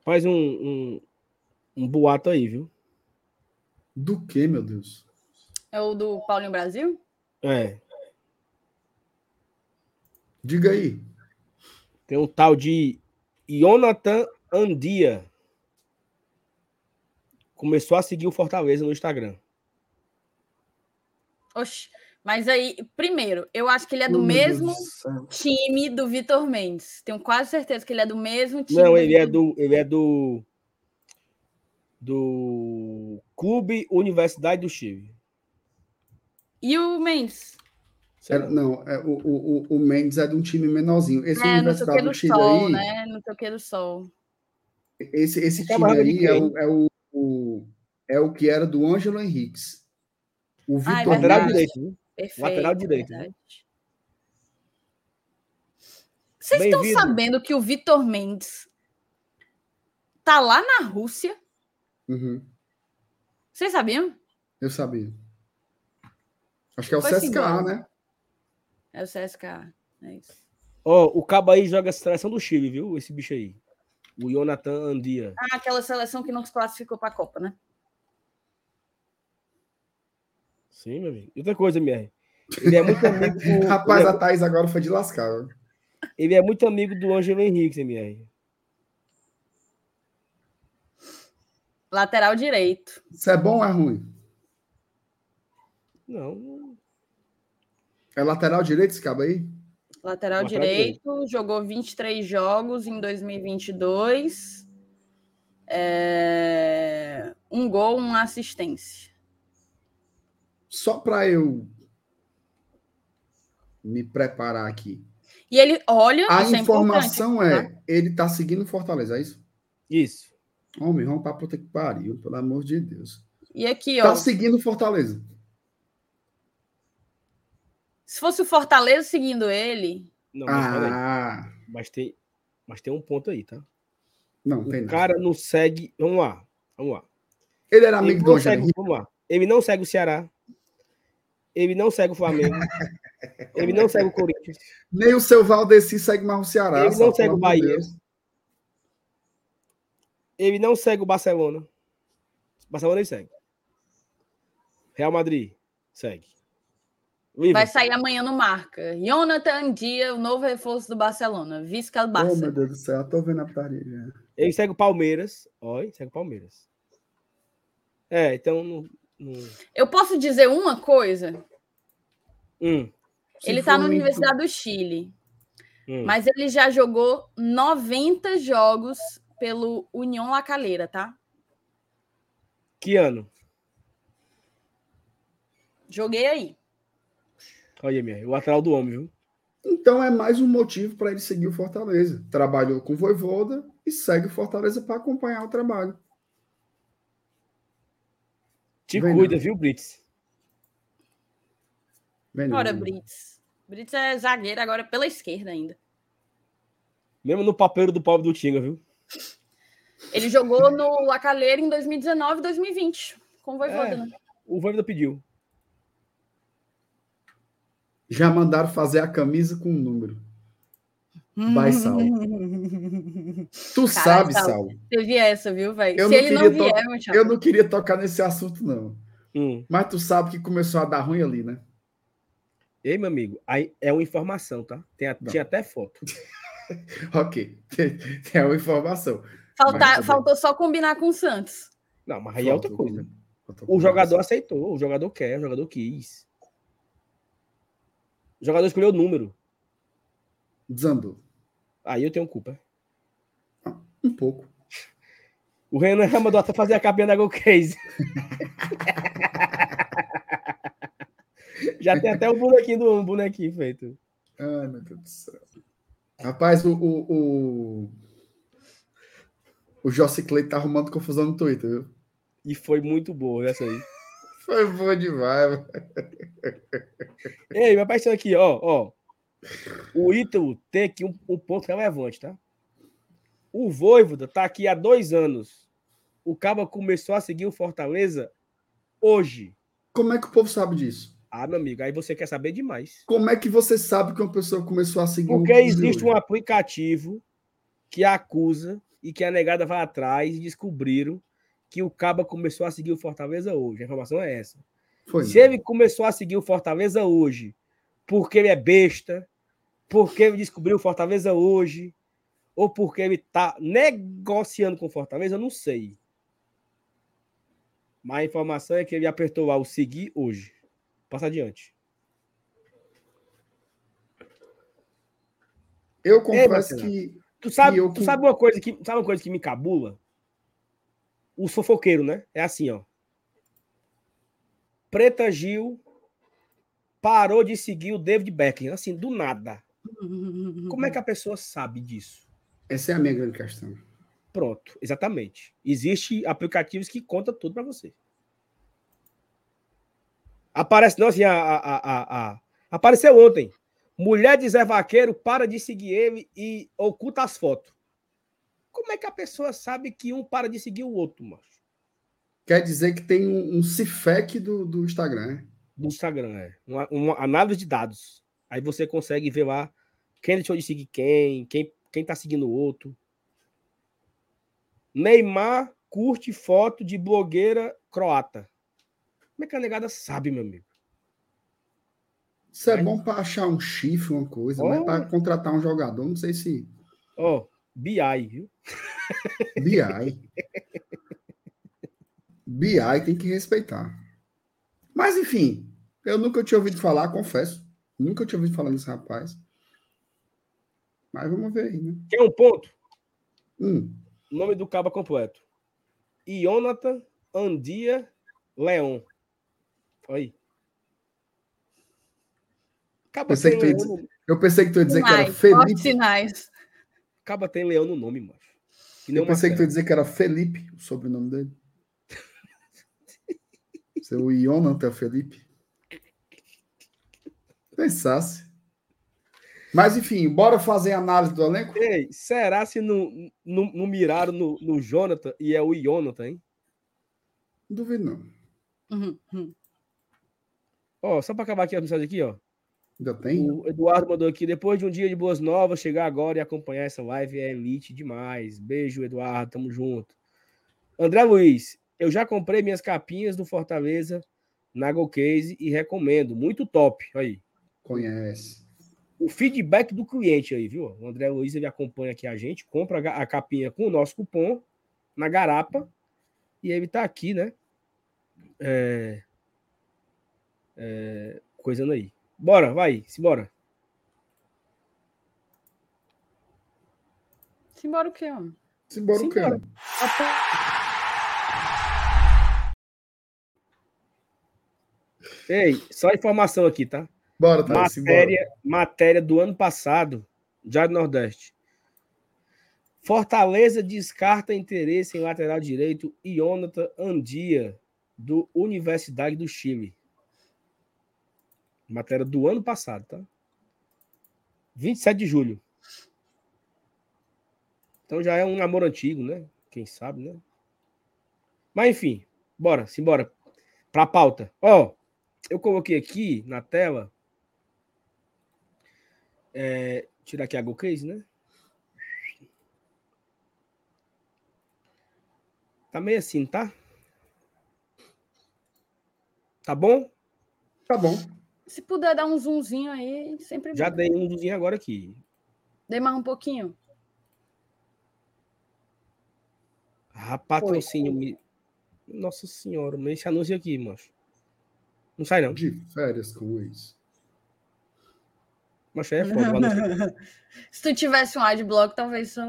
Faz um, um, um boato aí, viu? Do que, meu Deus? É o do Paulinho Brasil? É. Diga aí. Tem um tal de Jonathan Andia. Começou a seguir o Fortaleza no Instagram. Oxi. Mas aí, primeiro, eu acho que ele é do meu mesmo do time do Vitor Mendes. Tenho quase certeza que ele é do mesmo time. Não, ele é Vitor- do. Ele é do. Do Clube Universidade do Chile. E o Mendes? É, lá. não, é, o, o, o- Mendes é de um time menorzinho. Esse É, Universidade do do Chile Sol, aí, né? Não sei o que do Sol. Esse, esse time aí é o, é, o, o- é o que era do Ângelo Henriques. O Ah, é Vitor Lateral direito, viu? Perfeito. Lateral direito. Vocês estão sabendo que o Vitor Mendes tá lá na Rússia? Uhum, Vocês sabiam? eu sabia. Acho que é o Foi-se CSKA, embora. né? É o CSK. É isso. Ó, o Cabo aí joga a seleção do Chile, viu? Esse bicho aí. O Jonathan Andia. Ah, aquela seleção que não se classificou para a Copa, né? Sim, meu amigo. E outra coisa, MR. Ele é muito amigo do. Rapaz, ele, a Thaís agora foi de lascar. é, ele é muito amigo do Ângelo Henrique, MR. Lateral direito. Isso é bom ou é ruim? Não. É lateral direito esse cabo aí? Lateral Lateral direito, jogou 23 jogos em 2022. É, Um gol, uma assistência. Só para eu me preparar aqui. E ele, olha, A isso é informação importante, é, ele tá seguindo o Fortaleza, é isso? Isso. Homem, vamos pra puta que pariu, pelo amor de Deus. E aqui, ó, Tá seguindo o Fortaleza. Se fosse o Fortaleza seguindo ele, Não, mas, peraí. Ah, mas, tem, mas tem um ponto aí, tá? não, O tem não. cara não segue. Vamos lá. Vamos lá. Ele era Ele amigo do não Ângelo segue, vamos lá. Ele não segue o Ceará. Ele não segue o Flamengo. ele não segue o Corinthians. Nem o seu Valdeci segue mais o Ceará. Ele não segue o Bahia. Deus. Ele não segue o Barcelona. Barcelona ele segue. Real Madrid segue. Vai sair amanhã no Marca. Jonathan Dia, o novo reforço do Barcelona. Visca do Oh, Barça. meu Deus do céu, eu tô vendo a já. Ele segue o Palmeiras. Olha, segue o Palmeiras. É, então. Não, não- Eu posso dizer uma coisa? Hum, ele tá na Universidade do Chile. hum. Mas ele já jogou 90 jogos pelo União La Calera, tá? Que ano? Joguei aí. Olha, minha, o atrás do homem, viu? Então é mais um motivo para ele seguir o Fortaleza. Trabalhou com o Voivoda e segue o Fortaleza para acompanhar o trabalho. Te Vem cuida, não. viu, Brits? Vem não, Ora, vem não. Brits. Brits é zagueiro agora pela esquerda ainda. Mesmo no papeiro do pobre do Tinga, viu? Ele jogou no La Calera em 2019 e 2020, com o Voivoda, É. né? O Voivoda pediu. Já mandaram fazer a camisa com um número. Vai, Saulo. Tu Caralho, sabe, Saulo. Saulo. Teve essa, viu, velho? Eu Se não ele não queria vier, to-. Eu não queria tocar nesse assunto, não. Hum. Mas tu sabe que começou a dar ruim ali, né? Ei, meu amigo, aí é uma informação, tá? Tem a- tinha até foto. Ok. Tem uma informação. Falta- Mas faltou só combinar com o Santos. Não, mas aí é outra Faltou coisa. faltou O jogador aceitou, o jogador quer, o jogador quis. O jogador escolheu o número. Desandou. Aí eu tenho culpa. Um pouco. O Renan mandou até fazer a capinha da Go Case. já tem até o bonequinho do um bonequinho feito. Ai, meu Deus do céu. Rapaz, o. O, o, o Jossi Clay tá arrumando confusão no Twitter, viu? E foi muito boa essa aí. Foi boa demais, mano. Ei, vai aparecendo aqui, ó, ó. O Ítalo tem aqui um, um ponto relevante, tá? O Voivoda tá aqui há dois anos. O Caba começou a seguir o Fortaleza hoje. Como é que o povo sabe disso? Ah, meu amigo, aí você quer saber demais. Como é que você sabe que uma pessoa começou a seguir Porque existe hoje? um aplicativo que acusa e que a negada vai atrás e descobriram que o Caba começou a seguir o Fortaleza hoje. A informação é essa. Foi. Se ele começou a seguir o Fortaleza hoje porque ele é besta, porque ele descobriu o Fortaleza hoje, ou porque ele está negociando com o Fortaleza, eu não sei. Mas a informação é que ele apertou lá o seguir hoje. Passa adiante. Eu confesso Marcelo. que. Tu sabe, E eu tu sabe uma coisa que sabe uma coisa que me cabula? O fofoqueiro, né? É assim, ó. Preta Gil parou de seguir o David Beckham, assim, do nada. Como é que a pessoa sabe disso? Essa é a minha grande questão. Pronto, exatamente. Existem aplicativos que contam tudo para você. Aparece, não, assim, a, a, a- apareceu ontem. Mulher de Zé Vaqueiro para de seguir ele e oculta as fotos. Como é que a pessoa sabe que um para de seguir o outro, macho? Quer dizer que tem um, um CIFEC do, do Instagram, né? Do Instagram, é. Uma, uma análise de dados. Aí você consegue ver lá quem deixou de seguir quem, quem, quem tá seguindo o outro. Neymar curte foto de blogueira croata. Como é que a negada sabe, meu amigo? Isso é Ai. bom para achar um chifre, uma coisa, Oh. mas para contratar um jogador, não sei se. Ó, BI, viu? BI. BI tem que respeitar. Mas, enfim, eu nunca tinha ouvido falar, confesso. Nunca tinha ouvido falar desse rapaz. Mas vamos ver aí, né? Quer um ponto? Hum, Nome do cabo completo. Jonathan Andia Leon. Aí. Caba Pensei tem, que tu ia dizer- eu pensei que tu ia dizer que era Sinais, Felipe. sinais. Caba tem leão no nome, nem Eu pensei que tu ia Marcelo. dizer que era Felipe, o sobrenome dele. Seu Jonathan Felipe. Pensasse. Mas, enfim, bora fazer a análise do elenco? Ei, será se não, não, não miraram no, no Jonathan e é o Jonathan, hein? Não duvido, não. Uhum, uhum. Ó, só para acabar aqui a mensagem aqui, ó. Ainda tem? O Eduardo mandou aqui, depois de um dia de boas novas, chegar agora e acompanhar essa live é elite demais. Beijo, Eduardo, tamo junto. André Luiz, eu já comprei minhas capinhas do Fortaleza na GoCase e recomendo, muito top. Aí, Conhece. o feedback do cliente aí, viu? O André Luiz, ele acompanha aqui a gente, compra a capinha com o nosso cupom na garapa e ele tá aqui, né? É... É... Coisando aí. Bora, vai, simbora. Simbora o quê, homem? Simbora o cara. Ei, só informação aqui, tá? Bora, Thaís, matéria, matéria do ano passado, já do Nordeste. Fortaleza descarta interesse em lateral direito Ionata Andia, do Universidade do Chile. Matéria do ano passado, tá? 27 de julho. Então já é um namoro antigo, né? Quem sabe, né? Mas enfim, bora, simbora. Pra pauta. Ó, eu coloquei aqui na tela. É, tirar aqui a Go Case, né? Tá meio assim, tá? Tá bom? Tá bom. Se puder dar um zoomzinho aí, sempre Já dei um zoomzinho agora aqui. Dei mais um pouquinho. Ah, patrocínio. Me... Nossa senhora, mas esse anúncio aqui, macho. Não sai, não. De férias com o ex. Mas é foda. Se tu tivesse um adblock, talvez só,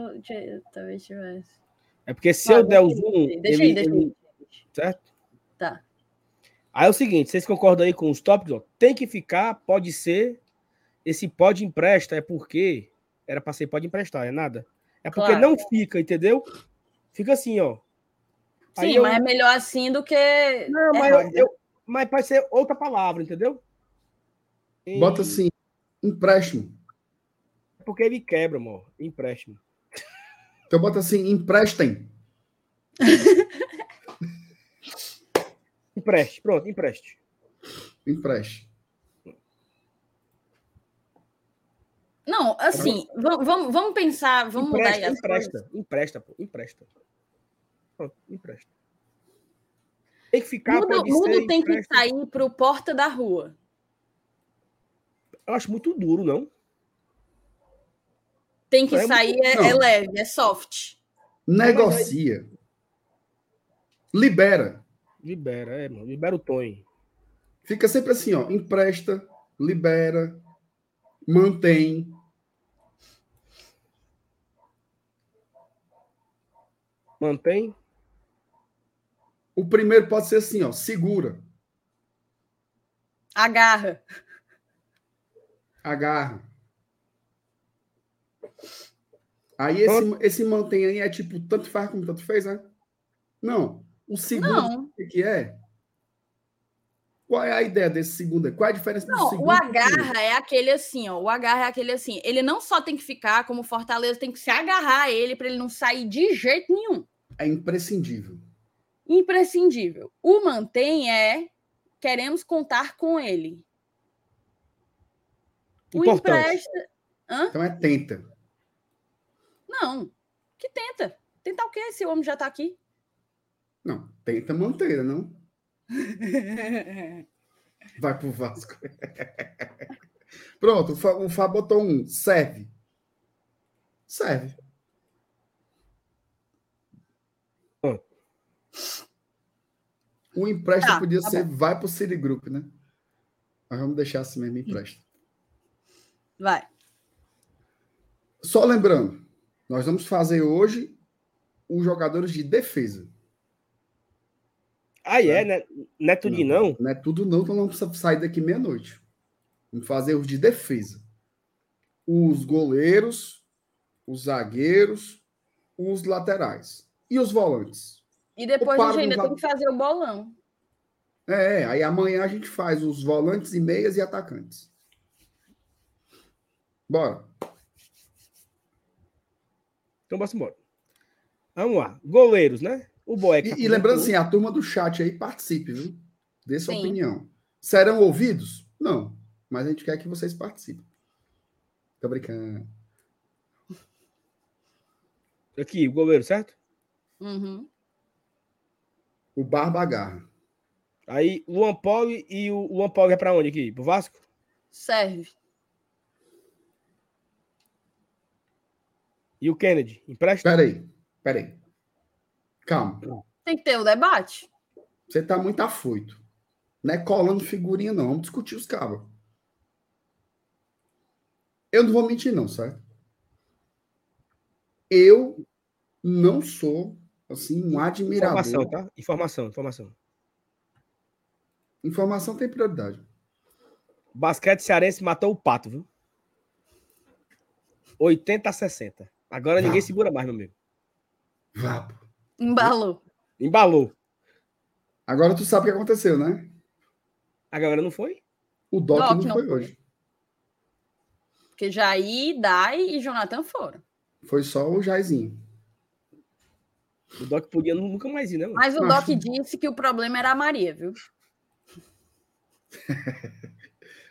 talvez tivesse. É porque se ah, eu der o zoom. Deixa ele, aí, deixa ele... aí. Certo? Tá. Aí é o seguinte, vocês concordam aí com os tópicos? Ó? Tem que ficar, pode ser. Esse pode empresta é porque. Era para ser pode emprestar, é nada. É porque claro. não fica, entendeu? Fica assim, ó. Sim, eu... mas é melhor assim do que. Não, mas, eu, eu, mas pode ser outra palavra, entendeu? E... Bota assim, empréstimo. É porque ele quebra, amor. Empréstimo. Então bota assim, emprestem. empreste, pronto, empreste. Empreste. Não, assim, vamos, vamos pensar, vamos empresta, mudar empresta, empresta, pô, empresta. Pronto, empresta. Tem que ficar. Mudo, mudo tem empresta. que sair para o porta da rua. Eu acho muito duro, não? Tem que é sair, muito... é, é, leve, é soft. Negocia. Libera. Libera, é, mano. Libera o Tony. Fica sempre assim, ó. Empresta, libera, mantém. Mantém. O primeiro pode ser assim, ó. Segura. Agarra. Agarra. Aí esse, esse mantém aí é tipo, tanto faz como tanto fez, né? Não. O segundo, Não. o que é? Qual é a ideia desse segundo? Qual é a diferença não, do segundo? O agarra é aquele assim, ó. O agarra é aquele assim. Ele não só tem que ficar, como Fortaleza tem que se agarrar a ele para ele não sair de jeito nenhum. É imprescindível. Imprescindível. O mantém é queremos contar com ele. O empresta. Hã? Então é tenta. Não. Que tenta? Tentar o quê se o homem já está aqui? Não, tenta manter, não? Vai pro Vasco. Pronto, o Fábio botou um. Serve. Serve. O empréstimo tá, podia tá ser bom. vai pro Citigroup, né? Mas vamos deixar assim mesmo, empréstimo. Vai. Só lembrando, nós vamos fazer hoje os jogadores de defesa. Ah, é? Né? Não é tudo não, não? Não é tudo não, então não precisa sair daqui meia-noite. Vamos fazer os de defesa. Os goleiros, os zagueiros, os laterais. E os volantes. E depois a gente ainda tem que fazer o bolão. É, aí amanhã a gente faz os volantes e meias e atacantes. Bora. Então, bora embora. Vamos lá. Goleiros, né? O Boeca. E, e lembrando assim, a turma do chat aí participe, viu? Dê sua Sim. opinião. Serão ouvidos? Não. Mas a gente quer que vocês participem. Tô brincando. Aqui, o goleiro, certo? Uhum. O Barba Garra. Aí, o Luan Paulo e o Luan Paulo é para onde aqui? Pro Vasco? Serve. E o Kennedy? Empresta? Peraí, peraí. Calma. Tem que ter o debate. Você tá muito afoito. Não é colando figurinha, não. Vamos discutir os cabos. Eu não vou mentir, não, certo? Eu não sou assim um admirador. Informação, tá? Informação, informação. Informação tem prioridade. Basquete cearense matou o pato, viu? 80 a 60. Agora ninguém segura mais, meu amigo. Vapo. Embalou. Embalou. Agora tu sabe o que aconteceu, né? A galera não foi? O Doc, Doc não, não foi, foi. hoje. Porque Jair, Dai e Jonathan foram. Foi só o Jairzinho. O Doc podia nunca mais ir, né? mano? Mas o Acho- Doc disse que o problema era a Maria, viu?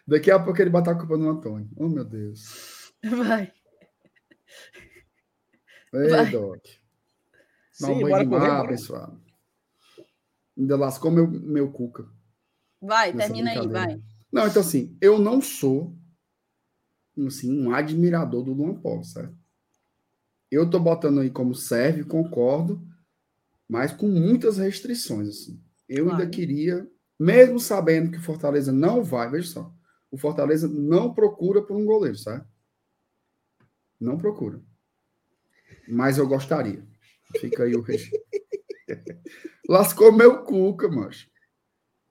Daqui a pouco ele bota a culpa no Antônio. Oh, meu Deus. Vai. Ei, Vai. Doc. Dá um Sim, banho bora de mar, abençoado. Ainda lascou meu, meu cuca. Vai, termina aí, vai. Não, então assim, eu não sou assim, um admirador do Luan Polo, certo? Eu tô botando aí como serve, concordo, mas com muitas restrições, assim. Eu Claro. ainda queria, mesmo sabendo que o Fortaleza não vai, veja só, o Fortaleza não procura por um goleiro, certo? Não procura. Mas eu gostaria. Fica aí o registro. Lascou meu cuca, macho.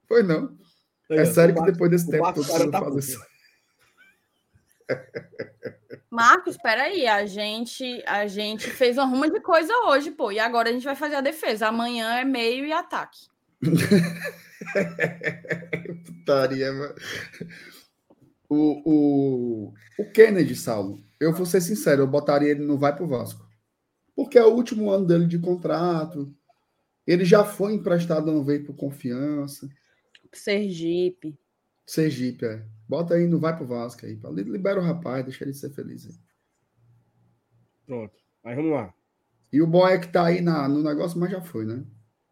Foi não. É ó, sério que depois desse tempo todo cara você tá faz isso. Marcos, peraí, a gente, a gente fez uma ruma de coisa hoje, pô, e agora a gente vai fazer a defesa. Amanhã é meio e ataque. Putaria, mano. O, o, o Kennedy, Saulo, eu vou ser sincero, eu botaria ele no vai pro Vasco. Porque é o último ano dele de contrato. Ele já foi emprestado, não veio por confiança. Sergipe. Sergipe, é. Bota aí no vai pro Vasco aí. Libera o rapaz, deixa ele ser feliz aí. Pronto. Aí vamos lá. E o boy é que tá aí na, no negócio, mas já foi, né?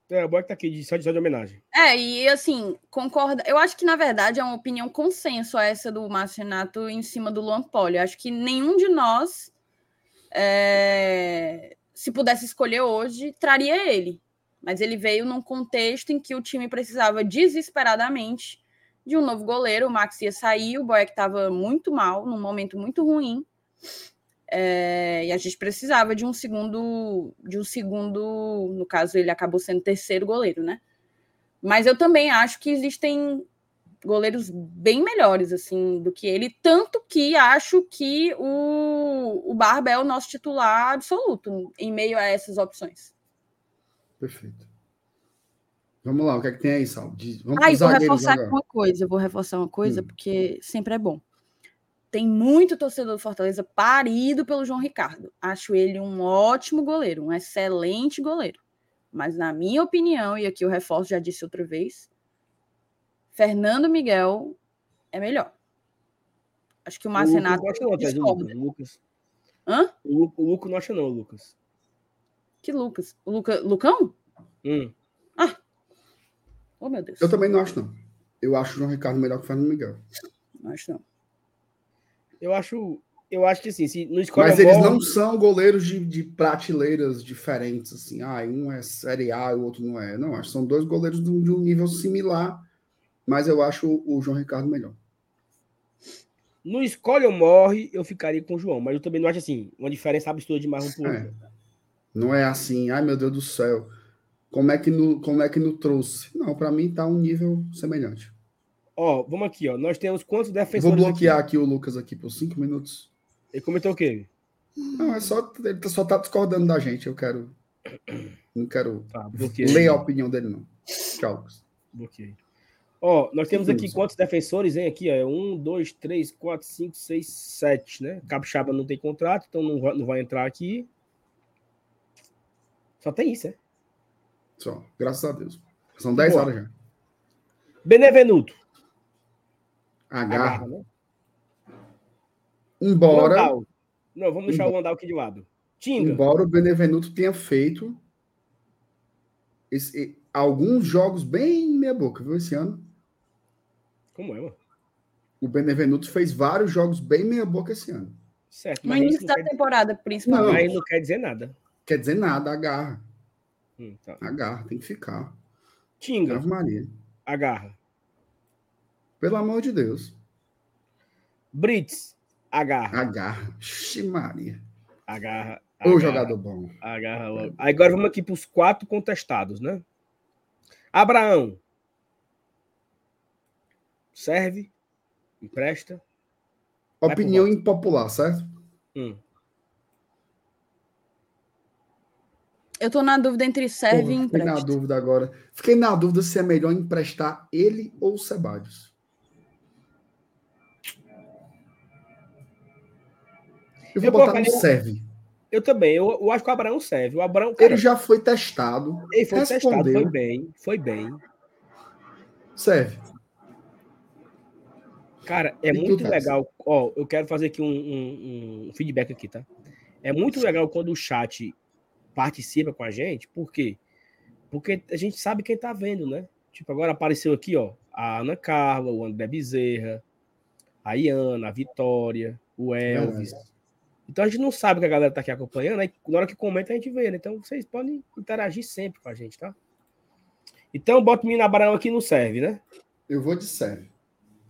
É, o Boy que tá aqui de, só, de, só de homenagem. É, e assim, concorda. Eu acho que, na verdade, é uma opinião consenso essa do Márcio Renato em cima do Luan Poli. Eu acho que nenhum de nós, é, se pudesse escolher hoje, traria ele. Mas ele veio num contexto em que o time precisava desesperadamente de um novo goleiro. O Max ia sair, o Boeck estava muito mal, num momento muito ruim. É, e a gente precisava de um segundo, de um segundo, no caso ele acabou sendo terceiro goleiro, né? Mas eu também acho que existem goleiros bem melhores assim do que ele, tanto que acho que o, o Barba é o nosso titular absoluto em meio a essas opções. Perfeito. Vamos lá, o que é que tem aí? Diz- Vamos Ah, vou reforçar agora. uma coisa, eu vou reforçar uma coisa, Hum. porque sempre é bom. Tem muito torcedor do Fortaleza parido pelo João Ricardo. Acho ele um ótimo goleiro, um excelente goleiro. Mas, na minha opinião, e aqui eu reforço, já disse outra vez, Fernando Miguel é melhor. Acho que o Márcio o Lucas Renato não acha não, Thaís, o. Lucas. Hã? O, Lu- o Lucas não acha não, Lucas. Que Lucas? O Luca... Lucão? Hum. Oh, meu Deus. Eu também não acho, não. Eu acho o João Ricardo melhor que o Fernando Miguel. Não acho não. Eu acho, eu acho que assim, se não escolhe Mas a eles bola- não são goleiros de, de prateleiras diferentes, assim. Ah, um é Série A e o outro não é. Não, acho que são dois goleiros de um, de um nível similar, mas eu acho o, João Ricardo melhor. No escolhe ou morre, eu ficaria com o João, mas eu também não acho assim, uma diferença absurda demais um por É. Não é assim, ai meu Deus do céu, como é que no, como é que no trouxe? Não, para mim tá um nível semelhante. Ó, vamos aqui, ó. Nós temos quantos Vou defensores bloquear aqui? aqui o Lucas aqui por cinco minutos. Ele comentou o quê? Não, é só ele só tá discordando da gente. Eu quero, não quero Tá, ler a opinião dele não. Tchau, Lucas. Bloqueei. Ó, nós temos aqui quantos defensores, hein? Aqui, ó. É Um, dois, três, quatro, cinco, seis, sete, né? Capixaba não tem contrato, então não vai, não vai entrar aqui. Só tem isso, né? Só, graças a Deus. São 10 Boa. horas já. Benevenuto. Agarra. Agarra, né? Embora, Landau. Não, vamos deixar o Landau aqui de lado. Tinga. embora o Benevenuto tenha feito esse- alguns jogos bem meia boca, viu, esse ano. Como é, mano? O Benevenuto fez vários jogos bem meia boca esse ano. Certo, No início não da temporada, principalmente. mas não quer dizer nada. Quer dizer nada, agarra. Hum, tá. Agarra, tem que ficar. Tinga. Ave Maria. Agarra. Pelo amor de Deus. Brits. Agarra. Agarra. Ixi, Maria. Agarra. O jogador bom. Agarra logo. Agora vamos aqui para os quatro contestados, né? Abraão. Serve? Empresta? Opinião impopular, certo? Hum. Eu tô na dúvida entre serve Porra, e fiquei na dúvida agora. Fiquei na dúvida se é melhor emprestar ele ou o Sebadios. Eu vou Eu botar no serve. Eu também. Eu, eu acho que o Abraão serve. O Abraão, cara, Ele já foi testado. ele foi testado. respondeu. Foi bem. Foi bem. Serve. Cara, é E muito legal. Ó, eu quero fazer aqui um, um- um feedback aqui, tá? É muito legal quando o chat participa com a gente, por quê? Porque a gente sabe quem tá vendo, né? Tipo, agora apareceu aqui, ó, a Ana Carla, o André Bezerra, a Iana, a Vitória, o Elvis. Então a gente não sabe que a galera tá aqui acompanhando, aí na hora que comenta a gente vê, né? Então vocês podem interagir sempre com a gente, tá? Então bota o menino Abraão aqui no serve, né? Eu vou de serve.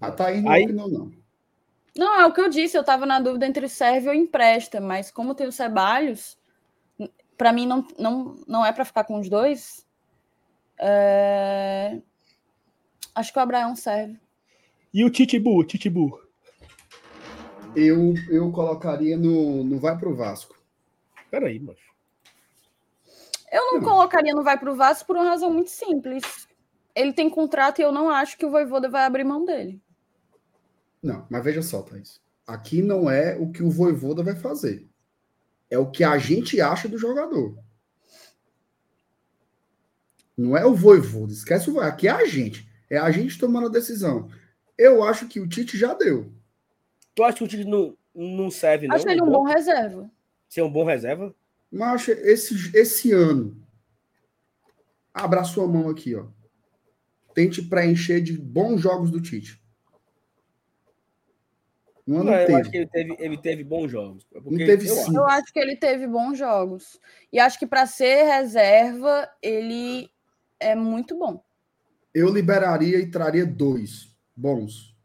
A Thaís não Aí- opinou, não. Não, é o que eu disse, eu tava na dúvida entre serve ou empresta, mas como tem o Ceballos, pra mim não, não, não é pra ficar com os dois. É, Acho que o Abraão serve. E o Titibu, o Titibu. Eu, eu colocaria no, no Vai Pro Vasco. Peraí, mano. Eu não Não. colocaria no Vai pro Vasco por uma razão muito simples. Ele tem contrato e eu não acho que o Voivoda vai abrir mão dele. Não, mas veja só, Thaís. Aqui não é o que o Voivoda vai fazer. É o que a gente acha do jogador. Não é o Voivoda. Esquece o Voivoda. Aqui é a gente. É a gente tomando a decisão. Eu acho que o Tite já deu. Tu acha que o Tite não, não serve, não? acho ele um bom reserva. Ser um bom reserva? Mas esse, esse ano, abra a sua mão aqui, ó. Tente preencher de bons jogos do Tite. No ano Não, eu teve. acho que ele teve, ele teve bons jogos. Porque Não teve eu, sim. Eu acho que ele teve bons jogos. E acho que para ser reserva, ele é muito bom. Eu liberaria e traria dois bons.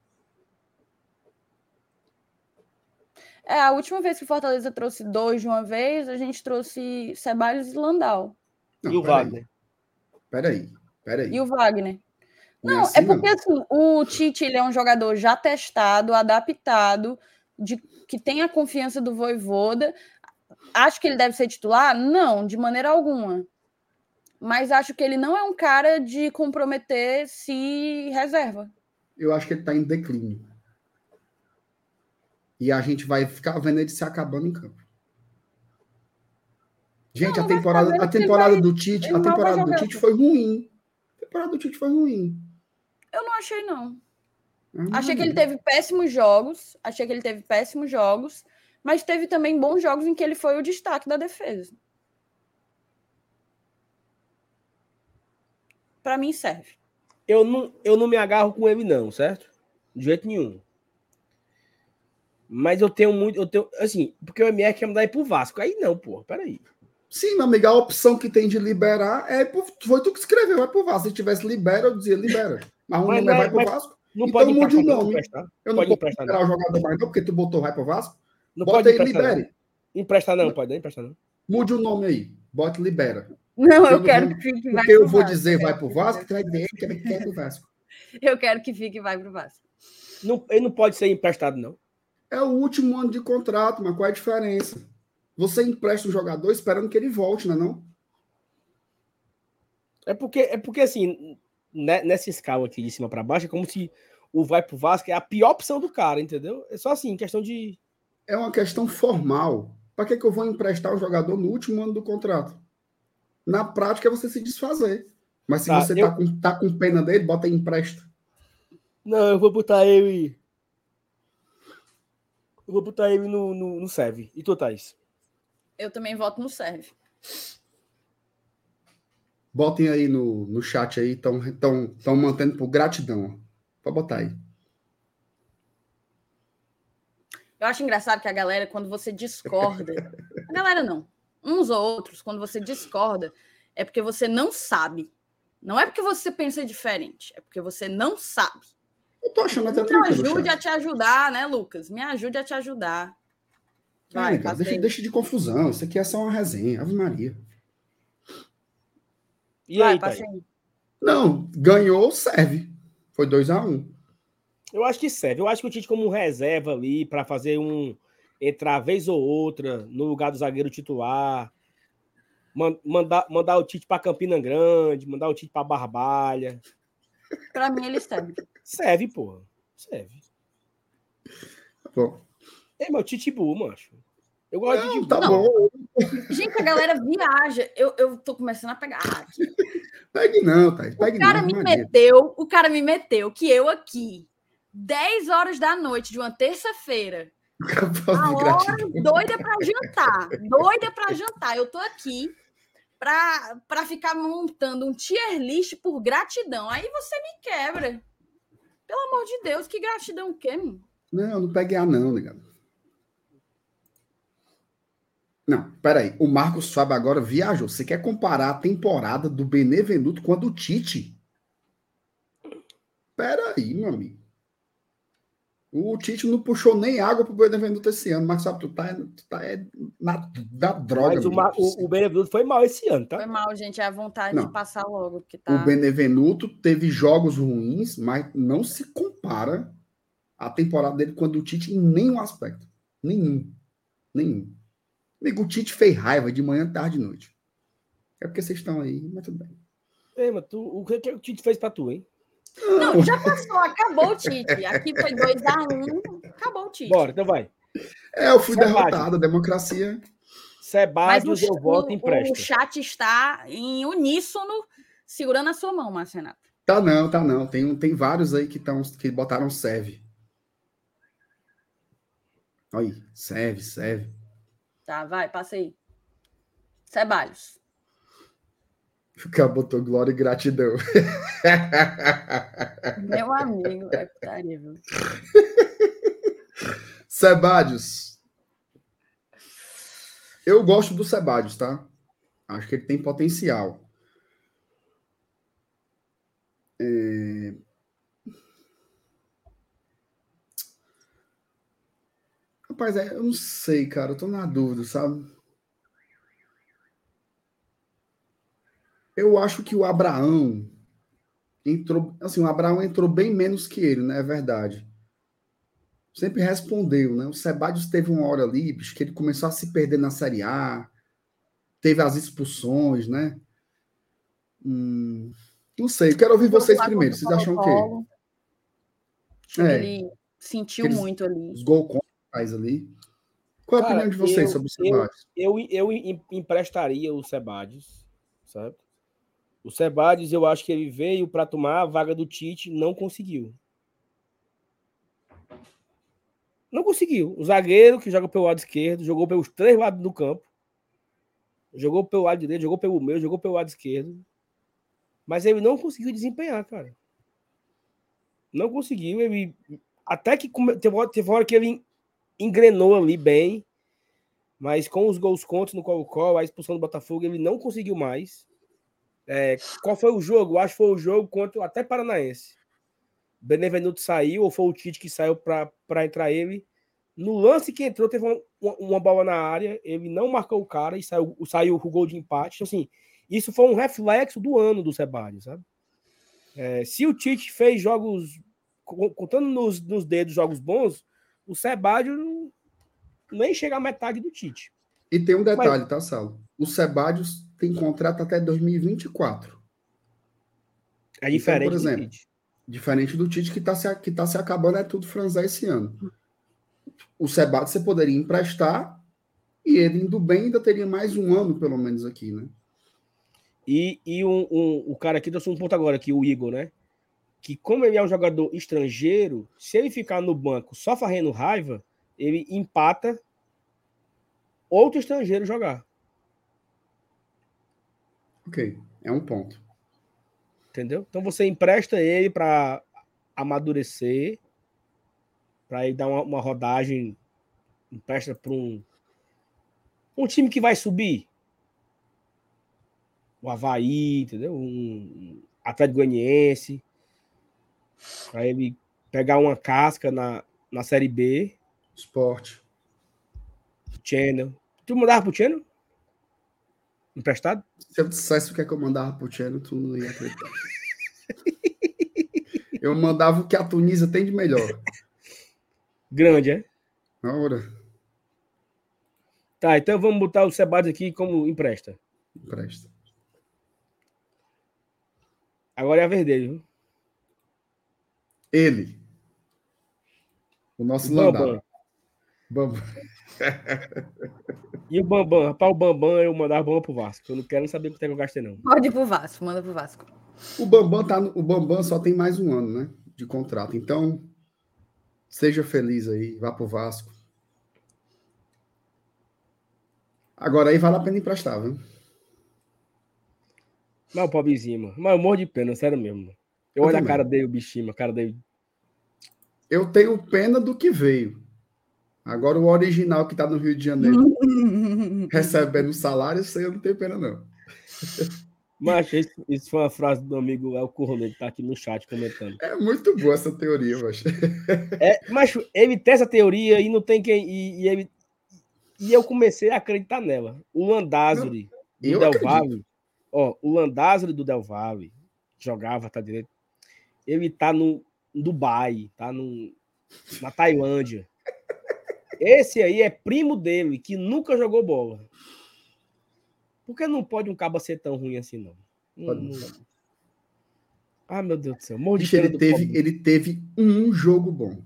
É, a última vez que o Fortaleza trouxe dois de uma vez, a gente trouxe Ceballos e Landau. e o peraí, Wagner? Peraí, peraí. E o Wagner. Não é assim, é porque assim, o Tite ele é um jogador já testado, adaptado, de, que tem a confiança do Voivoda. Acho que ele deve ser titular? Não, de maneira alguma. Mas acho que ele não é um cara de comprometer se reserva. Eu acho que ele tá em declínio. E a gente vai ficar vendo ele se acabando em campo. Gente, Não, a temporada, a temporada vai- do Tite, a temporada do. Tite foi ruim. A temporada do Tite foi ruim. Eu não achei, não. Ah, Achei que ele teve péssimos jogos. Achei que ele teve péssimos jogos. Mas teve também bons jogos em que ele foi o destaque da defesa. Para mim serve. Eu não, eu não me agarro com ele, não, certo? De jeito nenhum. Mas eu tenho muito. Eu tenho, assim, porque o MR quer mudar ir pro Vasco. Aí não, pô, peraí. Sim, meu amigo, a opção que tem de liberar é. pro- Foi tu que escreveu, vai pro Vasco. Se tivesse libera, eu dizia libera. Mas o Mas nome não é é- vai pro Vasco. Não Então pode mude o nome. emprestar. Eu não pode posso liberar não. o jogador mais, não, porque tu botou vai pro Vasco. Não Bota pode aí, emprestar, não. libere. Emprestar não, pode não emprestar não. Mude o nome aí. Bote libera. Não, eu quero que fique vai Porque eu vou Vasco. dizer vai pro Vasco, tu vai dizer que ele quer pro Vasco. Eu quero que fique vai pro Vasco. não. Ele não pode ser emprestado, não. É o último ano de contrato, mas qual é a diferença? Você empresta um jogador esperando que ele volte, não é não? É porque, é porque assim, né, nessa escala aqui de cima para baixo, é como se o vai pro Vasco é a pior opção do cara, entendeu? É só assim, questão de. É uma questão formal. Para que, que eu vou emprestar o jogador no último ano do contrato? Na prática é você se desfazer. Mas se Tá, você eu- tá, com, tá com pena dele, bota aí empresta. Não, eu vou botar ele. Eu vou botar ele no, no, no serve. E tu, Thaís? Eu também voto no serve. Botem aí no, no chat aí, estão tão, tão mantendo por gratidão. Pode botar aí. Eu acho engraçado que a galera, quando você discorda. a galera não. Uns ou outros, quando você discorda, é porque você não sabe. Não é porque você pensa diferente, é porque você não sabe. Eu tô achando até Me tranquilo. ajude a te ajudar, né, Lucas? Me ajude a te ajudar. Vai, é, cara, deixa, deixa, de confusão. Isso aqui é só uma resenha. Ave Maria. E Vai, aí. Não, ganhou, serve. Foi 2x1. Um. Eu acho que serve. Eu acho que o Tite, como reserva ali, para fazer um. entrar vez ou outra no lugar do zagueiro titular. Mandar, mandar o Tite para Campina Grande, mandar o Tite para Barbalha. Para mim, ele serve. Serve, porra. Serve. Bom. É, meu Titibu, macho. Eu gosto não, de Tá não. bom. Gente, a galera viaja. Eu, eu tô começando a pegar aqui. Pegue não, tá? Pegue o cara não, me meteu, o cara me meteu que eu aqui, 10 horas da noite de uma terça-feira, a hora doida para jantar, doida para jantar. Eu tô aqui para ficar montando um tier list por gratidão. Aí você me quebra. Pelo amor de Deus, que gratidão o quê, mano? Não, não pegue A não, ligado? Não, peraí. O Marcos Fábio agora viajou. Você quer comparar a temporada do Benevenuto com a do Tite? Peraí, meu amigo. O Tite não puxou nem água pro Benevenuto esse ano. Marcos Fábio, tu tá, tu tá é, na, na droga. Mas o, o, o, Benevenuto foi mal esse ano, tá? Foi mal, gente. É a vontade não. de passar logo. Porque tá... O Benevenuto teve jogos ruins, mas não se compara a temporada dele com a do Tite em nenhum aspecto. Nenhum. Nenhum. Amigo, o Tite fez raiva de manhã, tarde e noite. É porque vocês estão aí, mas tudo bem. É, mas tu, o que, que o Tite fez pra tu, hein? Não, já passou, acabou o Tite. Aqui foi 2x1, um, acabou o Tite. Bora, então vai. É, eu fui derrotado, a democracia. Sebadios, eu voto empresto. O chat está em uníssono, segurando a sua mão, Márcio Renato. Tá não, tá não. Tem, tem vários aí que, tão, que botaram serve. Olha aí, serve, serve. Tá, vai, passa aí. Ceballos. O cara botou glória e gratidão. Meu amigo, é putaria, viu? Sebadios. Eu gosto do Sebadios, tá? Acho que ele tem potencial. É... Rapaz, é, eu não sei, cara. Eu tô na dúvida, sabe? Eu acho que o Abraão entrou. Assim, o Abraão entrou bem menos que ele, né? É verdade. Sempre respondeu, né? O Sebadios teve uma hora ali, bicho, que ele começou a se perder na Série A. Teve as expulsões, né? Hum, não sei, eu quero ouvir vocês primeiro. Vocês acham o quê? É, ele sentiu muito ali. Os gols faz ali. Qual é a Cara, opinião de vocês eu, sobre o Sebadios? Eu, eu, eu, emprestaria o Sebadios, sabe? O Sebadios, eu acho que ele veio para tomar a vaga do Tite, não conseguiu. Não conseguiu. O zagueiro que joga pelo lado esquerdo, jogou pelos três lados do campo. Jogou pelo lado direito, jogou pelo meio, jogou pelo lado esquerdo. Mas ele não conseguiu desempenhar, cara. Não conseguiu. Ele. Até que teve, teve hora que ele engrenou ali bem, mas com os gols contra no Colo-Colo, a expulsão do Botafogo, ele não conseguiu mais. É, qual foi o jogo? Acho que foi o jogo contra até Paranaense. Benevenuto saiu, ou foi o Tite que saiu para entrar ele. No lance que entrou, teve uma, uma, bola na área, ele não marcou o cara e saiu, saiu o gol de empate. Então, assim, isso foi um reflexo do ano do Sebade, sabe? É, se o Tite fez jogos, contando nos, nos dedos jogos bons, o Sebádio nem chega à metade do Tite. E tem um detalhe, Mas... tá, Salo? O Sebádio tem contrato até 2024. É diferente então, por exemplo, do diferente do Tite que está se, que tá se acabando, é tudo franzar esse ano. O Sebádio você poderia emprestar e ele indo bem ainda teria mais um ano, pelo menos, aqui, né? E, e um, um, o cara aqui trouxe um ponto agora, aqui, o Igor, né? Que, como ele é um jogador estrangeiro, se ele ficar no banco só fazendo raiva, ele empata outro estrangeiro jogar. Ok, é um ponto. Entendeu? Então você empresta ele para amadurecer, para ele dar uma, uma rodagem, empresta para um, um time que vai subir. O Havaí, entendeu? Um Atlético Goianiense para ele pegar uma casca na, na Série B. Esporte. Channel. Tu mandava pro Channel? Emprestado? Se eu dissesse o que é que eu mandava pro Channel, tu não ia acreditar. eu mandava o que a Tunísia tem de melhor. Grande, é? Na hora. Tá, então vamos botar o Sebades aqui como empresta. Empresta. Agora é a vez dele, viu? Ele. O nosso. Landau. Bambam. E o Bambam, rapaz, o Bambam eu mandava o Bambam pro Vasco. Eu não quero nem saber quanto é que eu gastei, não. Pode ir pro Vasco, manda pro Vasco. O Bambam, tá, no- o Bambam só tem mais um ano, né? De contrato. Então, seja feliz aí, vá pro Vasco. Agora aí vale a pena emprestar, viu? Mas o pobrezinho, mano. Mas eu morro de pena, sério mesmo. Eu Eu olho a também. cara dele, o bichinho, a cara dele. Eu tenho pena do que veio. Agora o original que tá no Rio de Janeiro recebendo salário, isso aí eu não tenho pena, não. Mas isso, isso foi uma frase do amigo El Corrone, que tá aqui no chat comentando. É muito boa essa teoria, mas É, mas ele tem essa teoria e não tem quem. E, e ele, e eu comecei a acreditar nela. O Landázuri do Del. Valle. Ó, o Landázuri do Del Valle jogava, tá direito. Ele tá no Dubai, tá no, na Tailândia. Esse aí é primo dele, que nunca jogou bola. Por que não pode um cabo ser tão ruim assim, não? Não- Pode. não- Ah, meu Deus do céu. Morro de Bicho, pena ele teve, pobre. ele teve um jogo bom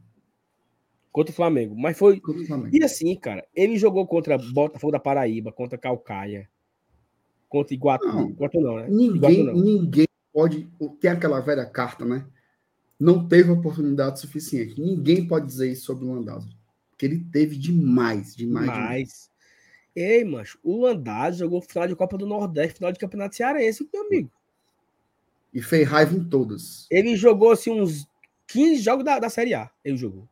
contra o Flamengo. Mas foi, Flamengo. E assim, cara, ele jogou contra Botafogo da Paraíba, contra Calcaia, contra Iguatu. Não. Iguatu não, né? Ninguém, Iguatu não. ninguém pode. Tem aquela velha carta, né? Não teve oportunidade suficiente. Ninguém pode dizer isso sobre o Landázuri. Porque ele teve demais, demais, demais. Ei, mancho, o Landazzi jogou final de Copa do Nordeste, final de Campeonato Cearense, meu amigo. E fez raiva em todas. Ele jogou, assim, uns 15 jogos da, da Série A. Ele jogou.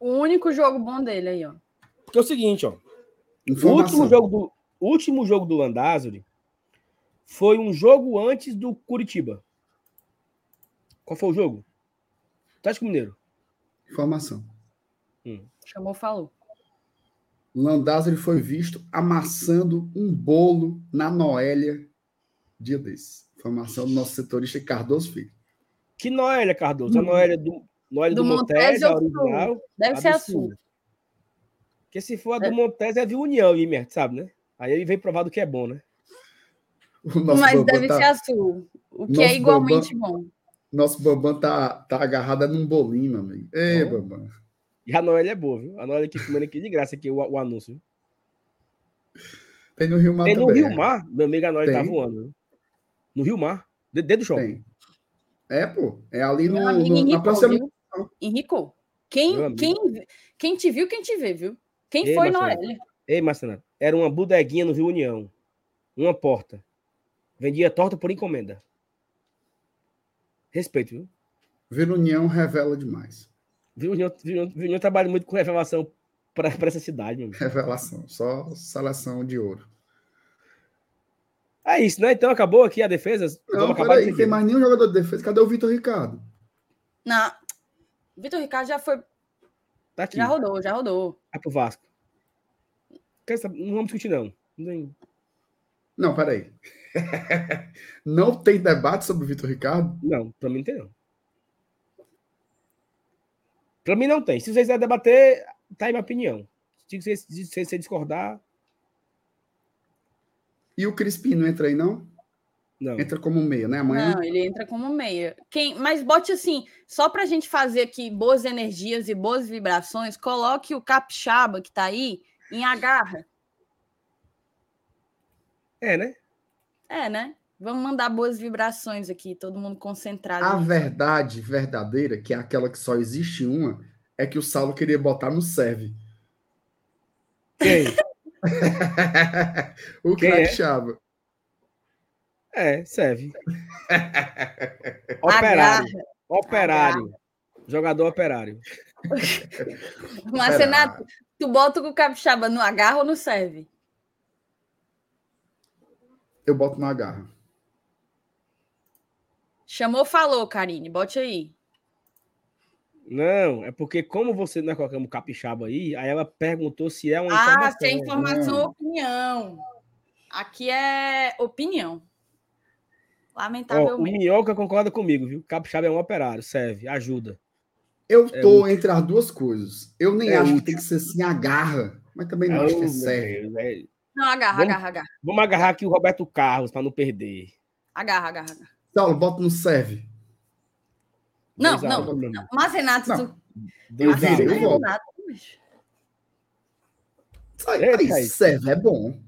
O único jogo bom dele aí, ó. Porque é o seguinte, ó. O último jogo do, o último jogo do Landázuri foi um jogo antes do Curitiba. Qual foi o jogo? Atlético Mineiro. Informação. Chamou, falou. Landázuri foi visto amassando um bolo na Noélia dia desse. Informação do nosso setorista Cardoso Filho. Que Noélia, Cardoso? A Noélia do, Noélia do, Do Montes, Montes a ou do original. Deve a ser a sua. Sul. Porque se for a do Montes, é de União, Imer, sabe, né? Aí ele veio provar do que é bom, né? O nosso Mas deve tá, ser a sua. O que Nosso é igualmente bom. Nosso Bambam tá, tá agarrado num bolinho, meu amigo. Ei. Bambam. E a Noélia é boa, viu? A Noélia aqui comendo aqui de graça aqui o, o anúncio. Tem no Rio Mar Tem no também. Rio Mar, meu amigo a Noélia tá voando. viu? No Rio Mar, de- dentro do shopping. Tem. É, pô. É ali no, amigo no, na Henrico, próxima. viu? Henrico, quem, quem, quem te viu, quem te vê, viu? Quem Ei, foi Marcelo. Noélia? Ei, Marcelo, era uma bodeguinha no Rio União. Uma porta. Vendia torta por encomenda. Respeito, viu? Vila União revela demais. Viu União, viu União trabalha muito com revelação para essa cidade, meu amigo. Revelação. Só seleção de ouro. É isso, né? Então acabou aqui a defesa. Não, Vamos acabar peraí, não tem mais nenhum jogador de defesa. Cadê o Vitor Ricardo? Não. Vitor Ricardo já foi, Tá aqui. já rodou, já rodou. Vai pro Vasco. Quer saber? Não vamos discutir, não. Nem- Não, peraí. não tem debate sobre o Vitor Ricardo? Não, pra mim não tem, não. Pra mim não tem. Se vocês quiserem debater, tá aí minha opinião. Se vocês, se vocês discordar, E o Crispim não entra aí, não? não. Entra como meia, né? Amanhã. Não, ele entra como meia. Quem, mas bote assim, só pra gente fazer aqui boas energias e boas vibrações, coloque o capixaba que tá aí em agarra. É, né? É, né? Vamos mandar boas vibrações aqui, todo mundo concentrado. A nisso. verdade verdadeira, que é aquela que só existe uma, é que o Saulo queria botar no serve. Quem? o Quem craque é? Chava. É, serve. Agarra. Operário. Operário. Jogador operário. Marcenato, tu bota o capixaba no agarra ou no serve? Eu boto na garra. Chamou, falou, Karine. Bote aí. Não, é porque como você não é colocamos capixaba aí, aí ela perguntou se é uma Ah, informação. se é informação ou opinião. Aqui é opinião. Ó, o Lamentavelmente. Minhoca concorda comigo, viu? Capixaba é um operário, serve, ajuda. Eu É tô entre as duas coisas. Eu nem É acho útil. que tem que ser assim a garra, mas também não acho que é sério. Deus, é. Não, agarra, Vamos- agarra, agarra. Vamos agarrar aqui o Roberto Carlos para não perder. Agarra, agarra, agarra. Saulo, bota no serve. Não, não, meu amigo. Mas, Renato, Não. tu... Eu Dois a virei voto. Renato, bicho. Sai, Eita, aí, serve é bom.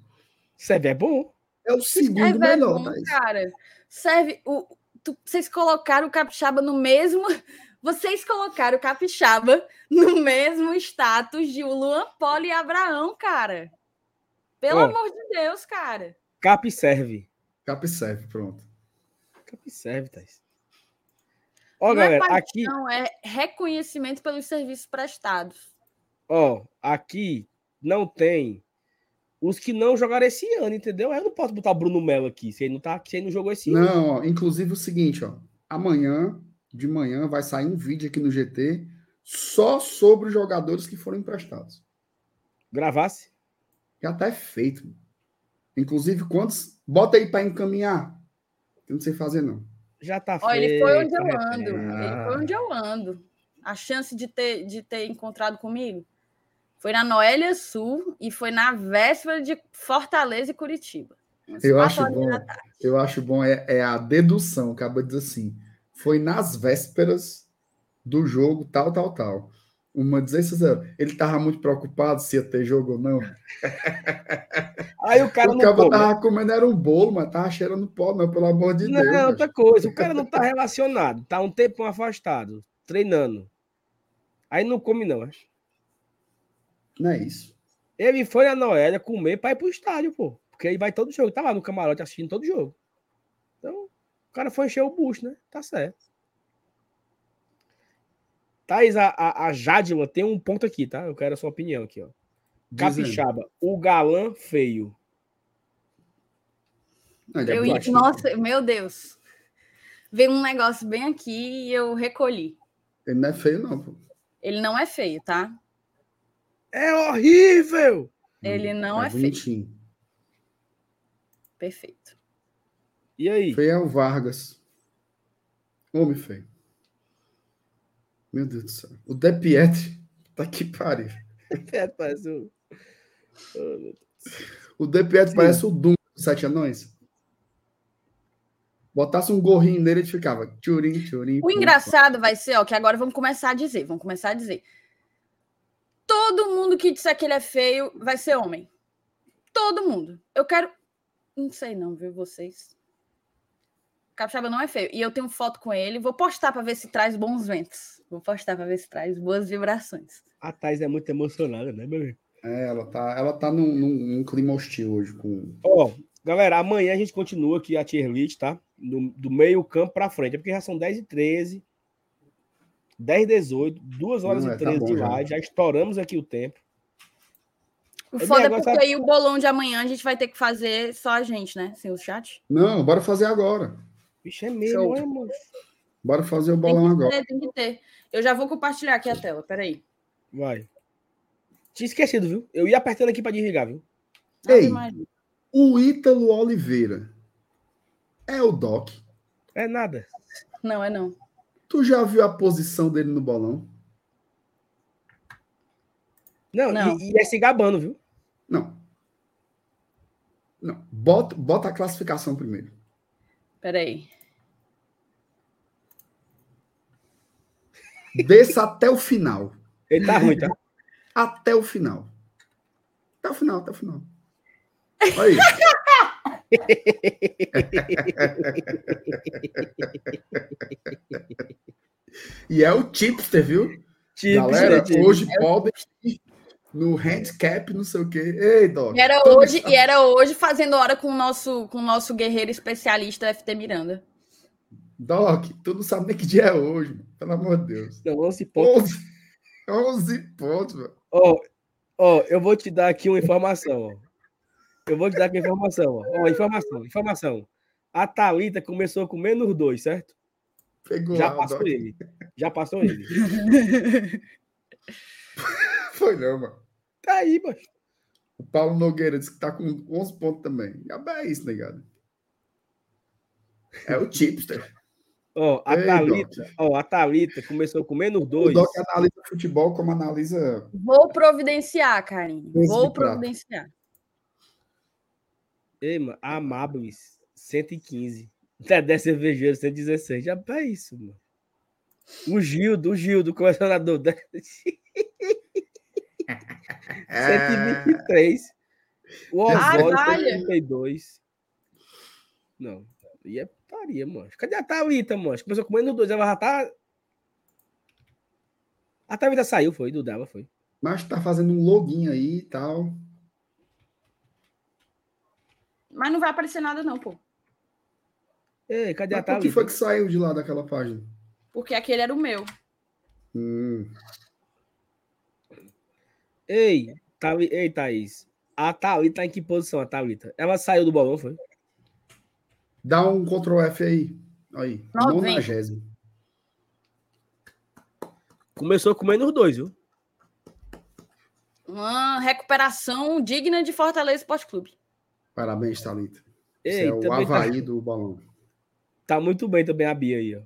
Serve é bom. É o segundo Serve é melhor, bom, Thaís. cara. Serve. O, tu- vocês colocaram o capixaba no mesmo. Vocês colocaram o capixaba no mesmo status de o Luan Poli e Abraão, cara. Pelo Ó. amor de Deus, cara. Cap serve. Cap serve, pronto. Cap serve, Thaís. Ó, é galera, paixão, aqui, Não, é reconhecimento pelos serviços prestados. ó, aqui não tem os que não jogaram esse ano, entendeu? Eu não posso botar o Bruno Melo aqui, se ele não tá, se ele não jogou esse ano. Não, ó, inclusive o seguinte, ó. Amanhã, de manhã, vai sair um vídeo aqui no GT só sobre os jogadores que foram emprestados. Gravasse? Já tá é feito. Inclusive, quantos. Bota aí para encaminhar. Eu não sei fazer, não. Já tá Ó, feito. ele foi onde eu repete. ando. Ele foi onde eu ando. A chance de ter, de ter encontrado comigo foi na Noélia Sul e foi na véspera de Fortaleza e Curitiba. Eu acho bom. Eu acho bom é, é a dedução, acaba de dizer assim. Foi nas vésperas do jogo, tal, tal, tal. Uma dizer zero. Ele tava muito preocupado se ia ter jogo ou não. Aí o cara o não come. tava comendo era um bolo, mas tava cheirando pó, não, pelo amor de Não, Deus. macho. outra coisa. O cara não tá relacionado, tá um tempo afastado, treinando. Aí não come, não, acho. Não é isso. Ele foi na Noélia comer para ir pro estádio, pô. Porque aí vai todo jogo. Tá lá no camarote assistindo todo jogo. Então, o cara foi encher o bucho, né? Tá certo. Thaís, a, a, a Jadila tem um ponto aqui, tá? Eu quero a sua opinião aqui, ó. Capixaba, o galã feio. É Eu, nossa, meu Deus. Veio um negócio bem aqui e eu recolhi. Ele não é feio, não, pô. Ele não é feio, tá? É horrível! Ele não é feio. bonitinho. Perfeito. E aí? Feio é o Vargas. Homem feio. Meu Deus do céu. O De Pietri. Tá que pariu. É, parece um- Oh. O De Pietri Sim. parece o Doom dos Sete Anões. Botasse um gorrinho nele, ele ficava tchurim, tchurim. O engraçado vai ser, ó, que agora vamos começar a dizer, vamos começar a dizer. Todo mundo que disser que ele é feio vai ser homem. Todo mundo. Eu quero. Não sei não, viu, vocês. Capixaba não é feio. E eu tenho foto com ele. Vou postar para ver se traz bons ventos. Vou postar para ver se traz boas vibrações. A Thais é muito emocionada, né, meu amigo? É, ela tá, ela tá num, num- num clima hostil hoje com. Ó, galera, amanhã a gente continua aqui a tier list, tá? Do, do meio campo pra frente. É porque já são 10 e 13 10 e 18 2 horas Não, e é, tá 13 bom de já. live. Já estouramos aqui o tempo. O foda é porque aí o bolão de amanhã a gente vai ter que fazer só a gente, né? Sem o chat. Não, bora fazer agora. Vixe, é mesmo, Show. olha, moço. Bora fazer o Tem bolão que agora. ter, tem que ter. Eu já vou compartilhar aqui a tela, peraí. Vai. Tinha esquecido, viu? Eu ia apertando aqui pra desligar, viu? Ei. O Ítalo Oliveira é o Doc. É nada. Não, é não. Tu já viu a posição dele no bolão? Não, Não. E, e é se gabando, viu? Não. Não. Bota, bota a classificação primeiro. Peraí. Desça até o final. Ele tá ruim, tá? Até o final. Até o final, até o final. Olha aí. e é o tipster, viu? Tipo, Galera, hoje podem no handicap, não sei o quê. Ei, Doc. E era hoje, e era hoje fazendo hora com o nosso, com o nosso guerreiro especialista FT Miranda. Doc, tu não sabe nem que dia é hoje, mano. pelo amor de Deus. Não, 11 pontos. 11, 11 pontos, mano. Ó, ó, eu vou te dar aqui uma informação, ó. Eu vou te dar aqui uma informação, ó. Ó, informação, informação. A Thalita começou com menos dois, certo? Pegou Já lá, passou Doc. ele. Já passou ele. Foi não, mano. Tá aí, macho. O Paulo Nogueira disse que tá com 11 pontos também. Já é isso, negado. É o tipster. Ó, a Ei, Thalita, ó, a Thalita começou com menos O dois. Doc analisa futebol como analisa. Vou providenciar, Karine. Doze Vou providenciar. Ei, mano, a Amablis, 115. Dedé Cervejeiro, 116. Já é isso, mano. O Gildo, o Gildo, colecionador. da- É... 123. O Oswaldo, Caralho! 132. Não. E é putaria, mano. Cadê a Thalita, mano? Começou com menos dois. Ela já tá. A Thalita saiu, foi, do Dava, foi. Mas tá fazendo um login aí e tal. Mas não vai aparecer nada, não, pô. Ei, cadê a Mas por que Thalita? foi que saiu de lá daquela página? Porque aquele era o meu. Hum. Ei, Thali... Ei, Thaís. A Thalita tá em que posição, a Thalita? Ela saiu do bolão, foi? Dá um Ctrl F aí. Aí. Noventa. Nonagésimo. Começou com menos dois, viu? Uma recuperação digna de Fortaleza Esporte Clube. Parabéns, Thalita. Você Ei, é o tá, Havaí do balão. tá muito bem também a Bia aí, ó.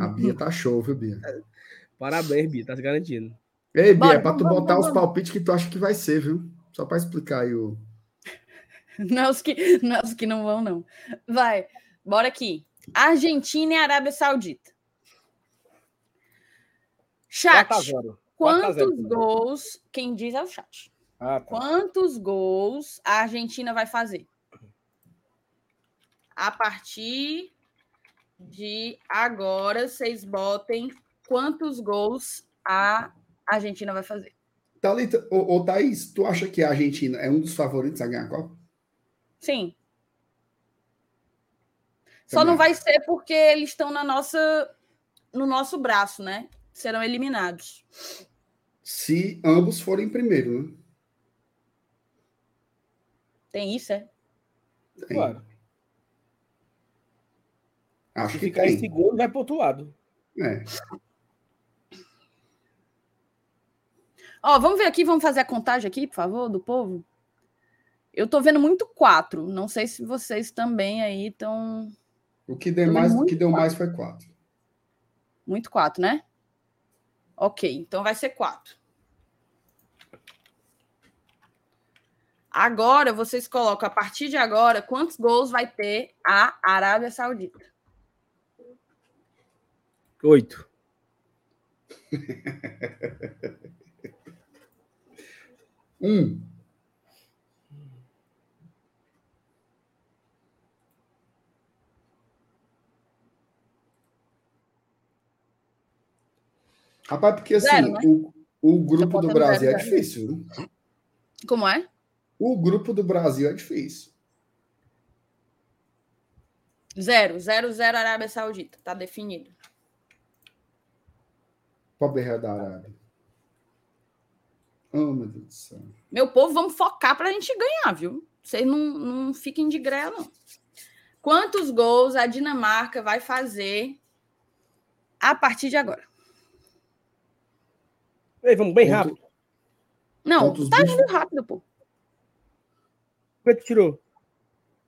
A Bia tá show, viu, Bia? Parabéns, Bia, tá se garantindo. Ei, Bia, Bora, é pra tu vamos, botar vamos, os vamos. palpites que tu acha que vai ser, viu? Só pra explicar aí o. Não é os que não, é os que não vão, não. Vai, bora aqui. Argentina e Arábia Saudita. Chat, 4 a 0. 4 a 0 quantos gols? Quem diz é o chat. Ah, tá. Quantos gols a Argentina vai fazer? A partir de agora, vocês botem quantos gols a Argentina vai fazer. Thalita, ô, ô Thaís, tu acha que a Argentina é um dos favoritos a ganhar a Copa? Sim. Só Também não vai ser porque eles estão na nossa, no nosso braço, né? Serão eliminados. Se ambos forem primeiro, né? Tem isso, é? Tem. Claro. Acho Se que ficar em tem. segundo, vai pro outro lado. É. Ó, vamos ver aqui, vamos fazer a contagem aqui, por favor, do povo. Eu tô vendo muito quatro. Não sei se vocês também aí estão. O que deu mais, o que deu mais foi quatro. Muito quatro, né? Ok, então vai ser quatro. Agora vocês colocam, a partir de agora, quantos gols vai ter a Arábia Saudita? Oito. Um. Rapaz, porque assim, Zero, né? o, o grupo do Brasil zero, é difícil. viu? Como é? O grupo do Brasil é difícil. Zero, zero, zero Arábia Saudita. Tá definido. Pobre da Arábia. Oh, meu Deus do céu. Meu povo, vamos focar pra gente ganhar, viu? Vocês não, não fiquem de greia, não. Quantos gols a Dinamarca vai fazer a partir de agora? Ei, vamos bem Quanto- rápido. Não, Quantos tá indo rápido, pô. Quanto tirou?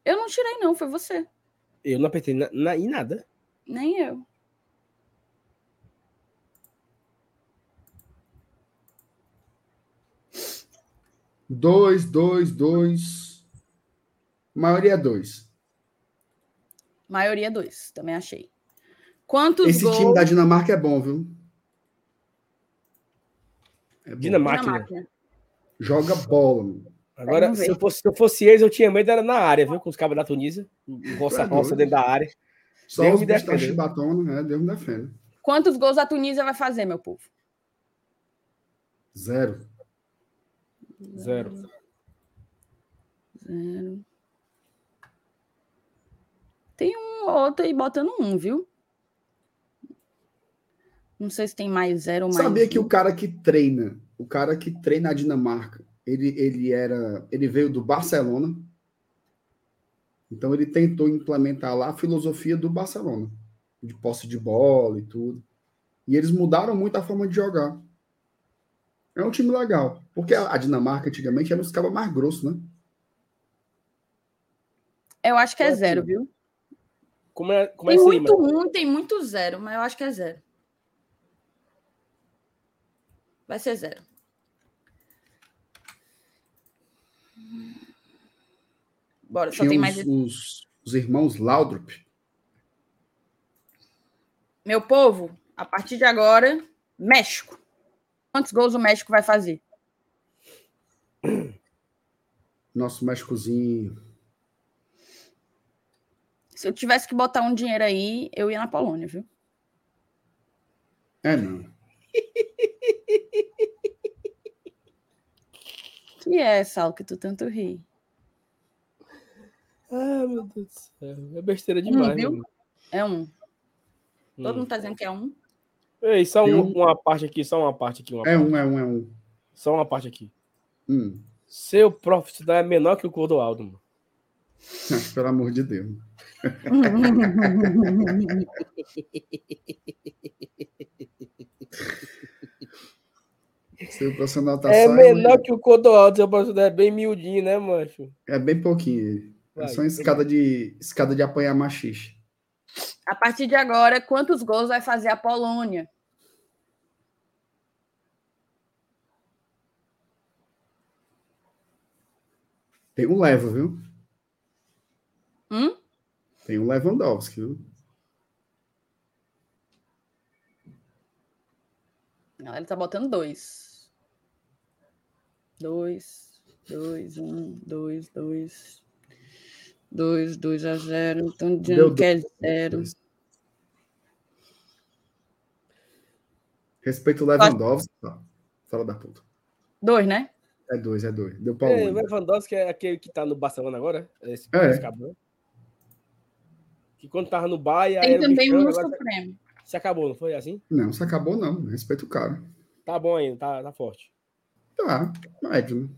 Eu não tirei, não, foi você. Eu não apertei na, na- em nada. Nem eu. Dois, dois, dois. Maioria é dois. Maioria dois, também achei. Quantos Esse gols? time da Dinamarca é bom, viu? É bom. Dinamarca. Dinamarca. Joga bola, mano. Agora, se eu, fosse, se eu fosse eles, eu tinha medo, era na área, viu? Com os cabos da Tunísia. Roça, Tu é dentro da área. Só Deus os bichos da defenda. chibatona, né? Deus me defenda. Quantos gols a Tunísia vai fazer, meu povo? Zero. Zero. Zero. Tem um outro aí botando um, viu? Não sei se tem mais zero ou mais. Sabia que um. o cara que treina, o cara que treina a Dinamarca, ele, ele era, ele veio do Barcelona. Então ele tentou implementar lá a filosofia do Barcelona. de posse de bola e tudo. E eles mudaram muito a forma de jogar. É um time legal. Porque a, Dinamarca antigamente era uns cabos mais grossos, né? Eu acho que é zero, viu? Como é, como tem é muito um, tem muito zero, mas eu acho que é zero. Vai ser zero. Bora, só Tinha tem os, mais. Os, os irmãos Laudrup. Meu povo, a partir de agora, México. Quantos gols o México vai fazer? Nosso Méxicozinho. Se eu tivesse que botar um dinheiro aí, eu ia na Polônia, viu? É, não. que é, Sal, que tu tanto ri? Ah, meu Deus do céu. É besteira demais. Um, viu? É um. Todo hum. mundo tá dizendo que é um. Ei, só um, uma parte aqui, só uma parte aqui. Uma é parte. um, é um, é um. Só uma parte aqui. Hum. Seu profissional é menor que o Cordoaldo, mano. Pelo amor de Deus. Seu profissional tá é só menor que o Codoaldo, seu profissional é bem miudinho, né, mancho? É bem pouquinho. É só uma escada de, escada de apanhar machixe. A partir de agora, quantos gols vai fazer a Polônia? Tem um Levo, viu? Hum? Tem um Lewandowski, viu? Não, ele tá botando dois. Dois, dois, um, dois, dois. Dois, dois a zero. Estão dizendo que é zero. Respeito o Lewandowski, tá? Fala da puta. Dois, né? É dois, é dois. Deu pau. É, o Lewandowski é aquele que tá no Barcelona agora? Esse, é. Esse que quando tava no Bahia. Tem também um no Supremo. Se acabou, não foi assim? Não, se acabou, não. Respeito o cara. Tá bom ainda, tá, tá forte. Tá, médio, né?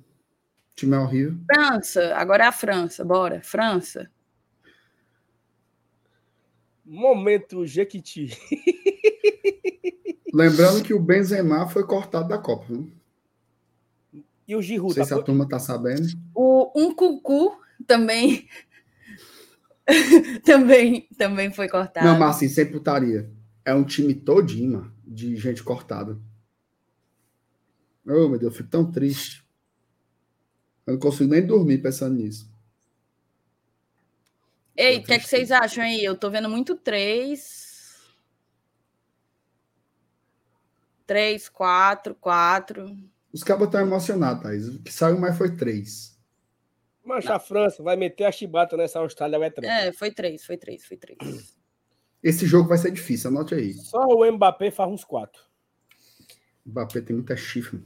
O time é horrível. França, agora é a França, bora. França. Momento Jequiti. Lembrando que o Benzema foi cortado da Copa. Viu? E o Giroud? Não sei tá se a turma tá sabendo. O Um Cucu também também, também foi cortado. Não, mas assim, sem putaria. É um time todinho, mano, de gente cortada. Oh, meu Deus, eu fico tão triste. Eu não consigo nem dormir pensando nisso. Ei, o que, é que vocês acham aí? Eu tô vendo muito três. Três, quatro, quatro. Os cabos estão emocionados, Thaís. O que saiu mais foi três. Mas a França vai meter a chibata nessa Austrália, vai três. É, foi três, foi três, foi três. Esse jogo vai ser difícil, anote aí. Só o Mbappé faz uns quatro. O Mbappé tem muita chifre.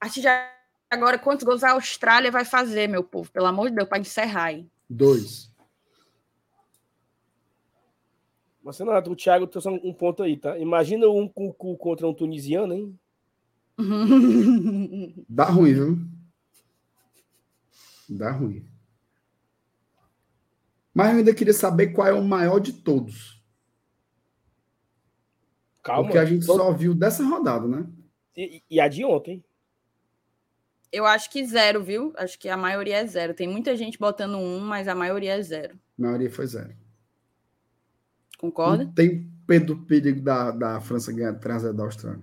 Acho já agora quantos gols a Austrália vai fazer, meu povo? Pelo amor de Deus, para encerrar aí. Dois. Mas não, o Thiago trouxe um ponto aí, tá? Imagina um cucu contra um tunisiano, hein? Dá ruim, viu? Dá ruim. Mas eu ainda queria saber qual é o maior de todos. Calma. Porque a gente só viu dessa rodada, né? E, e, a de ontem. Eu acho que zero, viu? Acho que a maioria é zero. Tem muita gente botando um, mas a maioria é zero. A maioria foi zero. Concorda? Não tem Pedro perigo da, da França ganhar trazer da Austrália.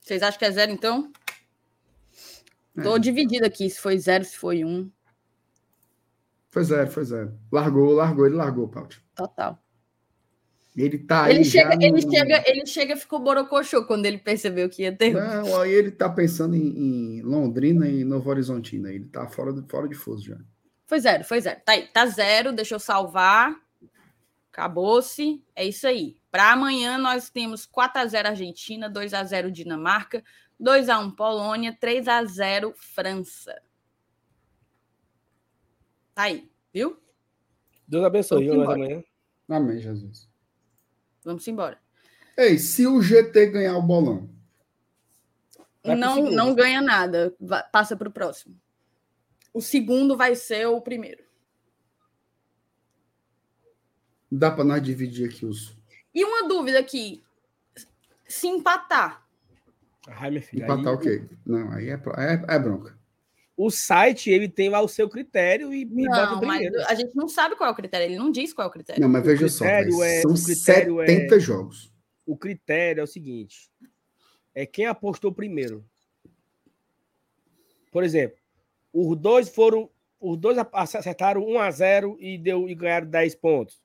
Vocês acham que é zero, então? Tô é. dividido aqui, se foi zero, se foi um. Foi zero, foi zero. Largou, largou, ele largou, Paut. Total. Ele tá ele chega, ele no... chega, ele chega, ficou borocochô quando ele percebeu que ia ter. Não, aí ele tá pensando em, em Londrina e Novo Horizontina. Ele tá fora de, fora de fuso já. Foi zero, foi zero. Tá aí, tá zero, deixa eu salvar. Acabou-se. É isso aí. Para amanhã nós temos 4 a 0 Argentina, 2 a 0 Dinamarca, 2 a 1 Polônia, 3 a 0 França. Tá aí, viu? Deus abençoe. Vamos amanhã. Amém, Jesus. Vamos embora. Ei, se o GT ganhar o bolão. Não, não ganha nada. Passa para o próximo. O segundo vai ser o primeiro. Dá para nós dividir aqui os. E uma dúvida aqui. Se empatar. Ai, minha filha, Empatar aí o quê? Não, aí é, é, é bronca. O site, ele tem lá o seu critério e, e bota Não, o mas a gente não sabe qual é o critério. Ele não diz qual é o critério. Não, mas O veja só, é- são o critério é- 70 jogos. O critério é o seguinte: é quem apostou primeiro. Por exemplo, os dois foram. Os dois acertaram 1 a 0 e, deu, e ganharam 10 pontos.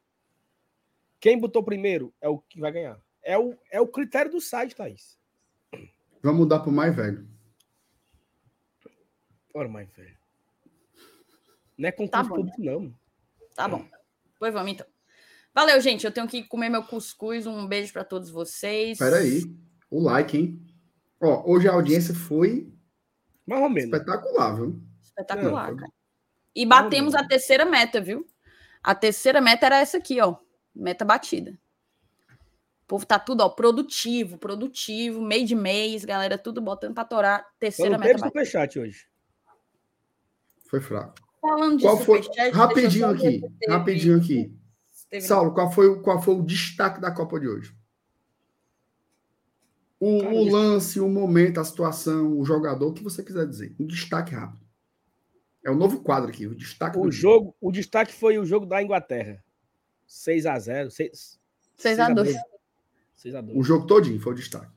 Quem botou primeiro é o que vai ganhar. É o, é o critério do site, Thaís. Vamos mudar pro mais velho. Ora, mais velho. Não é concurso Tá bom. público, não. Tá bom. Pois vamos, então. Valeu, gente. Eu tenho que comer meu cuscuz. Um beijo para todos vocês. Peraí. O like, hein? Ó, hoje a audiência foi Mais ou menos. espetacular, viu? Espetacular, Não, cara. E batemos a terceira meta, viu? A terceira meta era essa aqui, ó. Meta batida. O povo tá tudo, ó, produtivo, produtivo, meio de mês, galera, tudo botando pra torar. Terceira não meta teve batida. superchat hoje. Foi fraco. Falando de Qual foi? eu Rapidinho aqui. Rapidinho aqui. teve- Saulo, qual foi, o- qual foi o destaque da Copa de hoje? O, Cara, o lance, o momento, a situação, o jogador, o que você quiser dizer. Um destaque rápido. É o novo quadro aqui, o destaque O do jogo, o destaque foi o jogo da Inglaterra. 6 a 0 6, 6 a 2. 6 a 2 O jogo todinho foi o destaque.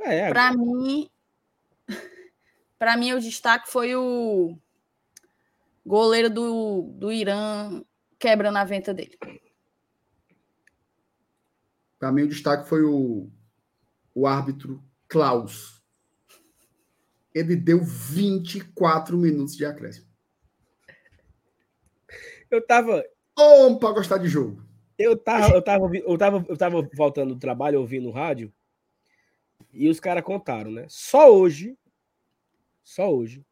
É, é. Pra mim, para mim o destaque foi o goleiro do, do Irã quebrando a venta dele. Para mim, o destaque foi o, o árbitro Klaus. Ele deu 24 minutos de acréscimo. Eu tava, Homem para gostar de jogo. Eu tava, eu tava, eu tava, eu tava voltando do trabalho, ouvindo o rádio, e os caras contaram, né? Só hoje, só hoje,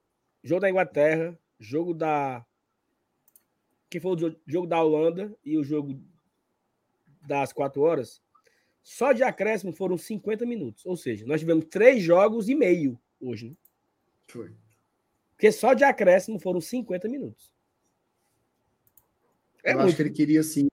jogo da Inglaterra, jogo da que foi o jo- jogo da Holanda e o jogo das quatro horas, só de acréscimo foram 50 minutos. Ou seja, nós tivemos três jogos e meio hoje, né? Foi. Porque só de acréscimo foram 50 minutos. É eu acho muito. que ele queria assim,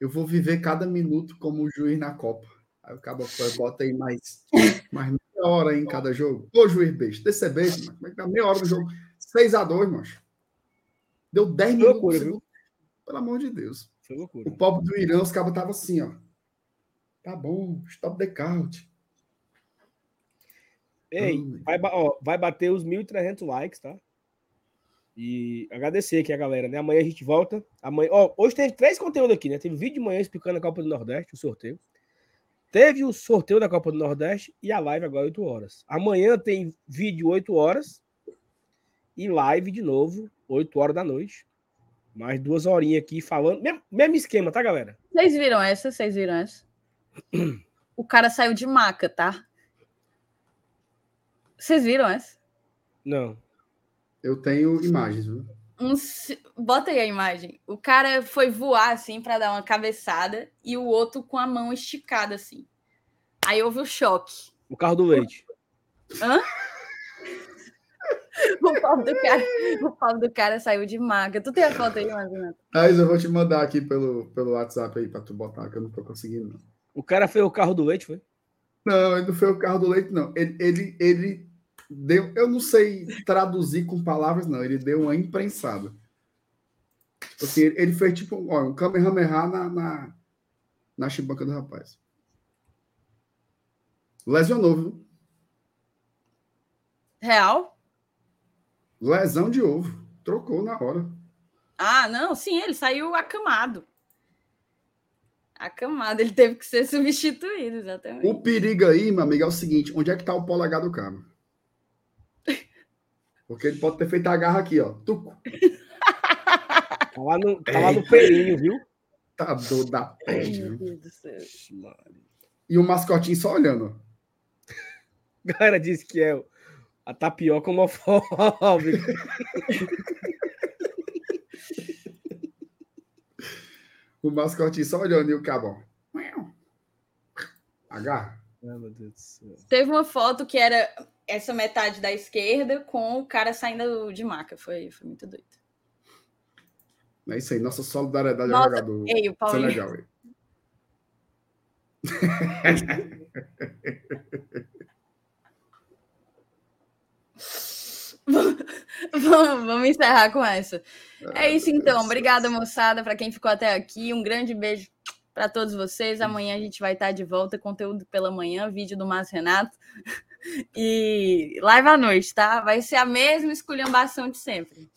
eu vou viver cada minuto como juiz na Copa. Aí o cabo bota aí mais, mais meia hora em cada jogo. Ô, juiz besta, desse é besta, mano. Como é que dá meia hora no jogo? 6x2, macho. Deu 10 Foi minutos. loucura, viu? Pelo amor de Deus. Foi loucura. O pobre do Irã, os cabos estavam assim, ó. Tá bom, stop the count. Ei, Hum. vai, ó, vai bater os 1.300 likes, tá? E agradecer aqui a galera, né? Amanhã a gente volta. Amanhã, ó, hoje teve três conteúdos aqui, né? Teve vídeo de manhã explicando a Copa do Nordeste, o sorteio. Teve o sorteio da Copa do Nordeste e a live agora 8 horas. Amanhã tem vídeo 8 horas e live de novo, 8 horas da noite. Mais duas horinhas aqui falando. Mesmo, mesmo esquema, tá, galera? Vocês viram essa? Vocês viram essa? O cara saiu de maca, tá? Vocês viram essa? Não. Eu tenho imagens, viu? Um, bota aí a imagem. O cara foi voar assim para dar uma cabeçada e o outro com a mão esticada assim. Aí houve o choque. O carro do leite. Hã? O pau do cara, o pau do cara saiu de maca. Tu tem a foto aí, Marina? Mas eu vou te mandar aqui pelo, pelo WhatsApp aí pra tu botar, que eu não tô conseguindo, não. O cara foi o carro do leite, foi? Não, ele não foi o carro do leite, não. Ele, ele, ele deu. Eu não sei traduzir com palavras, não. Ele deu uma imprensada. Assim, ele, ele fez tipo ó, um Kamehameha na, na, na chibanca do rapaz. Lesionou, viu? Real? Lesão de ovo. Trocou na hora. Ah, não, sim, ele saiu acamado. Acamado, ele teve que ser substituído, exatamente. O perigo aí, meu amigo, é o seguinte: onde é que tá o polegar do cara? Porque ele pode ter feito a garra aqui, ó. Tuco. Tá lá no, tá lá no perinho, viu? Tá dor da peste, Meu? Deus do céu. E o mascotinho só olhando, ó. A galera disse que é a tapioca homofóbica. O mascotinho só olhando e o cabo. Agarra. Ai, meu Deus do céu. Teve uma foto que era essa metade da esquerda com o cara saindo de maca. Foi, foi muito doido. É isso aí, nossa solidariedade nossa, ao jogador ei, o Paulinho. Senegal. vamos, vamos encerrar com essa. É isso então. Obrigada, moçada, para quem ficou até aqui. Um grande beijo para todos vocês. Amanhã a gente vai estar de volta, conteúdo pela manhã, vídeo do Márcio Renato. E live à noite, tá? Vai ser a mesma esculhambação de sempre.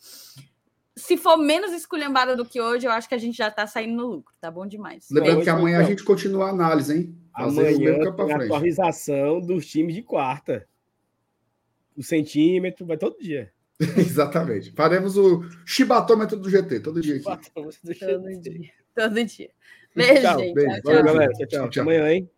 Se for menos esculhambada do que hoje, eu acho que a gente já tá saindo no lucro. Tá bom demais. Lembrando que amanhã a gente continua a análise, hein? Amanhã tem a atualização dos times de quarta. O centímetro, vai todo dia. Exatamente. Faremos o chibatômetro do GT, todo dia aqui. Todo dia. Todo dia. Beijo, tchau, gente. Beijo. Tchau, Valeu, galera. Tchau, tchau. Até amanhã, hein?